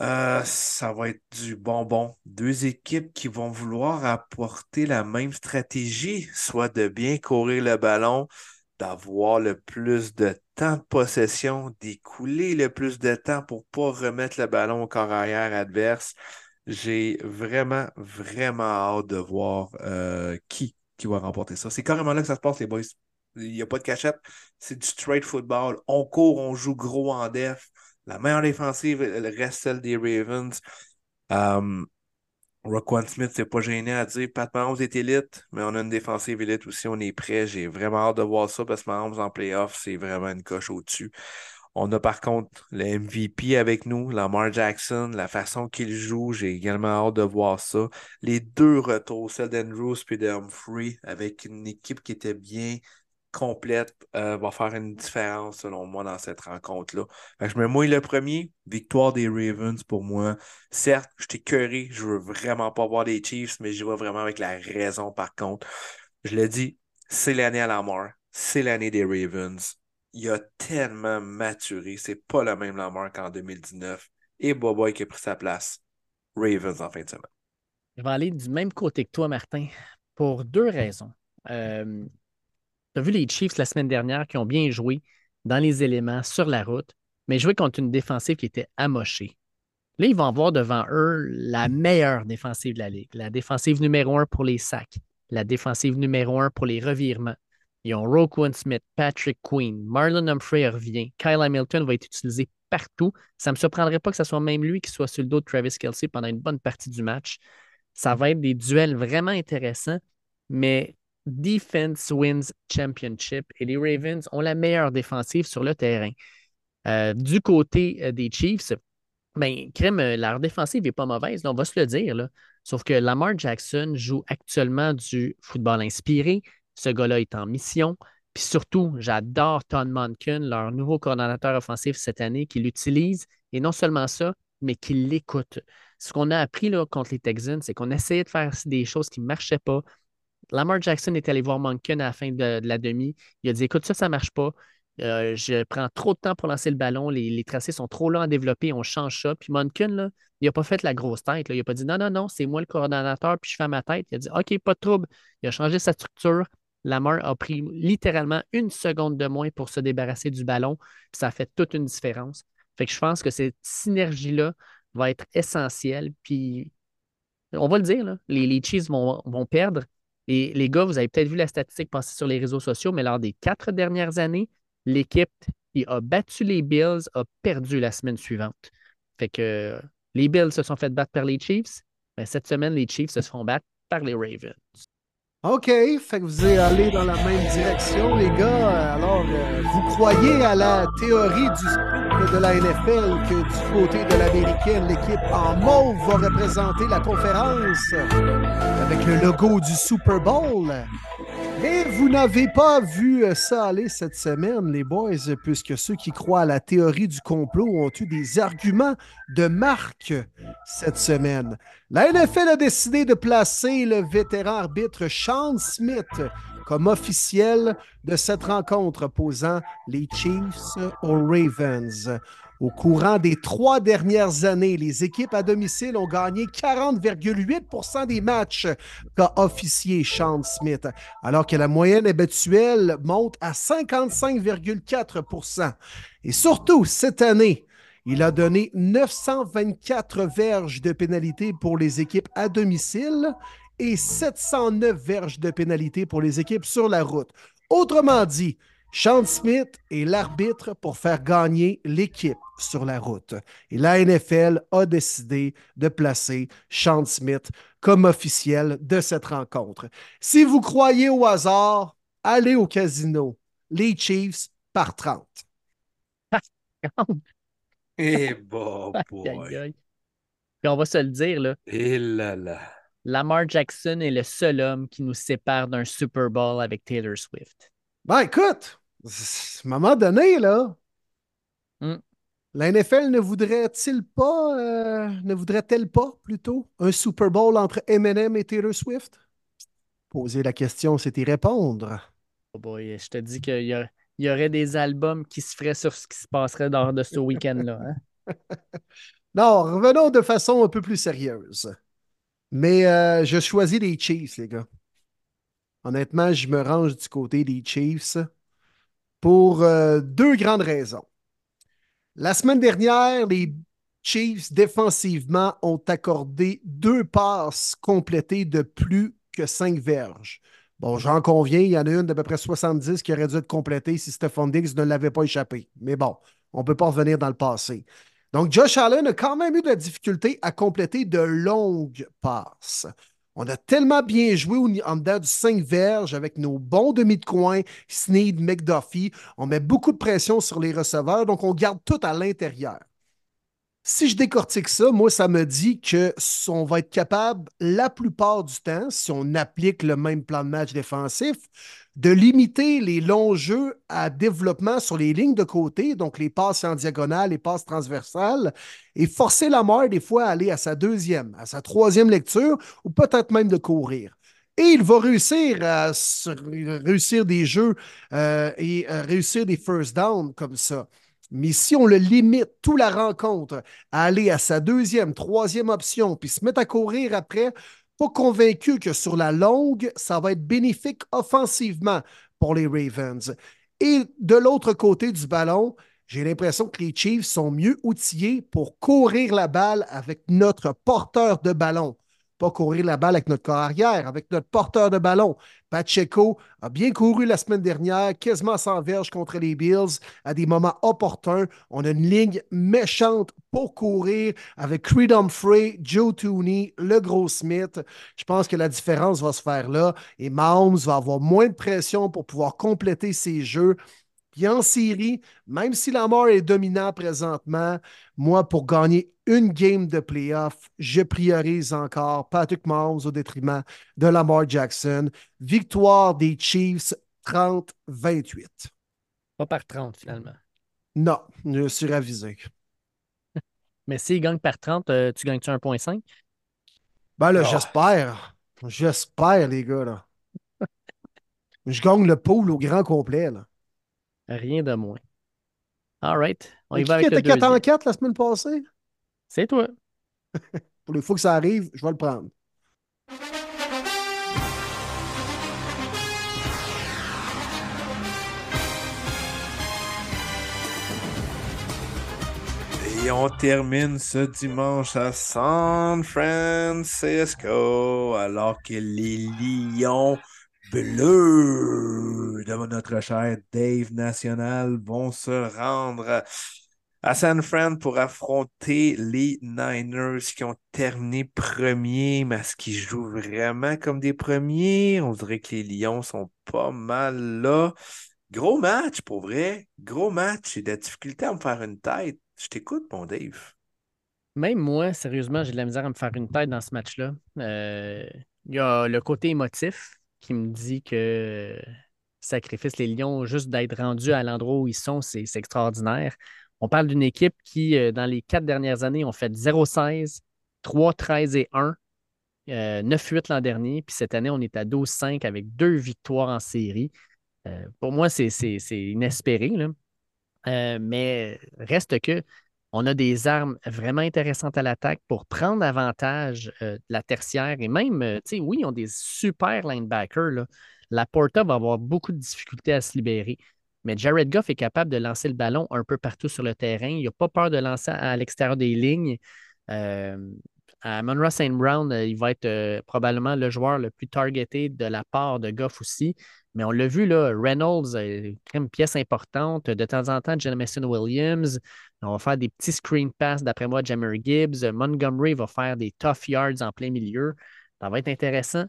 Euh, ça va être du bonbon. Deux équipes qui vont vouloir apporter la même stratégie, soit de bien courir le ballon, d'avoir le plus de temps de possession, d'écouler le plus de temps pour pas remettre le ballon au corps arrière adverse. J'ai vraiment, vraiment hâte de voir euh, qui, qui va remporter ça. C'est carrément là que ça se passe, les boys. Il n'y a pas de cachette. C'est du straight football. On court, on joue gros en def. La meilleure défensive elle reste celle des Ravens. Um, Roquan Smith, c'est pas gêné à dire. Pat Mahomes est élite, mais on a une défensive élite aussi. On est prêt. J'ai vraiment hâte de voir ça parce que Mahomes en playoff, c'est vraiment une coche au-dessus. On a par contre le MVP avec nous, Lamar Jackson, la façon qu'il joue, j'ai également hâte de voir ça. Les deux retours, celle d'Andrews et de Humphrey, avec une équipe qui était bien complète, euh, va faire une différence selon moi dans cette rencontre-là. Je me mouille le premier, victoire des Ravens pour moi. Certes, je t'ai curé, je veux vraiment pas voir les Chiefs, mais j'y vais vraiment avec la raison par contre. Je l'ai dit, c'est l'année à Lamar, c'est l'année des Ravens il a tellement maturé. C'est pas le même Lamar qu'en 2019. Et Boboy qui a pris sa place. Ravens en fin de semaine. Je vais aller du même côté que toi, Martin, pour deux raisons. Euh, tu as vu les Chiefs la semaine dernière qui ont bien joué dans les éléments, sur la route, mais joué contre une défensive qui était amochée. Là, ils vont avoir devant eux la meilleure défensive de la Ligue, la défensive numéro un pour les sacs, la défensive numéro un pour les revirements. Ils ont Roquan Smith, Patrick Queen, Marlon Humphrey revient, Kyle Hamilton va être utilisé partout. Ça ne me surprendrait pas que ce soit même lui qui soit sur le dos de Travis Kelsey pendant une bonne partie du match. Ça va être des duels vraiment intéressants, mais Defense wins championship et les Ravens ont la meilleure défensive sur le terrain. Euh, du côté euh, des Chiefs, ben, crème, euh, leur défensive n'est pas mauvaise, on va se le dire. Là. Sauf que Lamar Jackson joue actuellement du football inspiré. Ce gars-là est en mission. Puis surtout, j'adore Todd Monken, leur nouveau coordonnateur offensif cette année, qui l'utilise. Et non seulement ça, mais qui l'écoute. Ce qu'on a appris là, contre les Texans, c'est qu'on essayait de faire des choses qui ne marchaient pas. Lamar Jackson est allé voir Monken à la fin de, la demi. Il a dit Écoute, ça, ça ne marche pas. Euh, je prends trop de temps pour lancer le ballon. Les, tracés sont trop longs à développer. On change ça. Puis Monken, il n'a pas fait la grosse tête. Il n'a pas dit Non, non, non, c'est moi le coordonnateur, puis je fais ma tête. Il a dit OK, pas de trouble. Il a changé sa structure. Lamar a pris littéralement une seconde de moins pour se débarrasser du ballon. Puis ça a fait toute une différence. Fait que je pense que cette synergie-là va être essentielle. Puis on va le dire, les, les Chiefs vont perdre. Et les gars, vous avez peut-être vu la statistique passer sur les réseaux sociaux, mais lors des quatre dernières années, l'équipe qui a battu les Bills a perdu la semaine suivante. Fait que les Bills se sont fait battre par les Chiefs. Mais cette semaine, les Chiefs se font battre par les Ravens. OK, fait que vous allez dans la même direction, les gars. Alors, euh, vous croyez à la théorie du de la NFL que du côté de l'américaine, l'équipe en mauve va représenter la conférence avec le logo du Super Bowl. Mais vous n'avez pas vu ça aller cette semaine, les boys, puisque ceux qui croient à la théorie du complot ont eu des arguments de marque cette semaine. La NFL a décidé de placer le vétéran arbitre Sean Smith comme officiel de cette rencontre opposant les Chiefs aux Ravens. Au courant des trois dernières années, les équipes à domicile ont gagné 40,8% des matchs qu'a officié Sean Smith, alors que la moyenne habituelle monte à 55,4% Et surtout, cette année, il a donné 924 verges de pénalité pour les équipes à domicile et 709 verges de pénalité pour les équipes sur la route. Autrement dit, Sean Smith est l'arbitre pour faire gagner l'équipe sur la route. Et la NFL a décidé de placer Sean Smith comme officiel de cette rencontre. Si vous croyez au hasard, allez au casino. Les Chiefs par 30. Eh bon, boy. on va se le dire, là. Et eh là là. Lamar Jackson est le seul homme qui nous sépare d'un Super Bowl avec Taylor Swift. Ben écoute, à un moment donné, là, hmm. la NFL ne voudrait-il pas, euh, ne voudrait-elle pas plutôt un Super Bowl entre Eminem et Taylor Swift? Poser la question, c'est y répondre. Oh boy, je te dis qu'il y, y, aurait des albums qui se feraient sur ce qui se passerait lors de ce week-end-là. Hein? non, revenons de façon un peu plus sérieuse. Mais euh, je choisis les Chiefs, les gars. Honnêtement, je me range du côté des Chiefs pour euh, deux grandes raisons. La semaine dernière, les Chiefs défensivement ont accordé deux passes complétées de plus que cinq verges. Bon, j'en conviens, il y en a une d'à peu près 70 qui aurait dû être complétée si Stephon Diggs ne l'avait pas échappé. Mais bon, on ne peut pas revenir dans le passé. Donc, Josh Allen a quand même eu de la difficulté à compléter de longues passes. On a tellement bien joué en dedans du 5 verges avec nos bons demi de coin, Sneed, McDuffie. On met beaucoup de pression sur les receveurs, donc on garde tout à l'intérieur. Si je décortique ça, moi, ça me dit qu'on va être capable, la plupart du temps, si on applique le même plan de match défensif, de limiter les longs jeux à développement sur les lignes de côté, donc les passes en diagonale, les passes transversales, et forcer la mort des fois à aller à sa deuxième, à sa troisième lecture, ou peut-être même de courir. Et il va réussir à réussir des jeux euh, et réussir des first downs comme ça. Mais si on le limite toute la rencontre à aller à sa deuxième, troisième option, puis se mettre à courir après, pas convaincu que sur la longue, ça va être bénéfique offensivement pour les Ravens. Et de l'autre côté du ballon, j'ai l'impression que les Chiefs sont mieux outillés pour courir la balle avec notre porteur de ballon pas courir la balle avec notre corps arrière, avec notre porteur de ballon. Pacheco a bien couru la semaine dernière, quasiment sans verge contre les Bills à des moments opportuns. On a une ligne méchante pour courir avec Creed Humphrey, Joe Tooney, le gros Smith. Je pense que la différence va se faire là et Mahomes va avoir moins de pression pour pouvoir compléter ses jeux. Puis en série, même si Lamar est dominant présentement, moi, pour gagner une game de playoff, je priorise encore Patrick Mahomes au détriment de Lamar Jackson. Victoire des Chiefs 30-28. Pas par 30 finalement. Non, je suis ravisé. Mais s'il gagne par 30, euh, tu gagnes-tu 1.5? Ben là, j'espère. J'espère, les gars. Là. je gagne le pool au grand complet. Là. Rien de moins. All right. On y va avec était 4 en 4 la semaine passée? C'est toi. Pour les fois que ça arrive, je vais le prendre. Et on termine ce dimanche à San Francisco alors que les Lions bleu de notre cher Dave National vont se rendre à San Fran pour affronter les Niners qui ont terminé premiers, mais est-ce qu'ils jouent vraiment comme des premiers? On dirait que les Lions sont pas mal là. Gros match, pour vrai. Gros match. J'ai de la difficulté à me faire une tête. Je t'écoute, mon Dave. Même moi, sérieusement, j'ai de la misère à me faire une tête dans ce match-là. Euh, il y a le côté émotif qui me dit que sacrifice les Lions juste d'être rendus à l'endroit où ils sont, c'est extraordinaire. On parle d'une équipe qui, euh, dans les quatre dernières années, ont fait 0-16, 3-13 et 1. 9-8 l'an dernier, puis cette année, on est à 12-5 avec deux victoires en série. pour moi, c'est inespéré. Mais reste que on a des armes vraiment intéressantes à l'attaque pour prendre avantage de la tertiaire et même, tu sais, oui, ils ont des super linebackers. La Porta va avoir beaucoup de difficultés à se libérer. Mais Jared Goff est capable de lancer le ballon un peu partout sur le terrain. Il n'a pas peur de lancer à l'extérieur des lignes. Euh, à Monroe St. Brown, euh, il va être euh, probablement le joueur le plus targeté de la part de Goff aussi. Mais on l'a vu, là, Reynolds est une pièce importante. De temps en temps, Jamison Williams. On va faire des petits screen pass, d'après moi, Jammer Gibbs. Montgomery va faire des tough yards en plein milieu. Ça va être intéressant.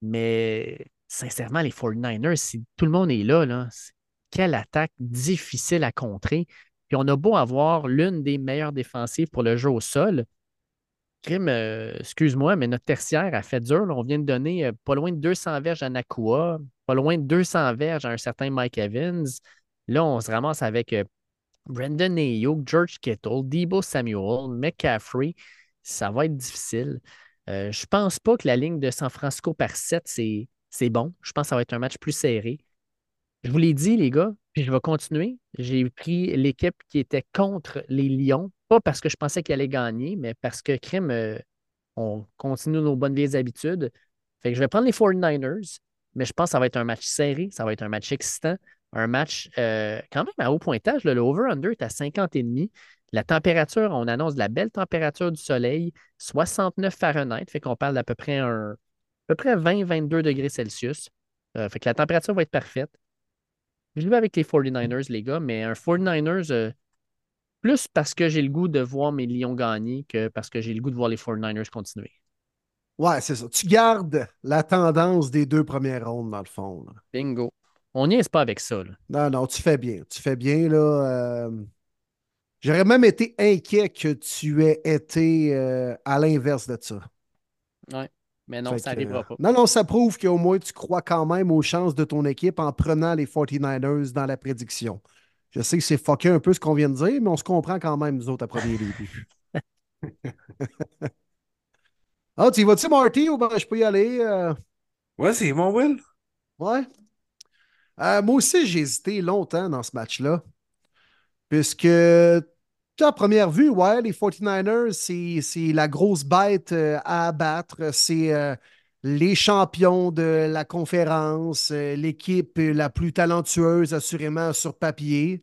Mais sincèrement, les 49ers, si tout le monde est là, là quelle attaque difficile à contrer. Puis on a beau avoir l'une des meilleures défensives pour le jeu au sol. Crime, euh, excuse-moi, mais notre tertiaire a fait dur. On vient de donner euh, pas loin de 200 verges à Nakua, pas loin de 200 verges à un certain Mike Evans. Là, on se ramasse avec euh, Brandon Ayuk, George Kittle, Debo Samuel, McCaffrey. Ça va être difficile. je ne pense pas que la ligne de San Francisco par 7, c'est bon. Je pense que ça va être un match plus serré. Je vous l'ai dit, les gars, je vais continuer. J'ai pris l'équipe qui était contre les Lions, pas parce que je pensais qu'elle allait gagner, mais parce que, crime, euh, on continue nos bonnes vieilles habitudes. Fait que je vais prendre les 49ers, mais je pense que ça va être un match serré, ça va être un match excitant, un match euh, quand même à haut pointage. le over-under est à 50 et demi. La température, on annonce la belle température du soleil, 69 Fahrenheit, fait qu'on parle d'à peu près à peu près 20-22 degrés Celsius. Euh, fait que la température va être parfaite. Je vais avec les 49ers, les gars, mais un 49ers, euh, plus parce que j'ai le goût de voir mes Lions gagner que parce que j'ai le goût de voir les 49ers continuer. Ouais, c'est ça. Tu gardes la tendance des deux premières rondes, dans le fond. Bingo. On n'y est pas avec ça. Non, non, tu fais bien. Tu fais bien, là. Euh, j'aurais même été inquiet que tu aies été euh, à l'inverse de ça. Ouais. Mais non, ça n'arrivera pas. Non, non, ça prouve qu'au moins tu crois quand même aux chances de ton équipe en prenant les 49ers dans la prédiction. Je sais que c'est fucké un peu ce qu'on vient de dire, mais on se comprend quand même, nous autres, à premier début. ah, tu y vas-tu, Marty, ou ben je peux y aller? Euh? Ouais, c'est mon Will. Ouais. Euh, moi aussi, j'ai hésité longtemps dans ce match-là. Puisque à première vue, ouais, les 49ers, c'est la grosse bête euh, à abattre. C'est euh, les champions de la conférence, euh, l'équipe la plus talentueuse, assurément, sur papier.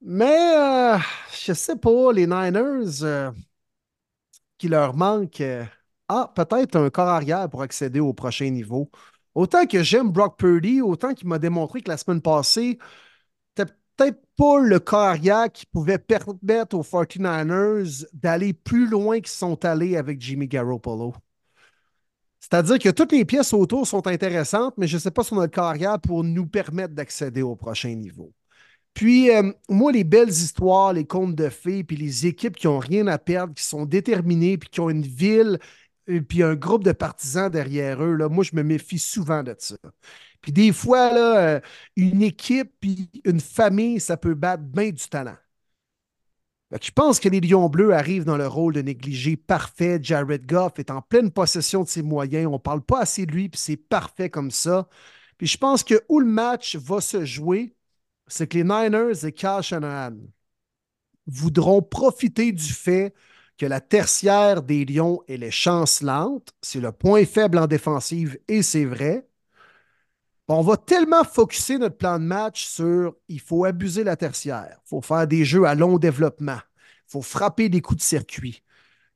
Mais je sais pas, les Niners, qui leur manque, ah, peut-être un corps arrière pour accéder au prochain niveau. Autant que j'aime Brock Purdy, autant qu'il m'a démontré que la semaine passée, peut-être pas le carrière qui pouvait permettre aux 49ers d'aller plus loin qu'ils sont allés avec Jimmy Garoppolo. C'est-à-dire que toutes les pièces autour sont intéressantes, mais je ne sais pas si on a le carrière pour nous permettre d'accéder au prochain niveau. Puis, euh, moi, les belles histoires, les contes de fées, puis les équipes qui n'ont rien à perdre, qui sont déterminées, puis qui ont une ville, et puis un groupe de partisans derrière eux, là, moi, je me méfie souvent de ça. Puis des fois, euh, une équipe puis une famille, ça peut battre bien du talent. je pense que les Lions Bleus arrivent dans le rôle de négligé parfait. Jared Goff est en pleine possession de ses moyens. On ne parle pas assez de lui, puis c'est parfait comme ça. Puis je pense que où le match va se jouer, c'est que les Niners et Kyle Shanahan voudront profiter du fait que la tertiaire des Lions, elle est chancelante. C'est le point faible en défensive et c'est vrai on va tellement focuser notre plan de match sur il faut abuser la tertiaire, il faut faire des jeux à long développement, il faut frapper des coups de circuit,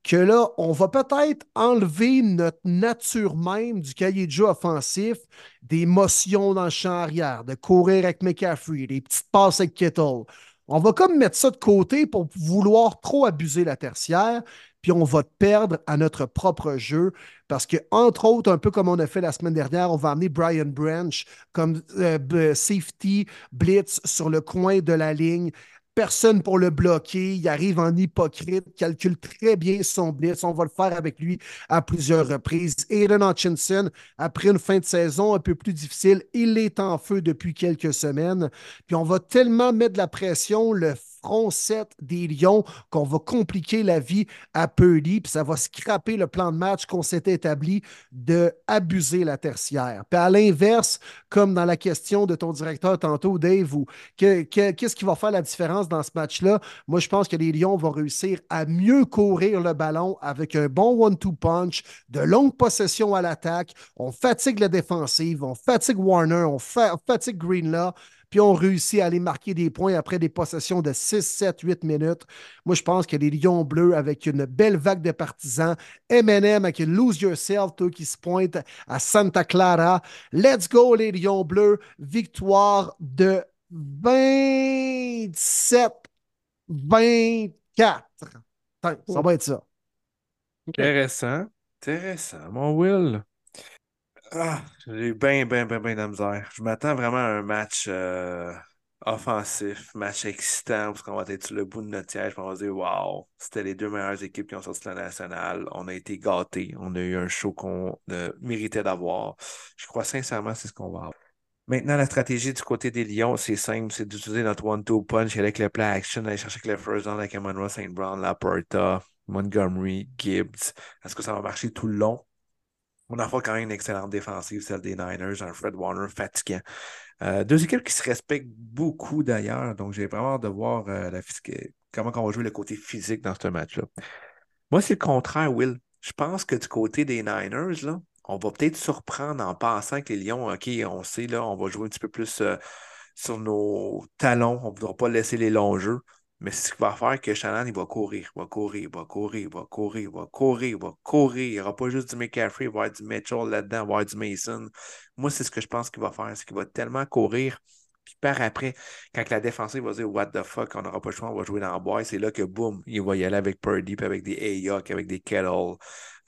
que là, on va peut-être enlever notre nature même du cahier de jeu offensif, des motions dans le champ arrière, de courir avec McCaffrey, des petites passes avec Kittle. On va comme mettre ça de côté pour vouloir trop abuser la tertiaire, puis on va perdre à notre propre jeu parce que, entre autres, un peu comme on a fait la semaine dernière, on va amener Brian Branch comme euh, safety blitz sur le coin de la ligne. Personne pour le bloquer. Il arrive en hypocrite, calcule très bien son blitz. On va le faire avec lui à plusieurs reprises. Aiden Hutchinson, après une fin de saison un peu plus difficile, il est en feu depuis quelques semaines. Puis on va tellement mettre de la pression, le front des Lions qu'on va compliquer la vie à Purdy, puis ça va scraper le plan de match qu'on s'était établi de abuser la tertiaire. Puis à l'inverse, comme dans la question de ton directeur tantôt, Dave, ou qu'est-ce qui va faire la différence dans ce match-là? Moi, je pense que les Lions vont réussir à mieux courir le ballon avec un bon one-two punch, de longues possessions à l'attaque. On fatigue la défensive, on fatigue Warner, on, fa fatigue Greenlaw puis on réussit à aller marquer des points après des possessions de 6, 7, 8 minutes. Moi, je pense que les Lions bleus, avec une belle vague de partisans, M&M avec une Lose Yourself, toi, qui se pointe à Santa Clara. Let's go, les Lions bleus. Victoire de 27, 24. Ça va être ça. Intéressant. Intéressant, mon Will. Ah, j'ai bien, bien, bien, bien de la misère. Je m'attends vraiment à un match euh, offensif, match excitant, parce qu'on va être sur le bout de notre siège, on va dire Waouh, c'était les deux meilleures équipes qui ont sorti la nationale. On a été gâtés. On a eu un show qu'on méritait d'avoir. Je crois sincèrement c'est ce qu'on va avoir. Maintenant, la stratégie du côté des Lions, c'est simple, c'est d'utiliser notre one-two punch avec le play action, aller chercher avec le first down avec Emmanuel St. Brown, Laporta, Montgomery, Gibbs. Est-ce que ça va marcher tout le long? On a quand même une excellente défensive, celle des Niners, un Fred Warner fatigant. Euh, deux équipes qui se respectent beaucoup d'ailleurs, donc j'ai vraiment hâte de voir euh, comment on va jouer le côté physique dans ce match-là. Moi, c'est le contraire, Will. Je pense que du côté des Niners, là, on va peut-être surprendre en pensant que les Lions, OK, on sait, là, on va jouer un petit peu plus euh, sur nos talons, on ne voudra pas laisser les longs jeux. Mais c'est ce qui va faire que Shannon, il va courir, il va courir, il va courir, il va courir, il va courir, il va courir. Il n'y aura pas juste du McCaffrey, il va y avoir du Mitchell là-dedans, il va y avoir du Mason. Moi, c'est ce que je pense qu'il va faire, c'est qu'il va tellement courir. Puis par après, quand la défensive va dire What the fuck, on n'aura pas le choix, on va jouer dans le bois, c'est là que boum, il va y aller avec Purdy, puis avec des Ayok, avec des Kettle,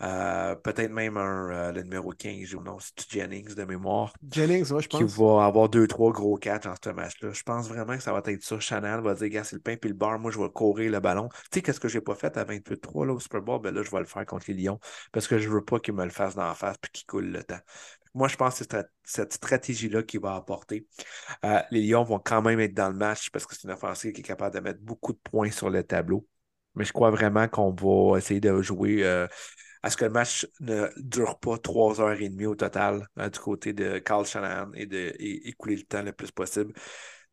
euh, peut-être même un, euh, le numéro 15 ou non, c'est Jennings de mémoire. Jennings, oui, je pense. Qui va avoir deux, trois gros catchs dans ce match-là. Je pense vraiment que ça va être ça. Chanel va dire, gars, c'est le pain puis le bar, moi je vais courir le ballon. Tu sais, qu'est-ce que j'ai pas fait à 28-3 au Super Bowl? Ben là, je vais le faire contre les Lions parce que je veux pas qu'ils me le fassent dans la face puis qu'ils coulent le temps. Moi, je pense que c'est cette stratégie-là qui va apporter. Euh, les Lions vont quand même être dans le match parce que c'est une offensive qui est capable de mettre beaucoup de points sur le tableau. Mais je crois vraiment qu'on va essayer de jouer à ce que le match ne dure pas trois heures et demie au total hein, du côté de Carl Shanahan et de le temps le plus possible?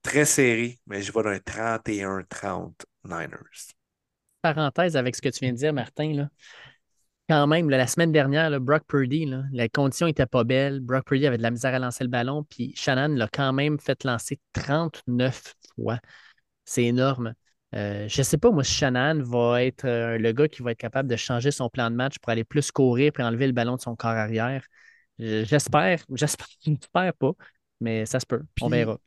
Très serré, mais je vais d'un 31-30 Niners. Parenthèse avec ce que tu viens de dire, Martin. Là. Quand même, la semaine dernière, Brock Purdy, là, la condition n'était pas belle. Brock Purdy avait de la misère à lancer le ballon, puis Shannon l'a quand même fait lancer 39 fois. C'est énorme. Euh, je ne sais pas, moi, si Shannon va être euh, le gars qui va être capable de changer son plan de match pour aller plus courir et enlever le ballon de son corps arrière. J'espère, j'espère pas, mais ça se peut. On verra.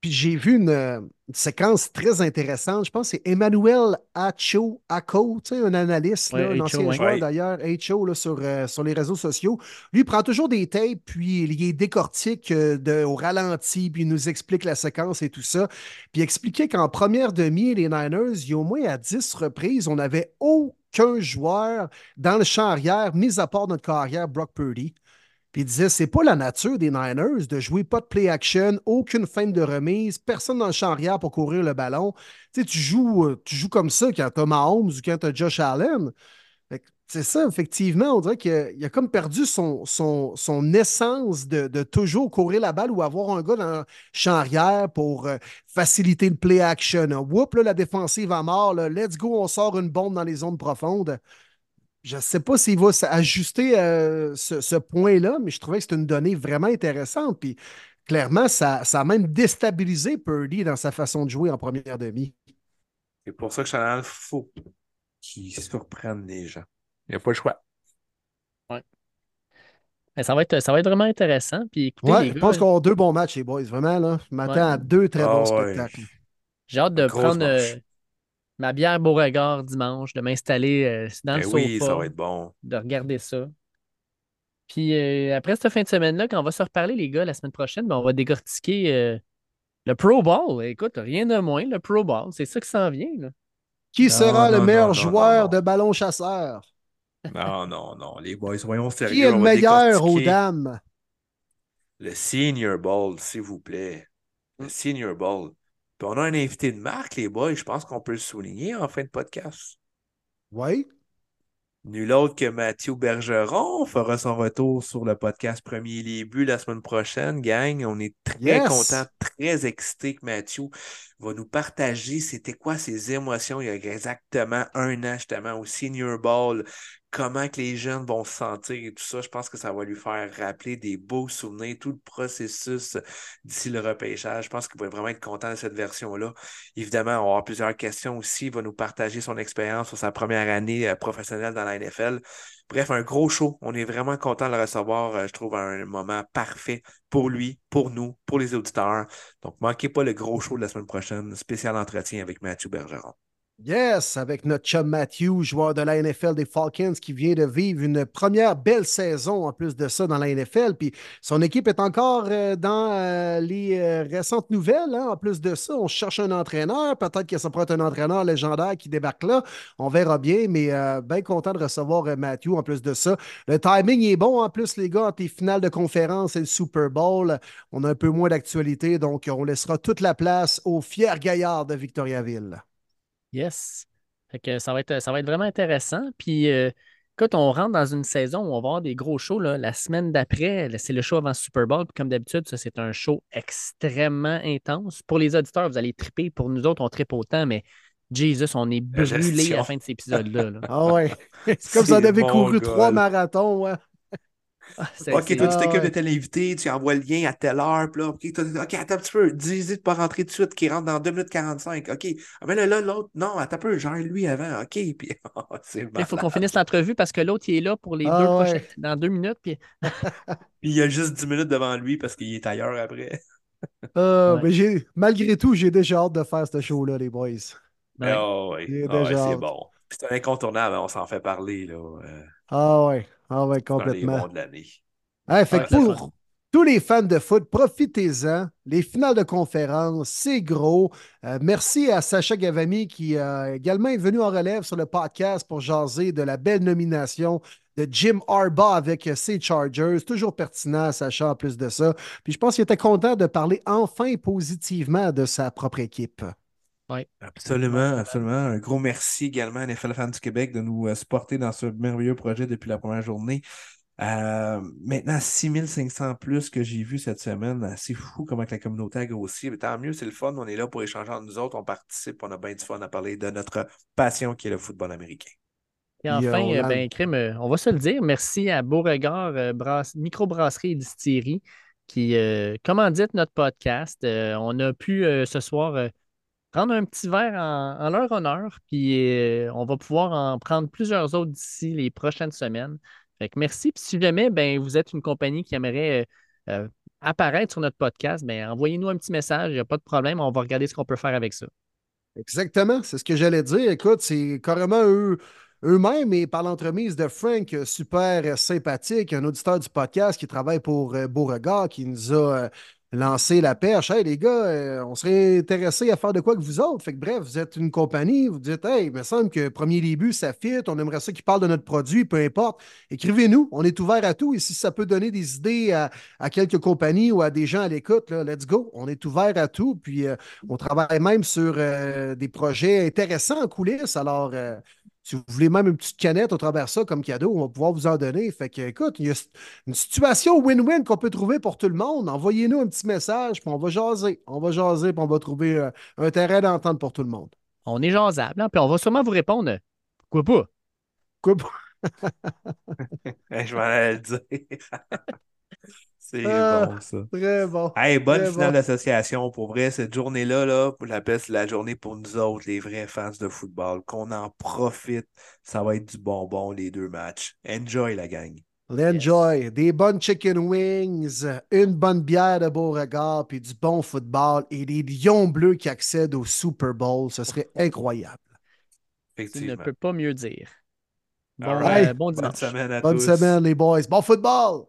Puis j'ai vu une, séquence très intéressante. Je pense que c'est Emmanuel Acho Ako, un analyste, un ancien joueur d'ailleurs, Acho sur, euh, sur les réseaux sociaux. Lui, il prend toujours des tapes, puis il est décortique euh, au ralenti, puis il nous explique la séquence et tout ça. Puis il expliquait qu'en première demi, les Niners, il y a au moins à 10 reprises, on n'avait aucun joueur dans le champ arrière, mis à part notre carrière, Brock Purdy. Puis il disait, c'est pas la nature des Niners de jouer pas de play action, aucune fin de remise, personne dans le champ arrière pour courir le ballon. Tu sais, tu joues, euh, comme ça quand tu as Mahomes ou quand tu as Josh Allen. C'est ça, effectivement, on dirait qu'il a, comme perdu son, essence de, toujours courir la balle ou avoir un gars dans le champ arrière pour euh, faciliter le play action. Whoop, là, la défensive à mort, let's go, on sort une bombe dans les zones profondes je ne sais pas s'il va s'ajuster euh, ce, point-là, mais je trouvais que c'était une donnée vraiment intéressante. Puis clairement, ça, ça, a même déstabilisé Purdy dans sa façon de jouer en première demi. C'est pour ça que Chanel, faut qu'il surprenne les gens. Il n'y a pas le choix. Ouais. ça, va être, ça va être vraiment intéressant. Puis, je pense qu'on a deux bons matchs, les boys. Vraiment, là, je m'attends à deux très bons ah spectacles. J'ai hâte de prendre ma bière Beauregard dimanche, de m'installer euh, dans le ben sofa. Oui, ça va être bon. De regarder ça. Puis euh, après cette fin de semaine-là, quand on va se reparler, les gars, la semaine prochaine, ben, on va décortiquer euh, le Pro Bowl. Écoute, rien de moins, le Pro Bowl. C'est ça qui s'en vient. Là. Qui sera le meilleur joueur de ballon chasseur? Non, non, non. Les boys, soyons sérieux. Qui est le meilleur aux dames? Le Senior Bowl, s'il vous plaît. Le Senior Bowl. Puis on a un invité de marque, les boys, je pense qu'on peut le souligner en fin de podcast. Oui. Nul autre que Mathieu Bergeron fera son retour sur le podcast Premier Buts la semaine prochaine, gang. On est très Yes. content, très excité que Mathieu va nous partager c'était quoi ses émotions il y a exactement un an, justement, au Senior Ball. Comment que les jeunes vont se sentir et tout ça. Je pense que ça va lui faire rappeler des beaux souvenirs, tout le processus d'ici le repêchage. Je pense qu'il va vraiment être content de cette version-là. Évidemment, on va avoir plusieurs questions aussi. Il va nous partager son expérience sur sa première année euh, professionnelle dans la NFL. Bref, un gros show. On est vraiment content de le recevoir. euh, Je trouve un moment parfait pour lui, pour nous, pour les auditeurs. Donc, manquez pas le gros show de la semaine prochaine. Spécial entretien avec Mathieu Bergeron. Yes, avec notre chum Matthew, joueur de la NFL des Falcons, qui vient de vivre une première belle saison en plus de ça dans la NFL. Puis son équipe est encore euh, dans euh, les euh, récentes nouvelles. hein. En plus de ça, on cherche un entraîneur. Peut-être que ça pourrait être un entraîneur légendaire qui débarque là. On verra bien, mais bien content de recevoir Matthew en plus de ça. Le timing est bon en plus, les gars, entre les finales de conférence et le Super Bowl. On a un peu moins d'actualité, donc on laissera toute la place aux fiers gaillards de Victoriaville. Yes. Fait que ça va être, ça va être vraiment intéressant. Puis, euh, écoute, on rentre dans une saison où on va avoir des gros shows. là. La semaine d'après, c'est le show avant Super Bowl. Puis comme d'habitude, ça, c'est un show extrêmement intense. Pour les auditeurs, vous allez triper. Pour nous autres, on tripe autant, mais Jesus, on est La brûlés à la fin de cet épisode-là. là. Ah ouais. C'est comme si on avait couru trois marathons. Ouais. Ah, c'est- OK, c'est- toi, tu t'occupes ouais. de tel invité, tu envoies le lien à telle heure, puis là, OK, attends un petit peu, dis-y de pas rentrer tout de suite, qui rentre dans 2 minutes 45. OK, ah, mais là, là, l'autre, non, attends un peu, genre lui avant, OK, puis c'est Il faut qu'on finisse l'entrevue parce que l'autre, il est là pour les Ah deux ouais. prochaines, dans deux minutes. Puis... Puis il y a juste 10 minutes devant lui parce qu'il est ailleurs après. Euh, Ouais. mais j'ai, malgré tout, j'ai déjà hâte de faire ce show-là, les boys. Ouais. Oh, oui, est Ah ouais, déjà c'est hâte. bon. Puis c'est un incontournable, on s'en fait parler, là, euh, Ah ouais, ah ouais, dans les complètement. bons de l'année. Fait Ouais, que c'est le pour tous les fans de foot, profitez-en. Les finales de conférence, c'est gros. Euh, merci à Sacha Gavami qui euh, également est venu en relève sur le podcast pour jaser de la belle nomination de Jim Harbaugh avec euh, ses Chargers. Toujours pertinent, Sacha, en plus de ça. Puis je pense qu'il était content de parler enfin positivement de sa propre équipe. Absolument, absolument. Un gros merci également à NFL Fans du Québec de nous euh, supporter dans ce merveilleux projet depuis la première journée. Euh, maintenant, 6500 plus que j'ai vu cette semaine. C'est fou comment que la communauté a grossi. Mais tant mieux, c'est le fun. On est là pour échanger entre nous autres. On participe. On a bien du fun à parler de notre passion qui est le football américain. Et enfin, on euh, ben, crime, euh, on va se le dire, merci à Beauregard euh, brasse- Microbrasserie et Distillerie qui euh, commandite notre podcast. Euh, on a pu euh, ce soir euh, prendre un petit verre en, leur honneur, puis euh, on va pouvoir en prendre plusieurs autres d'ici les prochaines semaines. Fait que merci. Puis si jamais ben, vous êtes une compagnie qui aimerait euh, euh, apparaître sur notre podcast, ben, envoyez-nous un petit message, il n'y a pas de problème, on va regarder ce qu'on peut faire avec ça. Exactement, c'est ce que j'allais dire. Écoute, c'est carrément eux, eux-mêmes et par l'entremise de Frank, super sympathique, un auditeur du podcast qui travaille pour Beauregard, qui nous a lancé la perche. Hey les gars, euh, on serait intéressés à faire de quoi que vous autres. Fait que bref, vous êtes une compagnie, vous dites, hey, il me semble que premier début, ça fit, on aimerait ça qu'ils parlent de notre produit, peu importe. Écrivez-nous, on est ouvert à tout. Et si ça peut donner des idées à, à quelques compagnies ou à des gens à l'écoute, let's go. On est ouvert à tout. Puis euh, on travaille même sur euh, des projets intéressants en coulisses. Alors, euh, si vous voulez même une petite canette au travers de ça comme cadeau, on va pouvoir vous en donner. Fait que, écoute, il y a une situation win-win qu'on peut trouver pour tout le monde. Envoyez-nous un petit message, puis on va jaser. On va jaser, puis on va trouver euh, un terrain d'entente pour tout le monde. On est jasable, hein, puis on va sûrement vous répondre. Pourquoi pas? Quoi pour- Hey, je allais le dire. c'est Ah. bon, ça. Très bon. Hey, bonne Très finale bon. d'association. Pour vrai, cette journée-là, là, je l'appelle c'est la journée pour nous autres, les vrais fans de football. Qu'on en profite. Ça va être du bonbon, les deux matchs. Enjoy, la gang. L'enjoy. Des bonnes chicken wings, une bonne bière de Beauregard, puis du bon football et des lions bleus qui accèdent au Super Bowl. Ce serait incroyable. Tu ne peux pas mieux dire. Bon, right. euh, bon Bonne dimanche. semaine à Bonne tous. semaine, les boys. Bon football!